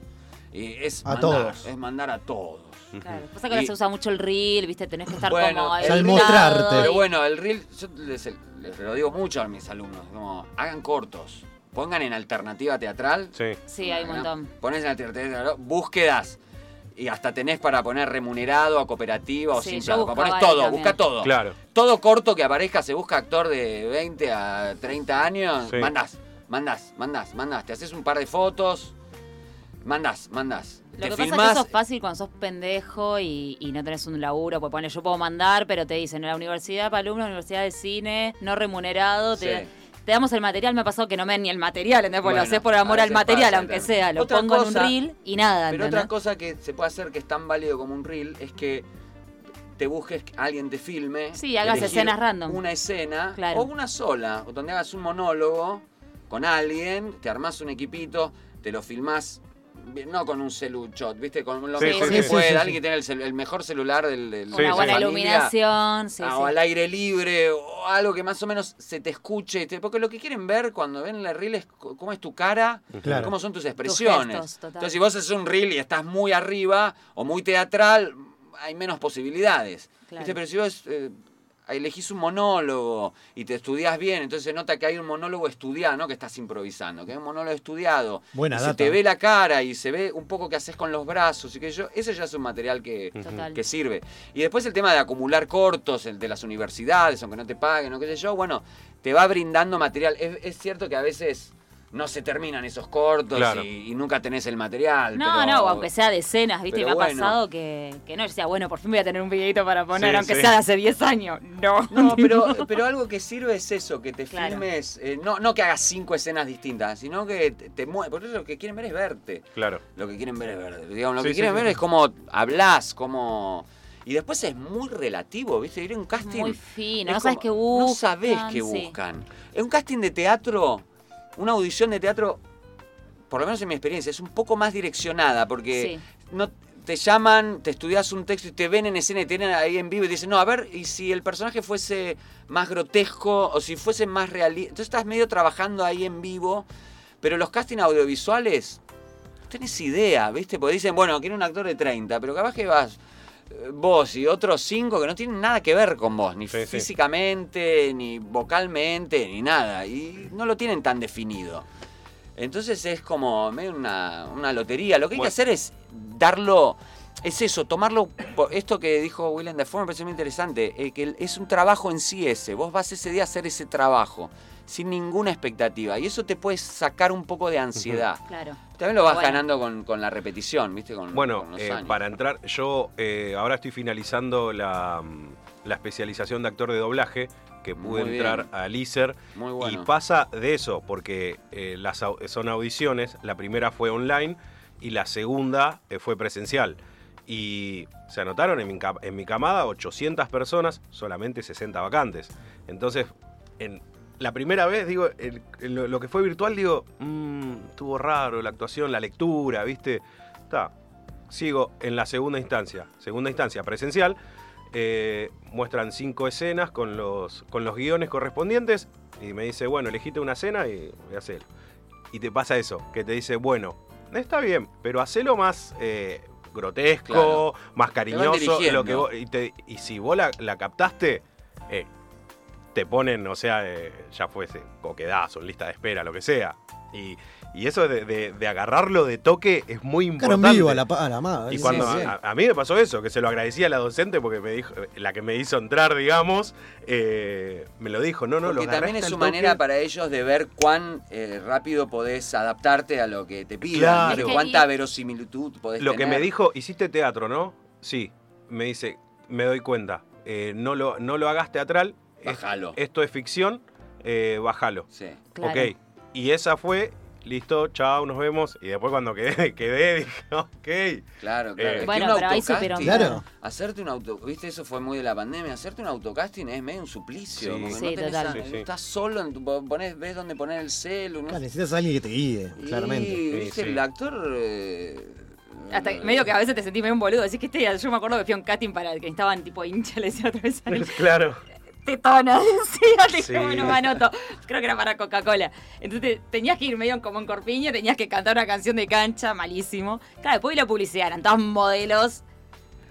Y es A mandar, todos. es mandar a todos. Claro. Pasa que ahora Y- se usa mucho el reel, viste, tenés que estar Bueno, como editado mostrarte. Pero bueno, el reel, yo les, les lo digo mucho a mis alumnos, como hagan cortos, pongan en alternativa teatral. Sí. Sí, hay un montón. Pones en alternativa teatral, búsquedas. Y hasta tenés para poner remunerado a cooperativa o Sí, sin plata. Pones todo, también. busca todo. Claro. Todo corto que aparezca, se busca actor de 20 a 30 años, Sí. mandás, mandás, mandás, mandás. Te haces un par de fotos, mandás, mandás. Lo que pasa es filmás. que eso es fácil cuando sos pendejo y, y no tenés un laburo. Pues pone, yo puedo mandar, pero te dicen, en la universidad para alumnos, universidad de cine, no remunerado, te, Sí. te damos el material. Me ha pasado que no me den ni el material, ¿entendés? Porque Bueno, lo haces por amor al material, pasa aunque sea. Lo pongo en un reel y nada, Pero ¿entendés? otra cosa que se puede hacer que es tan válido como un reel es que te busques que alguien te filme. Sí, hagas escenas random. Una escena Claro. o una sola, o donde hagas un monólogo con alguien, te armás un equipito, te lo filmás. No con un celuchot, ¿viste? Con lo Sí, mejor sí, que sí, pueda. sí, sí. Alguien que tenga el, cel- el mejor celular del, del- de Una la buena familia. iluminación, sí, Ah, sí. o al aire libre, o algo que más o menos se te escuche. te- Porque lo que quieren ver cuando ven el reel es cómo es tu cara, Claro. cómo son tus expresiones. gestos. Entonces, si vos haces un reel y estás muy arriba o muy teatral, hay menos posibilidades. Claro. ¿Viste? Pero si vos eh, elegís un monólogo y te estudias bien, entonces se nota que hay un monólogo estudiado, no que estás improvisando, que hay un monólogo estudiado. Buena y se data. te ve la cara y se ve un poco qué haces con los brazos y que yo, ese ya es un material que, Total. que sirve. Y después el tema de acumular cortos, el de las universidades, aunque no te paguen, o qué sé yo, bueno, te va brindando material. Es, es cierto que a veces no se terminan esos cortos Claro. y, y nunca tenés el material. No, pero- no, aunque sea decenas, ¿viste? pero Me ha pasado que, que no, yo decía, bueno, por fin voy a tener un videito para poner, Sí, aunque sí. sea de hace 10 años. No, No, pero, pero algo que sirve es eso, que te Claro. filmes, eh, no, no que hagas cinco escenas distintas, sino que te, te mueves. Por eso lo que quieren ver es verte. Claro. Lo que quieren ver es verte. Digamos, lo Sí, que quieren sí. ver es cómo hablas, cómo. Y después es muy relativo, ¿viste? Ir a un casting. Muy fino, no sabes qué buscan. No sabés qué sí. buscan. En un casting de teatro, una audición de teatro, por lo menos en mi experiencia, es un poco más direccionada, porque Sí. no te llaman, te estudias un texto y te ven en escena y te tienen ahí en vivo y dicen, no, a ver, y si el personaje fuese más grotesco o si fuese más realista. Entonces estás medio trabajando ahí en vivo, pero los castings audiovisuales, no tenés idea, ¿viste? Porque dicen, bueno, quiero un actor de 30, pero capaz que vas vos y otros cinco que no tienen nada que ver con vos, ni Sí, sí. físicamente, ni vocalmente, ni nada, y no lo tienen tan definido. Entonces es como medio una, una lotería. Lo que hay que hacer es darlo, es eso, tomarlo, por- esto que dijo Willem Dafoe me pareció muy interesante, eh, que es un trabajo en sí ese, vos vas ese día a hacer ese trabajo, sin ninguna expectativa, y eso te puede sacar un poco de ansiedad. Claro. También lo vas Bueno. ganando con, con la repetición, ¿viste? Con, Bueno, con los eh, años. para entrar, yo eh, ahora estoy finalizando la, mm, la especialización de actor de doblaje, que pude Muy entrar bien. al ISER. Muy bueno. Y pasa de eso, porque eh, las, son audiciones, la primera fue online y la segunda eh, fue presencial. Y se anotaron en mi, en mi camada 800 personas, solamente 60 vacantes. Entonces, en la primera vez, digo, el- el- lo, que fue virtual, digo, "Mm, estuvo raro la actuación, la lectura, ¿viste? Está. Sigo en la segunda instancia. Segunda instancia presencial. eh, muestran cinco escenas con los, con los guiones correspondientes. Y me dice, bueno, elegite una escena y voy a hacer. Y te pasa eso, que te dice, bueno, está bien, pero hacelo más eh, grotesco, Claro. más cariñoso. Lo que vos- y, te- y si vos la, la captaste, eh, te ponen, o sea, eh, ya fuese coquedazo, en lista de espera, lo que sea. Y, y eso de, de- de agarrarlo de toque es muy Claro, importante. en vivo a la, a la madre. Y sí, cuando sí. a, a mí me pasó eso, que se lo agradecía a la docente porque me dijo, la que me hizo entrar, digamos, eh, me lo dijo, no, no, Porque lo también es su manera para ellos de ver cuán eh, rápido podés adaptarte a lo que te pidan. Claro. Cuánta verosimilitud podés Lo que me dijo, hiciste teatro, ¿no? Sí. Me dice, me doy cuenta, eh, no, lo, no lo hagas teatral. Es- Bajalo. esto es ficción, eh, bájalo. Sí. Claro. Ok. Y esa fue, listo, chao, nos vemos. Y después cuando quedé, quedé dije, ok. Claro, claro. Eh, que Bueno, pero ahí Claro. Hacerte un auto, viste, eso fue muy de la pandemia. Hacerte un autocasting es medio un suplicio. Sí. Sí, no tenés total. a- Sí, sí. Estás solo, en tu- ponés, ves dónde poner el celu. ¿no? Claro, necesitas a alguien que te guíe, Y, claramente. viste, Sí, sí. el actor. eh, Hasta que- medio que a veces te sentís medio un boludo. Decís que este, yo me acuerdo que fui a un casting para el que estaban tipo hincha, le decía otra vez a él, Claro. Tetona, decía, Sí. dije, bueno, me anoto. Creo que era para Coca-Cola. Entonces tenías que ir medio como en corpiño, tenías que cantar una canción de cancha, malísimo. Claro, después vi la publicidad, eran todas modelos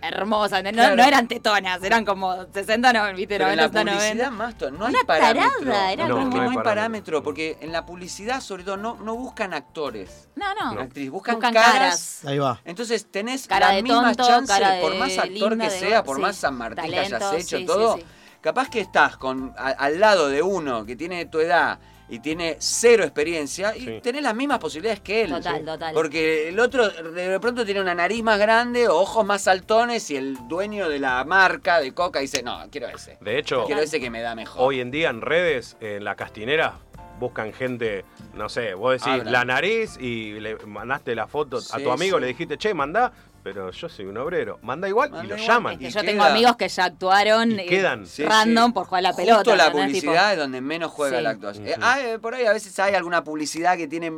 hermosas, no, Claro. no eran tetonas, eran como 60, no, viste, Pero en la 90, 90. publicidad más no hay Una parámetro. tarada, era no, como- es que no hay No hay parámetro, porque en la publicidad sobre todo no, no buscan actores, No, no. actriz, buscan, Buscan caras. caras. Ahí va. Entonces tenés Cara las de mismas tonto, chances, cara de por más actor linda, que de- sea, por sí. más San Martín que hayas Talento, hecho sí, todo, sí, sí. Capaz que estás con a- al lado de uno que tiene tu edad y tiene cero experiencia y Sí. tenés las mismas posibilidades que él. Total, total. Porque el otro de pronto tiene una nariz más grande, ojos más saltones y el dueño de la marca de Coca dice, no, quiero ese. De hecho, Quiero ese que me da mejor. hoy en día en redes, en la castinera, buscan gente, no sé, vos decís Hablan. la nariz y le mandaste la foto a tu amigo, sí. le dijiste, che, mandá, pero yo soy un obrero. Manda igual y lo llaman. Que yo tengo amigos que ya actuaron Y eh, quedan. Sí, random sí. por jugar la Justo pelota. la publicidad es donde menos juega Sí. la actuación. Eh, hay, por ahí a veces hay alguna publicidad que tiene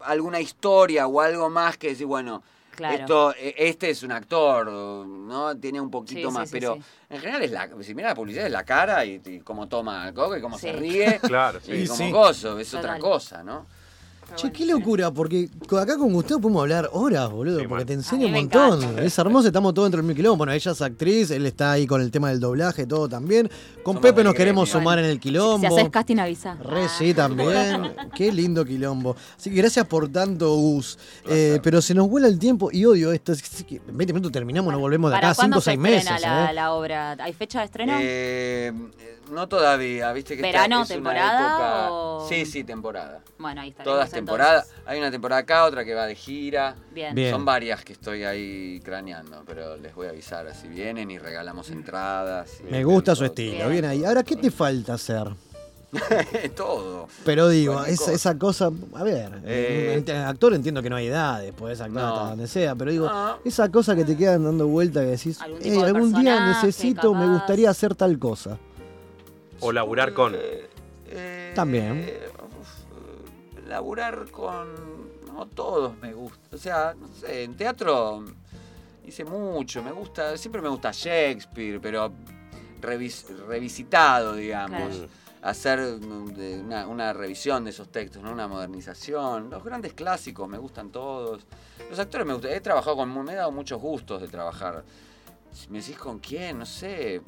alguna historia o algo más que decir, bueno, Claro. esto, eh, este es un actor, ¿no? Tiene un poquito más, sí, pero sí. en general es la, si mira la publicidad es la cara y, y cómo toma el coco y cómo se ríe. Claro, y sí. como Sí. coso, es otra cosa, ¿no? Che, qué locura, porque acá con Gustavo podemos hablar horas, boludo, porque te enseña un montón. encanta. Es hermoso, estamos todos dentro del mismo quilombo. Bueno, ella es actriz, él está ahí con el tema del doblaje, todo también. Con Somos Pepe nos queremos sumar en el Si quilombo. haces casting, avisa. Re sí, también. Qué lindo quilombo. Así que gracias por tanto, Gus. Eh, pero se nos vuela el tiempo y odio esto. Es que en 20 minutos terminamos, nos volvemos de ¿Para acá cuándo 5 o se 6 estrena meses. la, ¿eh? la obra? ¿Hay fecha de estreno? Eh, no todavía, viste que esta ¿Verano, es una temporada época- o- Sí, sí, temporada. bueno, ahí está. Todas temporadas. Hay una temporada acá, otra que va de gira. Bien. Bien. Son varias que estoy ahí craneando, pero les voy a avisar si vienen y regalamos entradas. y- Me gusta su estilo, Bien. bien ahí. Ahora, ¿qué te falta hacer? todo. Pero digo, esa, cosa. esa cosa, a ver, Eh, ent- actor entiendo que no hay edades, podés actuar No. hasta donde sea, pero digo, No. esa cosa que te quedan dando vuelta que decís, Algún "Ey, tipo de algún día necesito, me capaz". gustaría hacer tal cosa. O laburar con. Eh, También. Laburar con. No todos me gusta. O sea, no sé, en teatro hice mucho. Me gusta. Siempre me gusta Shakespeare, pero revis- revisitado, digamos. Claro. Hacer una, una revisión de esos textos, ¿no? una modernización. Los grandes clásicos me gustan todos. Los actores me gustan. He trabajado con. Me he dado muchos gustos de trabajar. Si me decís con quién, no sé.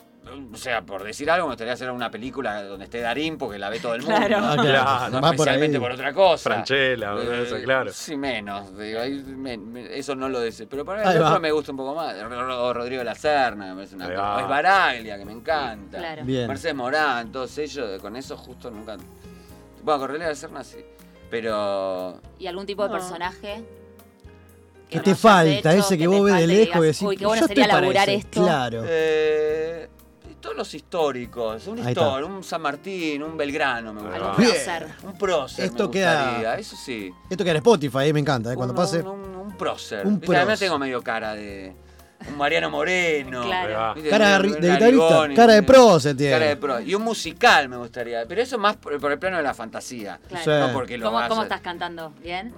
O sea, por decir algo, me gustaría hacer una película donde esté Darín porque la ve todo el mundo. Claro. Ah, No, claro, no por especialmente por, otra cosa. Franchella, Eh, eso, claro. Sí, menos. digo, ahí me- me- eso no lo deseo. Pero para el otro me gusta un poco más. O Rodrigo Lacerna, me parece una cosa. es Baraglia, que me encanta. Claro. Bien. Mercedes Morán, todos ellos, con eso justo nunca. Bueno, con Rodrigo Lacerna sí. Pero. ¿Y algún tipo de No. personaje? ¿Qué no te falta? hecho, ese que, vos ves de lejos y decís, Uy, qué bueno yo sería laburar ese". esto. Claro. Eh, todos los históricos, un histórico, un San Martín, un Belgrano me gustaría. Bien. prócer. Un prócer Esto me queda- eso sí. Esto que era Spotify, ahí me encanta, ¿eh? cuando un, pase. Un, un, un prócer. Un Además prócer. tengo medio cara de. Un Mariano Moreno. Claro. Cara de, de guitarrista, cara de pro se tiene. Cara de pro. Y un musical me gustaría. Pero eso más por, por el plano de la fantasía. Claro. Sí. No porque lo ¿Cómo, vaya- ¿Cómo estás cantando? ¿Bien?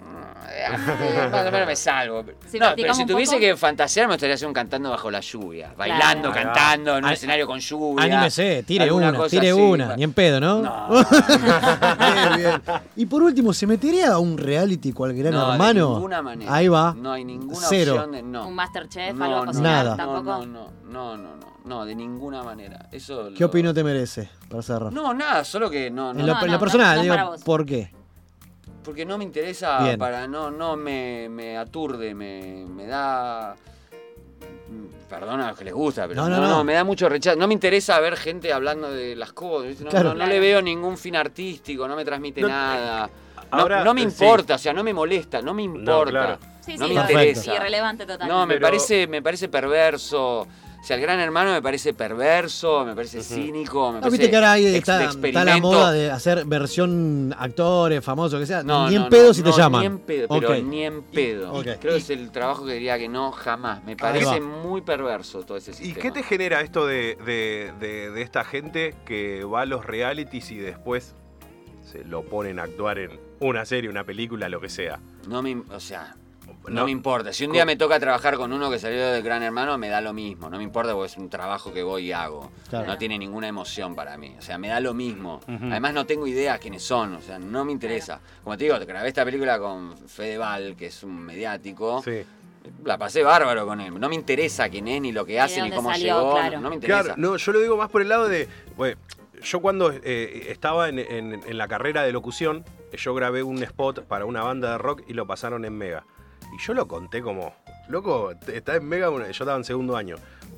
Eh, Más o menos me salvo. Sí, no, pero si tuviese poco. que fantasear, me gustaría hacer un cantando bajo la lluvia. Bailando, Claro. cantando, en un escenario con lluvia. Anímese, tire una, cosa tire así. una, ni en pedo, ¿no? No. Bien, bien. Y por último, ¿se metería a un reality cual gran No, de hermano? ninguna manera. Ahí va. No hay ninguna Cero. opción de. No. ¿Un Masterchef? No, ¿Algo cocinar? Nada. ¿Tampoco? No, no, no, no, no, no, no, de ninguna manera. Eso ¿Qué lo- opinión te merece? Para cerrar. No, nada, solo que no, no, en lo, No, en lo no, personal, digo. ¿por qué? porque no me interesa Bien. para, no, no me, me aturde, me, me da. Perdona a los que les gusta, pero No, no, no, no, no. me da mucho rechazo. No me interesa ver gente hablando de las cosas. No, Claro. no- no le veo ningún fin artístico, no me transmite No, nada. No, ahora, no me importa, o sea, no me molesta, no me importa. claro. Sí, no sí, me Perfecto. interesa. irrelevante. No, me Pero- parece, me parece perverso. O sea, el gran hermano me parece perverso, me parece cínico, me parece viste que ahora ahí ex- está, está la experimento. moda de hacer versión actores, famosos, que sea. No, ni en no, pedo no, si te no, llaman. Ni en pedo, pero Ok. ni en pedo. Ok. Creo que es el trabajo que diría que no, jamás. Me parece muy perverso todo ese ¿Y sistema. qué te genera esto de, de- de- de esta gente que va a los realities y después se lo ponen a actuar en una serie, una película, lo que sea? No me, o sea, no, No. me importa. Si un día me toca trabajar con uno que salió de Gran Hermano, me da lo mismo. No me importa porque es un trabajo que voy y hago. Claro. No tiene ninguna emoción para mí. O sea, me da lo mismo. Además, no tengo idea quiénes son. O sea, no me interesa. Como te digo, grabé esta película con Fedeval, que es un mediático. Sí. La pasé bárbaro con él. No me interesa quién es, ni lo que hace, ni cómo salió, llegó. claro. No, no me interesa. Claro, no, yo lo digo más por el lado de. bueno, yo cuando eh, estaba en, en- en la carrera de locución, yo grabé un spot para una banda de rock y lo pasaron en Mega. Y yo lo conté como, loco, está en Mega, yo estaba en segundo año.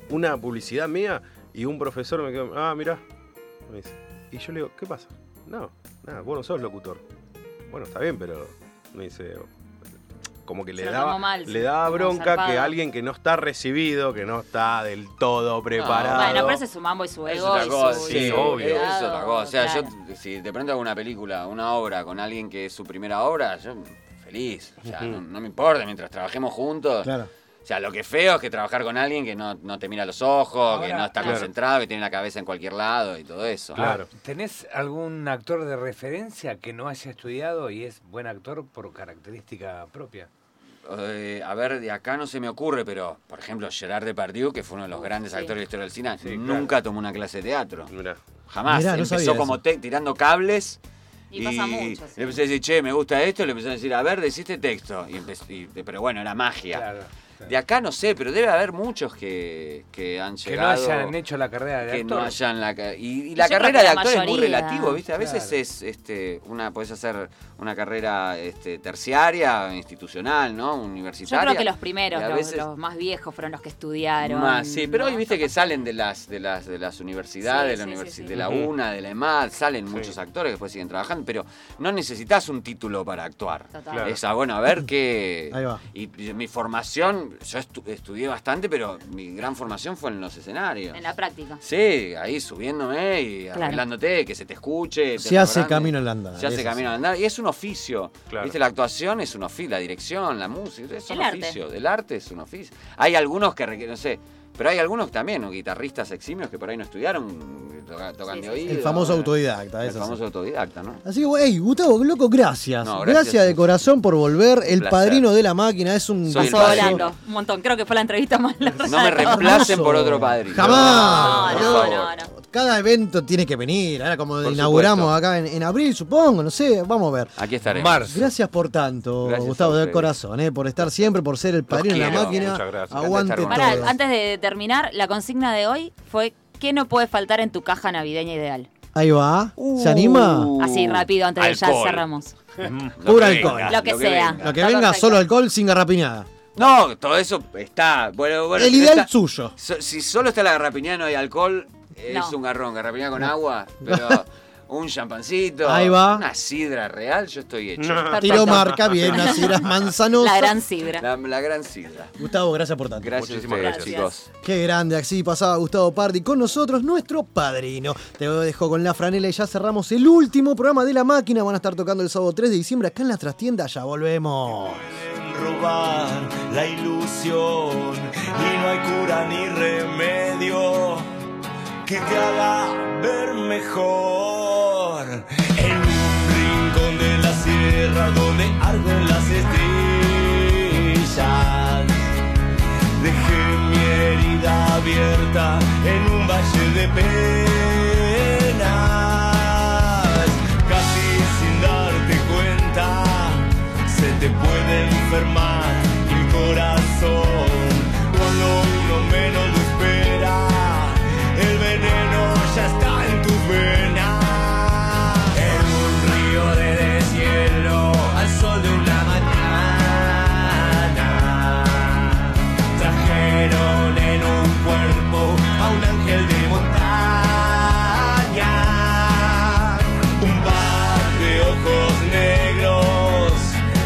Una publicidad mía y un profesor me quedó, ah, mirá. Me dice. Y yo le digo, ¿qué pasa? No, nada, vos no sos locutor. Bueno, está bien, pero me dice, como que le daba, mal, le daba bronca que alguien que no está recibido, que no está del todo preparado. Bueno, pero ese es su mambo y su Es ego. otra y cosa, su- sí, y su obvio. Es otra cosa. O sea, claro. yo, si de pronto hago una película, una obra con alguien que es su primera obra, yo feliz. O sea, no, no me importa, mientras trabajemos juntos. Claro. O sea, lo que es feo es que trabajar con alguien que no, no te mira a los ojos, que no está claro. concentrado, que tiene la cabeza en cualquier lado y todo eso. ¿Tenés algún actor de referencia que no haya estudiado y es buen actor por característica propia? Eh, a ver, de acá no se me ocurre, pero por ejemplo, Gerard Depardieu, que fue uno de los grandes sí. actores de la historia del cine, Sí, nunca tomó una clase de teatro. Jamás. Mirá, no Empezó como tirando cables. Y pasa mucho, sí. Le empecé a decir, che, me gusta esto, le empecé a decir, a ver, deciste texto. Y empecé- y- pero bueno, era magia. De acá no sé, pero debe haber muchos que, que han Que no llegado. hayan hecho la carrera de que actor. no hayan la y, y la Yo carrera de la actor es muy relativo, ¿viste? A veces Claro. es este una puedes hacer una carrera este, terciaria, institucional, ¿no? Yo Universitaria. creo que los primeros, los, veces- los más viejos, fueron los que estudiaron. más, sí, pero hoy viste que salen de las de las de las universidades, Sí, de la, sí, universi- sí, sí. de la. UNA, de la EMAD, salen muchos actores que después siguen trabajando, pero no necesitas un título para actuar. Total. Claro. Es, ah, bueno, a ver qué Ahí va. y, y mi formación, yo estu- estudié bastante, pero mi gran formación fue en los escenarios. En la práctica. Sí, ahí subiéndome y Claro. arreglándote, que se te escuche. Se hace programe. camino al andar. Se hace eso camino al andar. Y es un oficio. Claro. ¿Viste? La actuación es un oficio, la dirección, la música, es un El arte. oficio. El arte es un oficio. Hay algunos que requieren, no sé, pero hay algunos también, ¿no? guitarristas eximios que por ahí no estudiaron, toca- tocan de oído. El famoso ¿no? autodidacta, El eso sí. famoso autodidacta, ¿no? Así que, hey, Gustavo, loco, gracias. No, gracias. gracias. de corazón por volver. el placer. padrino de la máquina es un Soy el padrino. Volando, un montón. Creo que fue la entrevista más larga. No me reemplacen por otro padrino. Jamás. No, favor. no, no. Cada evento tiene que venir. Ahora, como Por inauguramos supuesto. acá en, en abril, supongo, no sé, vamos a ver. Aquí estaremos. Gracias por tanto, Gracias Gustavo, a de ustedes. corazón, eh, por estar siempre, por ser el padrino de la máquina. Muchas gracias. Aguante Pará, todo. antes de terminar, la consigna de hoy fue ¿qué no puede faltar en tu caja navideña ideal? Ahí va. ¿Se anima? Así rápido, antes de ya alcohol. cerramos. Puro alcohol. venga, Lo que sea. venga. Lo que venga, solo alcohol sin garrapiñada. No, todo eso está. Bueno, bueno, el ideal está- suyo. so- si solo está la garrapiñada y no hay alcohol, es No. un garrón. Garrapiñada con agua, pero un champancito. Ahí va. Una sidra real, yo estoy hecho. Perfecto. Tiro marca bien, así eras manzanosa. La gran sidra. La, la gran sidra. Gustavo, gracias por tanto. Gracias Muchísimas gracias. chicos. Qué grande, así pasaba Gustavo Pardi con nosotros, nuestro padrino. Te dejo con la franela y ya cerramos el último programa de La Máquina. Van a estar tocando el sábado 3 de diciembre acá en la trastienda. Ya volvemos. robar la ilusión y no hay cura ni remedio te mejor. En un rincón de la sierra donde arden las estrellas dejé mi herida abierta en un valle de penas. Casi sin darte cuenta se te puede enfermar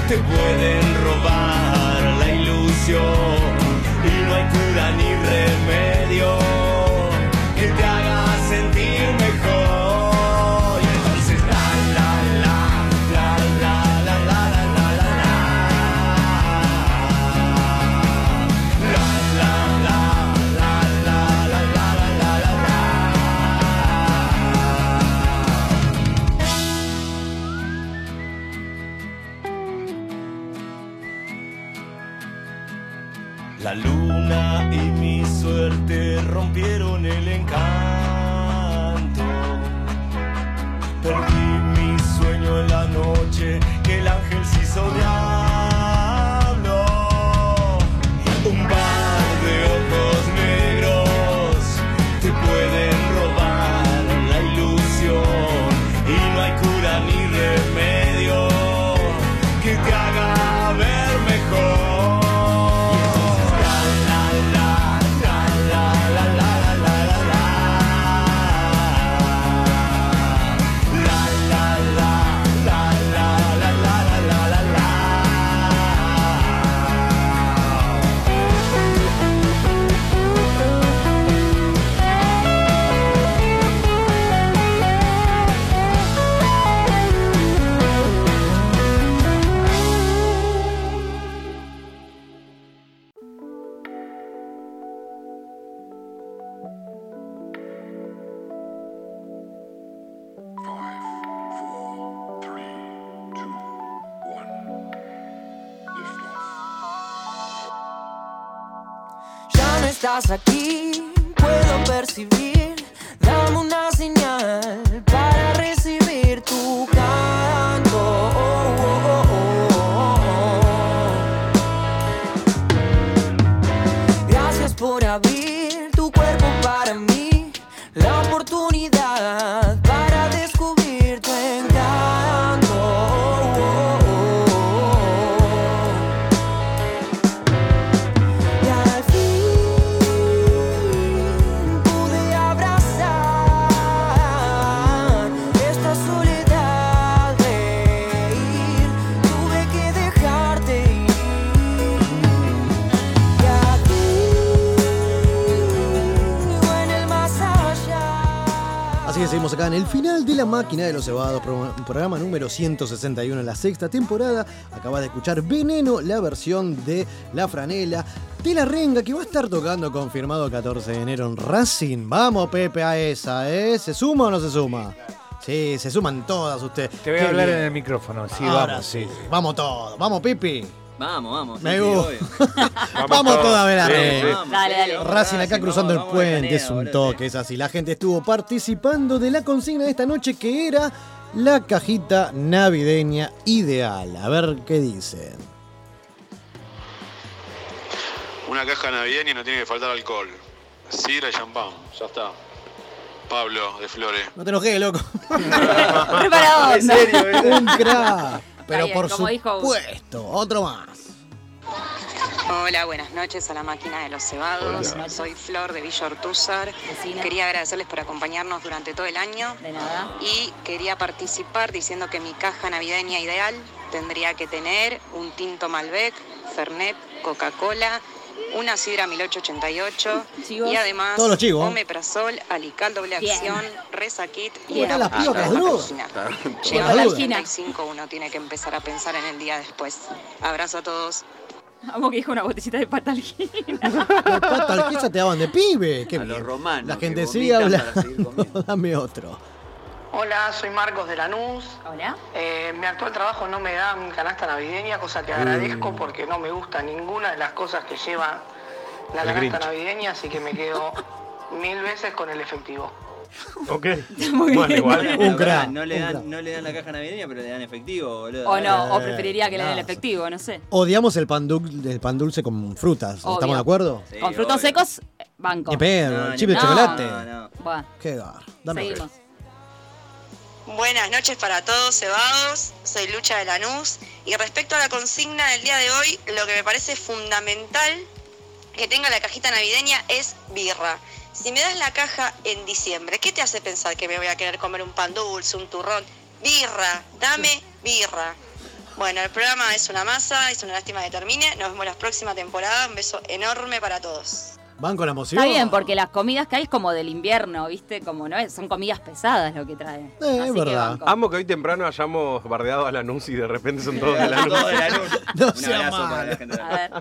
te pueden robar la ilusión estás aquí, La Máquina de los Cebados, pro- programa número 161 en la sexta temporada. Acabas de escuchar Veneno, la versión de La Franela de la Renga, que va a estar tocando confirmado el 14 de enero en Racing. Vamos, Pepe, a esa, ¿eh? ¿Se suma o no se suma? Sí, se suman todas ustedes. Te voy a hablar en el micrófono, sí, Ahora vamos, sí. Vamos todos, vamos, Pipi. Vamos, vamos. Me sí, gusta. obvio. Vamos, todos a ver a Sí, sí. Vamos, Dale, dale. Racing acá cruzando el vamos, vamos, puente, es un toque, es así. La gente estuvo participando de la consigna de esta noche que era la cajita navideña ideal. A ver qué dicen. Una caja navideña y no tiene que faltar alcohol. Sidra y champán, ya está. Pablo, de Flores. No te enojes, loco. Preparado. En serio, ¿eh? un crack. Pero bien, por dijo- supuesto, otro más. Hola, buenas noches a la máquina de los cebados. Hola. Soy Flor de Villa Ortúzar. Quería agradecerles por acompañarnos durante todo el año. De nada. Y quería participar diciendo que mi caja navideña ideal tendría que tener un tinto Malbec, Fernet, Coca-Cola, una sidra 1888 Chivos. y además Todos los chivos. omeprazol, alical doble Bien. acción, Resakit y ¿Cómo están una las pibas las drogas? Llegado las. 35 uno tiene que empezar a pensar en el día después. Abrazo a todos. Vamos que dijo una botellita de patalgina. Los patalquillas te daban de pibe. Qué A bien. los romanos. La que gente sigue vomitan para Dame otro. Hola, soy Marcos de Lanús. Hola. Eh, mi actual trabajo no me da canasta navideña, cosa que agradezco porque no me gusta ninguna de las cosas que lleva la El canasta Grinch. navideña, así que me quedo mil veces con el efectivo. Ok. Muy Bueno, bien. igual. Bueno, Un crack, No le, un dan, crack. no le dan la caja navideña, pero le dan efectivo, boludo. O no, o Eh, preferiría que le den el efectivo, no sé. Odiamos el pan, dul- el pan dulce con frutas. Obvio. ¿Estamos de acuerdo? Sí, Con frutos obvio. secos, eh, banco. Ni pedo, No, ni chip de no, chocolate. No, no. Bueno, Qué gar. Dame seguimos. Buenas noches para todos, cebados. Soy Lucha de Lanús. Y respecto a la consigna del día de hoy, lo que me parece fundamental que tenga la cajita navideña es birra. Si me das la caja en diciembre, ¿qué te hace pensar que me voy a querer comer un pan dulce, un turrón? Birra, dame birra. Bueno, el programa es una masa, es una lástima que termine. Nos vemos la próxima temporada. Un beso enorme para todos. Van con la emoción. Está bien, porque las comidas que hay es como del invierno, ¿viste? Como no es, son comidas pesadas lo que traen. Eh, Así es que verdad. Amo que hoy temprano hayamos bardeado a Lanús y de repente son todos de Lanús. Todo de la luz. No Un abrazo para la gente A la ver.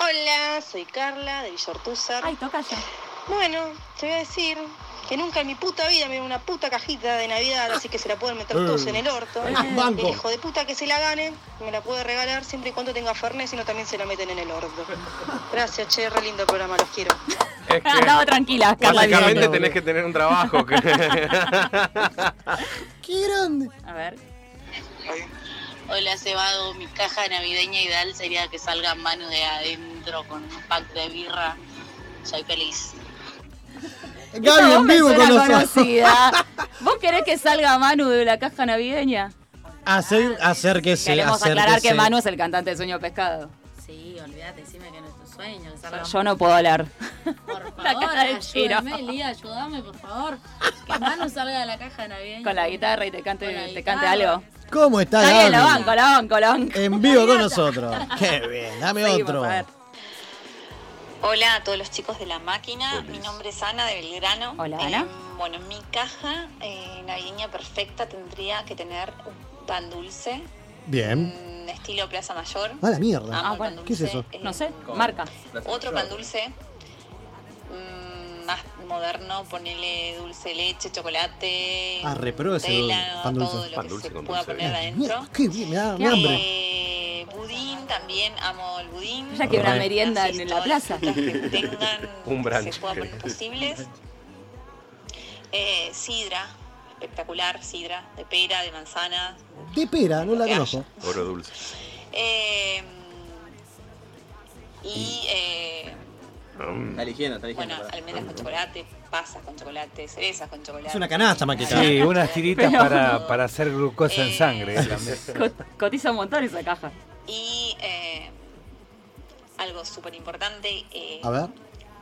Hola, soy Carla de Villortúzar. Ay, toca ya. Bueno, te voy a decir que nunca en mi puta vida me dio una puta cajita de Navidad, así que se la pueden meter todos en el orto. Banco. El hijo de puta que se la gane, me la puede regalar siempre y cuando tenga Fernet, si no también se la meten en el orto. Gracias, che, re lindo programa, los quiero. Es que Andaba tranquila, Carla. básicamente Viendo. tenés que tener un trabajo. que- Qué grande. A ver. Hola, Cebado. Mi caja navideña ideal sería que salga mano de adentro con un pack de birra. Soy feliz. Gaby en vivo con nosotros. ¿Vos querés que salga Manu de la caja navideña? Hacer, acérquese, Queremos aclarar acérquese. que Manu es el cantante de Sueño Pescado. Sí, olvídate, decime que no es tu sueño. Que salga Yo no puedo hablar. Por La favor, ayúdame, Lía, ayúdame, por favor. Que Manu salga de la caja navideña. Con la guitarra y te cante, te cante algo. ¿Cómo está, Está bien, la Gaby? banco, la banco, la banco. En vivo con nosotros. Qué bien, dame Seguimos, otro. Hola a todos los chicos de la máquina, mi nombre es Ana de Belgrano. Hola, Ana. bueno, mi caja eh, navideña perfecta tendría que tener un pan dulce, Bien. mm, estilo Plaza Mayor. A la mierda. Amo Ah, el bueno. pan ¿Qué es dulce, eso? eh, No sé, marca. Otro pan dulce moderno, ponele dulce leche, chocolate, Ah, repro ese Nutella, pan dulce. todo lo Pan que dulce se pueda dulce poner adentro. Qué bien, me da me Qué da hambre. Eh, budín también amo el budín. Ya que una merienda en la plaza. Un brunch. se puedan poner posibles. Eh, sidra, espectacular, sidra, de pera, de manzana. De pera, no la conozco. Oro dulce. Eh, y eh, Está eligiendo, está bueno, eligiendo. almendras con chocolate, pasas con chocolate, cerezas con chocolate. Es una canasta, maqueta. Sí, unas tiritas Pero- para, para hacer glucosa en sangre. la mesa. Co- Cotiza un montón esa caja. Y eh, algo súper importante, eh, A ver.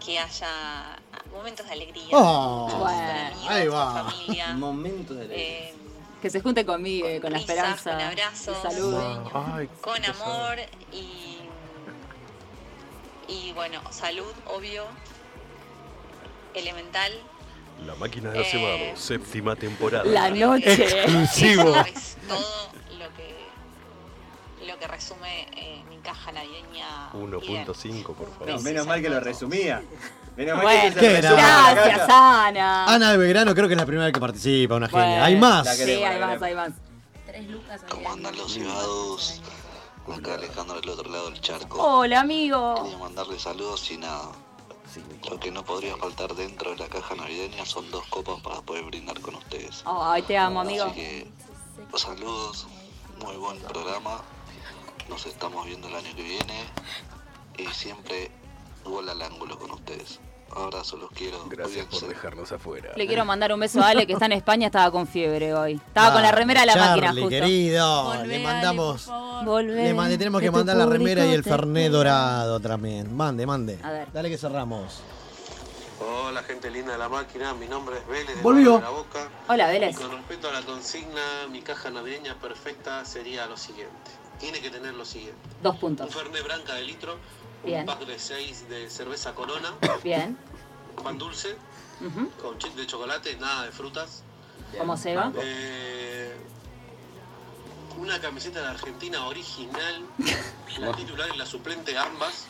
que haya momentos de alegría. Oh, con amigos, ahí con va. familia. Momentos de eh, Que se junte conmigo, con la risas, esperanza. con abrazos, de salud. Ay, con amor y, y bueno, salud, obvio, elemental. La máquina de los Eh, cebados, séptima temporada. La noche. Exclusivo. Es todo lo que, lo que resume eh, mi caja navideña. bien. 1.5, por favor. No, menos mal que lo resumía. Menos mal Bueno, que qué la Gracias. Ana. Ana de Belgrano creo que es la primera que participa, una genia. Hay más. Sí, hay más, hay más. Tres lucas. ¿Cómo andan los ciudadanos? Acá Alejandro del otro lado del charco. Hola, amigo. Quería mandarle saludos y nada. Lo que no podría faltar dentro de la caja navideña son dos copas para poder brindar con ustedes. Ay, te amo, amigo. Así que saludos, muy buen programa. Nos estamos viendo el año que viene y siempre gol al ángulo con ustedes. Abrazo, los quiero. Gracias por dejarnos afuera. Le quiero mandar un beso a Ale, que está en España, estaba con fiebre hoy. Estaba con la remera de la Charlie, máquina, justo. querido. Volvé, le Ale, mandamos. por favor. Volvé, Le, tenemos que mandar la remera y el Fernet espera. dorado también. Mande, mande. A ver. Dale que cerramos. Hola gente linda de la máquina, mi nombre es Vélez de Volvió. La Boca. Hola, Y Vélez. con respecto a la consigna, mi caja navideña perfecta sería lo siguiente. Tiene que tener lo siguiente. Dos Un puntos. Fernet Branca de litro, Bien. un pack de 6 de cerveza Corona, Bien. pan dulce, con chip de chocolate, nada de frutas. ¿Cómo se va? Eh, una camiseta de Argentina original, la titular y la suplente ambas.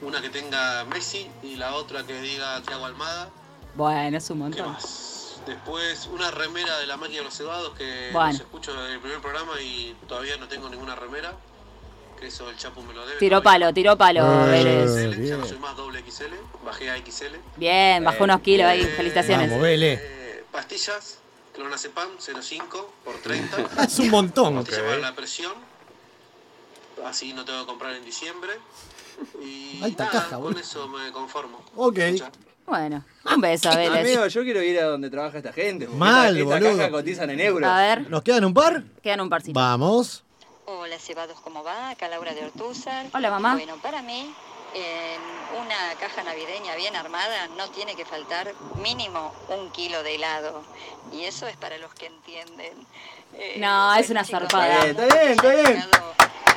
Una que tenga Messi y la otra que diga Thiago Almada. Bueno, es un ¿Qué montón. más? Después una remera de la máquina de los cebados que Bueno. los escucho en el primer programa y todavía no tengo ninguna remera. Que eso el Chapu me lo debe. Tiró palo, tiró palo, Eh, Vélez. XL, ya no bien. soy más doble XL, bajé a XL. Bien, bajó unos kilos ahí. Eh, Felicitaciones. Vamos, Vélez. Eh, pastillas, clonazepam 0,5 por 30. Es un montón. Pastillas para la presión. Así no tengo que comprar en diciembre. Y Alta nada, caja, con eso me conformo. Ok. Bueno, un beso, Vélez. Amigo, yo quiero ir a donde trabaja esta gente. Mal, esta, esta boludo. caja cotizan en euros. A ver, ¿Nos quedan un par? quedan un parcito. Vamos. Hola, cebados, ¿cómo va? Acá Laura de Ortúzar. Hola, mamá. Bueno, para mí, en una caja navideña bien armada no tiene que faltar mínimo un kilo de helado. Y eso es para los que entienden. Eh, No, es una chicos, zarpada. Está bien, está bien, está bien.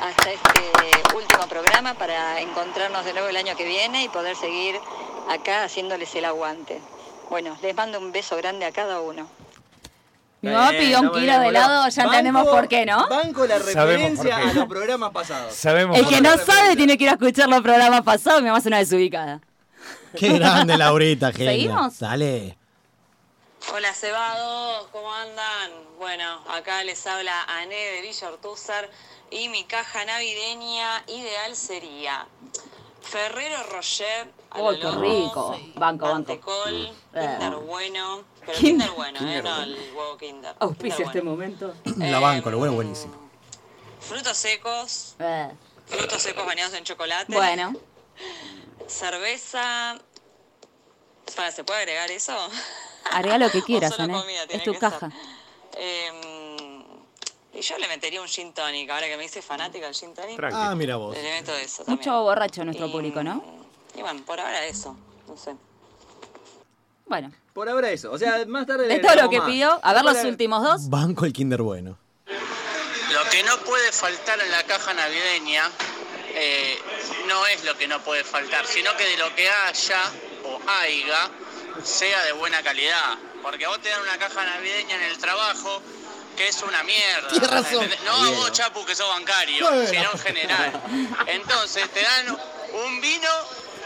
Hasta este último programa para encontrarnos de nuevo el año que viene y poder seguir acá haciéndoles el aguante. Bueno, les mando un beso grande a cada uno. Mi mamá bien, pidió un está kilo de helado, ya entendemos Banco- por qué, ¿no? Banco la referencia a los programas pasados. Sabemos El que no sabe tiene que ir a escuchar los programas pasados. Mi mamá es una desubicada. Qué grande, Laurita, genia. ¿Seguimos? Dale. Hola Cebados, ¿cómo andan? Bueno, acá les habla Ané de Villa Ortúzar y mi caja navideña ideal sería Ferrero Rocher, ¡Oh, qué rico! Banco, banco. mantecol, Eh. Bueno, pero Kinder- Kinder bueno, eh, no el huevo Kinder. Auspicia Kinder este bueno. momento. La banco, lo bueno, buenísimo. Frutos secos, Eh, frutos secos bañados en chocolate. Bueno, Cerveza. Para, ¿Se puede agregar eso? agrega lo que quieras, Ané. comida Es tu caja. Em, y yo le metería un gin tonic, ahora que me dice fanática del gin tonic. Ah, mira vos. Le meto eso también. Mucho borracho nuestro Y- público, ¿no? Y bueno, por ahora eso. No sé. Bueno, Por ahora eso. O sea, más tarde de todo lo que más. pidió, a ver los Ahora- últimos dos. Banco el Kinder bueno. Lo que no puede faltar en la caja navideña eh, no es lo que no puede faltar, sino que de lo que haya o haiga sea de buena calidad. Porque vos te dan una caja navideña en el trabajo que es una mierda. Tienes razón. No a vos, Chapu, que sos bancario, Bueno. sino en general. Entonces te dan un vino,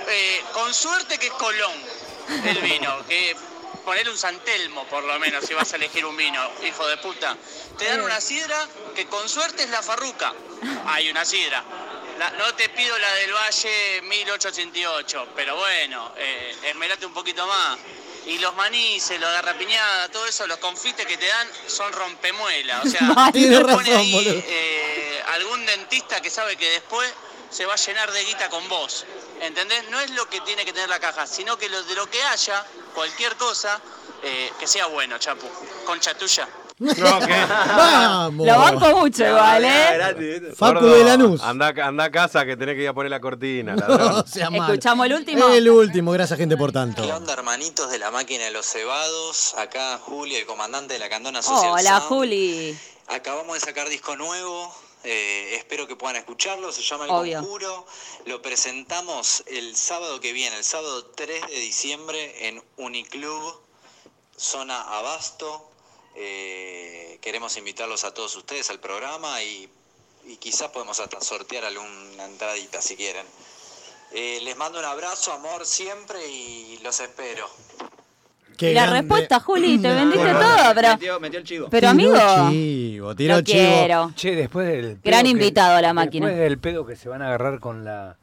eh, con suerte que es Colón, el vino, que poner un Santelmo por lo menos si vas a elegir un vino, hijo de puta. Te dan una sidra que con suerte es la farruca. Hay una sidra. La- no te pido la del Valle 1888, pero bueno, eh, esmerate un poquito más. Y los manices, los garrapiñada, todo eso, los confites que te dan son rompemuela. O sea, te pone ahí, eh, algún dentista que sabe que después se va a llenar de guita con vos. ¿Entendés? No es lo que tiene que tener la caja, sino que lo, de lo que haya, cualquier cosa, eh, que sea bueno, Chapu. Concha tuya. Vamos. Lo banco mucho igual, ¿eh? Facu Gordo, de Lanús. Anda, anda a casa que tenés que ir a poner la cortina. ladrón. No sea. ¿Escuchamos el último? El último, gracias gente por tanto. ¿Qué onda, hermanitos de la máquina de los cebados? Acá Juli, el comandante de la Candona Social Hola, Sound. Juli. Acabamos de sacar disco nuevo. Eh, espero que puedan escucharlo. Se llama El Obvio. Conjuro. Lo presentamos el sábado que viene, el sábado 3 de diciembre, en Uniclub, zona Abasto. Eh, queremos invitarlos a todos ustedes al programa y, y quizás podemos hasta sortear alguna entradita si quieren. Eh, les mando un abrazo, amor siempre y los espero. Qué la grande. respuesta, Juli, te vendiste Bueno. todo, pero. Metió, metió el chivo. Pero Tiró amigo. chivo, tiró Lo chivo. quiero. Che, después del. Gran pedo que- invitado a la máquina. Después del pedo que se van a agarrar con la.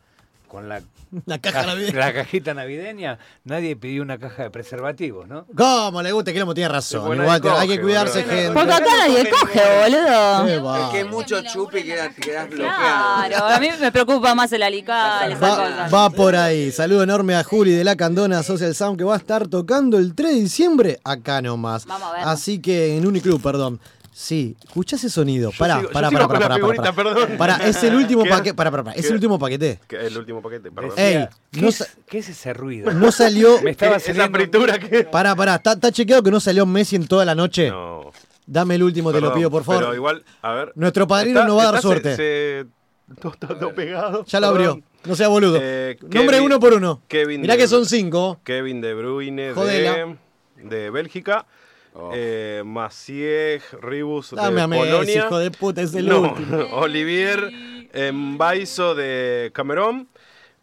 Con la. La caja navideña. La cajita navideña, nadie pidió una caja de preservativos, ¿no? ¿Cómo le gusta? Quilombo tiene razón. Igual te- hay que coge, cuidarse, boludo. gente. Porque acá nadie coge, boludo. Es que mucho chupi queda, quedás Claro, a mí me preocupa más el alical, Va, va por ahí. Saludo enorme a Juli de la Candona Social Sound que va a estar tocando el 3 de diciembre acá nomás. Vamos a ver. Así que en Uniclub, perdón. Sí, escucha ese sonido. Pará, pará, pará, pará, pará, figurita, pará. perdón. Pará, es el último paquete. Pará, pará, pará, es el último paquete. Que el último paquete, perdón. Ey, ¿Qué, no es, sa- qué es ese ruido? no salió. Me estaba Esa fritura que. Pará, pará, ¿está, chequeado que no salió Messi en toda la noche? No. Dame el último, te lo Perdón, pido, por favor. Pero igual, a ver. Nuestro padrino nos va a dar está- suerte. Se, se- todo está todo pegado. Ya lo abrió. Perdón. No sea boludo. Eh, Nombre uno por uno. Kevin Mirá de- que son cinco. Kevin De Bruyne Jodela. de, de Bélgica. Eh, Maciej Ribus Dame de a Messi, Polonia. hijo de puta, es el No, último. Olivier Mbaiso de Camerún.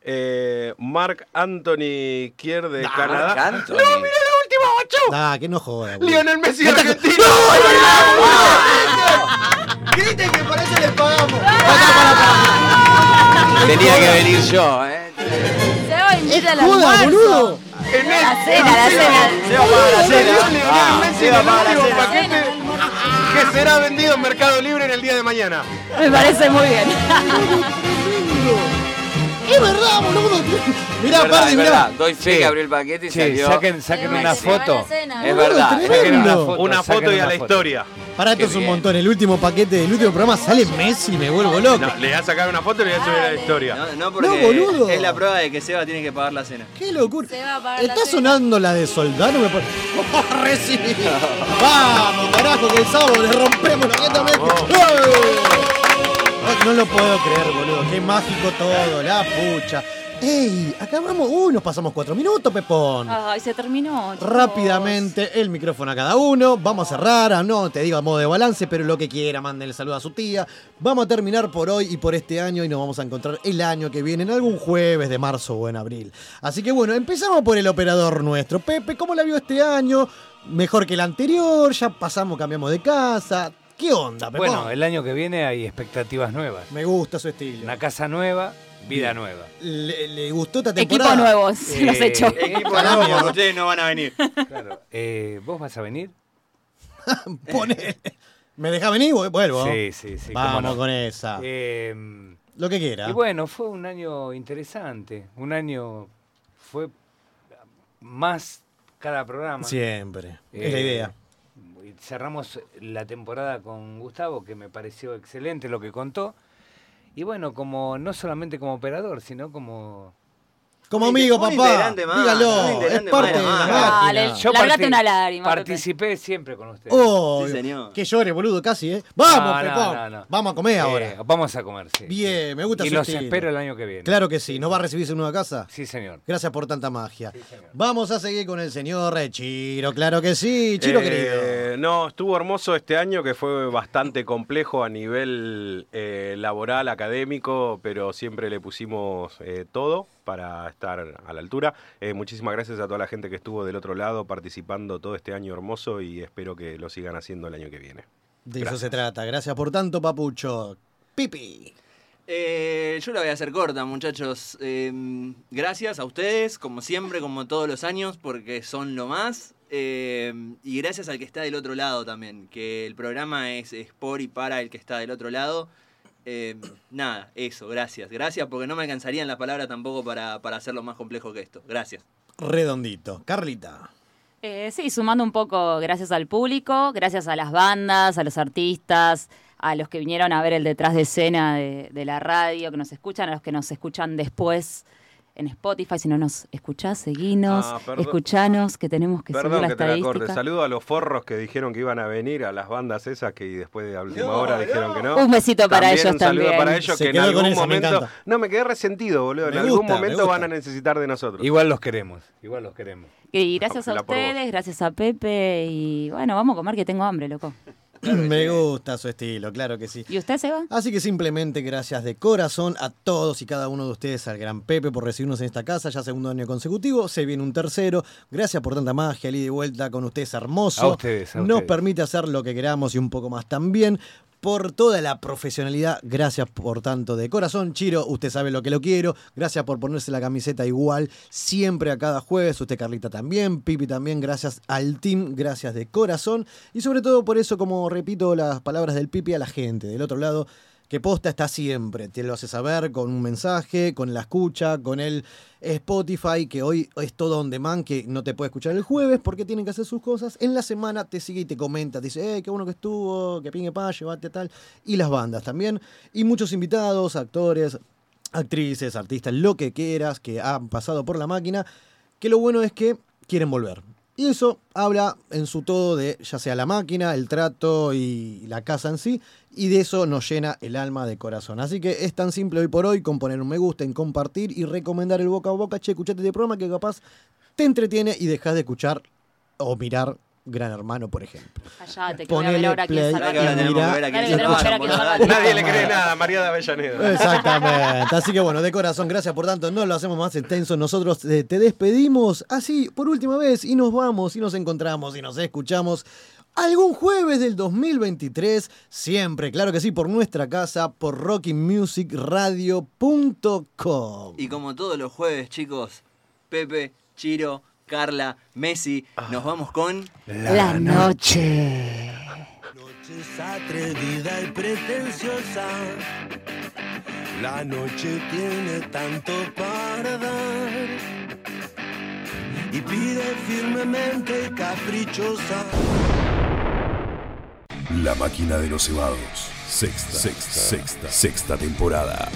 Eh, Mark Anthony Kier de Canadá. Marc Anthony. ¡No, mira el último, ocho! Ah, que no joda. boludo. Lionel Messi de Argentina. Griten que por eso les pagamos. Tenía que venir yo, ¿eh? Se va a invitar al almuerzo. boludo. La cena, la cena. Se va para la cena. Se va para la cena. que será vendido en Mercado Libre en el día de mañana. Me parece muy bien. Es verdad, boludo. Mirá, verdad, Pardi, mirá. verdad. Doy fe Sí. que abrió el paquete y Sí, salió. saquen, saquen una foto. Es verdad. Saquen una foto. Una foto y a la foto. historia. Pará, esto Qué es un bien. montón. El último paquete del último programa sale Messi, me vuelvo loco. No, le voy a sacar una foto y le voy a subir a la historia. No, no porque No, boludo. es la prueba de que Seba tiene que pagar la cena. Qué locura. Se va a pagar la ¿Está cena. sonando la de Soldano? Me pone- ¡Oh, reci! Vamos, carajo, que el sábado le rompemos la jeta a Messi. No lo puedo creer, boludo. Qué mágico todo, la pucha. ¡Ey! Acabamos. Uy, nos pasamos cuatro minutos, Pepón. Ay, se terminó. chicos. Rápidamente, el micrófono a cada uno. Vamos a cerrar, a- no te digo a modo de balance, pero lo que quiera, mándenle saludo a su tía. Vamos a terminar por hoy y por este año y nos vamos a encontrar el año que viene, en algún jueves de marzo o en abril. Así que bueno, empezamos por el operador nuestro. Pepe, ¿cómo la vio este año? Mejor que el anterior, ya pasamos, cambiamos de casa. ¿Qué onda, Pepón? Bueno, el año que viene hay expectativas nuevas. Me gusta su estilo. Una casa nueva, vida nueva. ¿Le, le gustó esta Equipo temporada? nuevo, se los Eh, echó. Equipo nuevo, ustedes no van a venir. Claro. Eh, ¿Vos vas a venir? Pone- ¿Me deja venir? Vuelvo. Sí, sí, sí. Vamos no. con esa. Eh, Lo que quiera. y bueno, fue un año interesante. Un año fue más cada programa. Siempre. es la Eh, idea. Cerramos la temporada con Gustavo, que me pareció excelente lo que contó. Y bueno, como no solamente como operador, sino como... Como amigo, un papá. un Dígalo. Es parte de la Dale. Yo Largate una lágrima. Participé siempre con ustedes. Oh, Sí, señor. Que llore, boludo, casi, ¿eh? Vamos, No, no, Pepón. no, no. Vamos a comer Eh, ahora. vamos a comer, sí. Bien, me gusta Y los estilo. espero el año que viene. Claro que sí. ¿Nos va a recibir en nueva casa? Sí, señor. Gracias por tanta magia. Vamos a seguir con el señor Chiro. Claro que sí, Chiro Eh, querido. No, estuvo hermoso este año que fue bastante complejo a nivel eh, laboral, académico, pero siempre le pusimos eh, todo para estar a la altura. Eh, muchísimas gracias a toda la gente que estuvo del otro lado participando todo este año hermoso y espero que lo sigan haciendo el año que viene. De eso se trata. Gracias por tanto, papucho. Pipi. Eh, yo la voy a hacer corta, muchachos. Eh, gracias a ustedes, como siempre, como todos los años, porque son lo más. Eh, y gracias al que está del otro lado también, que el programa es, es por y para el que está del otro lado. Eh, nada, eso, gracias. Gracias porque no me alcanzarían las palabras tampoco para, para hacerlo más complejo que esto. Gracias. Redondito. Carlita. Eh, sí, sumando un poco gracias al público, gracias a las bandas, a los artistas, a los que vinieron a ver el detrás de escena de, de la radio, que nos escuchan, a los que nos escuchan después en Spotify. Si no nos escuchás, seguinos, Ah, escuchanos, que tenemos que Perdón subir la que te la corte. estadística. Saludo a los forros que dijeron que iban a venir, a las bandas esas que después de la última hora dijeron que no. Un besito para ellos un saludo también. para ellos Se que en algún momento. No, me quedé resentido, boludo. En Me algún gusta, momento van a necesitar de nosotros. Igual los queremos, igual los queremos. Y gracias a ustedes, gracias a Pepe y bueno, vamos a comer que tengo hambre, loco. Me gusta su estilo, claro que sí. ¿Y usted se va? Así que simplemente gracias de corazón a todos y cada uno de ustedes, al gran Pepe por recibirnos en esta casa, ya segundo año consecutivo, se viene un tercero. Gracias por tanta magia, el ida y vuelta con ustedes, hermoso. A ustedes, a Nos ustedes. permite hacer lo que queramos y un poco más también. Por toda la profesionalidad, gracias por tanto de corazón. Chiro, usted sabe lo que lo quiero. Gracias por ponerse la camiseta igual siempre a cada jueves. Usted, Carlita, también. Pipi también. Gracias al team. Gracias de corazón. Y sobre todo por eso, como repito las palabras del Pipi a la gente del otro lado, que posta está siempre. Te lo hace saber con un mensaje, con la escucha, con el Spotify, que hoy es todo on demand, que no te puede escuchar el jueves porque tienen que hacer sus cosas. En la semana te sigue y te comenta, dice, eh, qué bueno que estuvo, que pingue pa, llevate tal. Y las bandas también. Y muchos invitados, actores, actrices, artistas, lo que quieras, que han pasado por la máquina, que lo bueno es que quieren volver. Y eso habla en su todo de ya sea la máquina, el trato y la casa en sí, y de eso nos llena el alma de corazón. Así que es tan simple hoy por hoy con poner un me gusta, en compartir y recomendar el boca a boca. Che, escuchate este programa que capaz te entretiene y dejas de escuchar o mirar Gran Hermano, por ejemplo. Callate, que voy a ver Ponele ahora quién play salva y a que tenemos que ver a quién salva a quién. Nadie le cree nada a María de Avellaneda. Exactamente. Así que bueno, de corazón, gracias por tanto. No lo hacemos más extenso. Nosotros eh, te despedimos así por última vez y nos vamos y nos encontramos y nos escuchamos. Algún jueves del 2023, siempre, claro que sí, por nuestra casa, por rockymusicradio.com. Y como todos los jueves, chicos, Pepe, Chiro, Carla, Messi, nos vamos con... La noche. es atrevida y pretenciosa. La noche tiene tanto para dar y pide firmemente y caprichosa. La máquina de los cebados. Sexta, sexta, sexta, sexta temporada.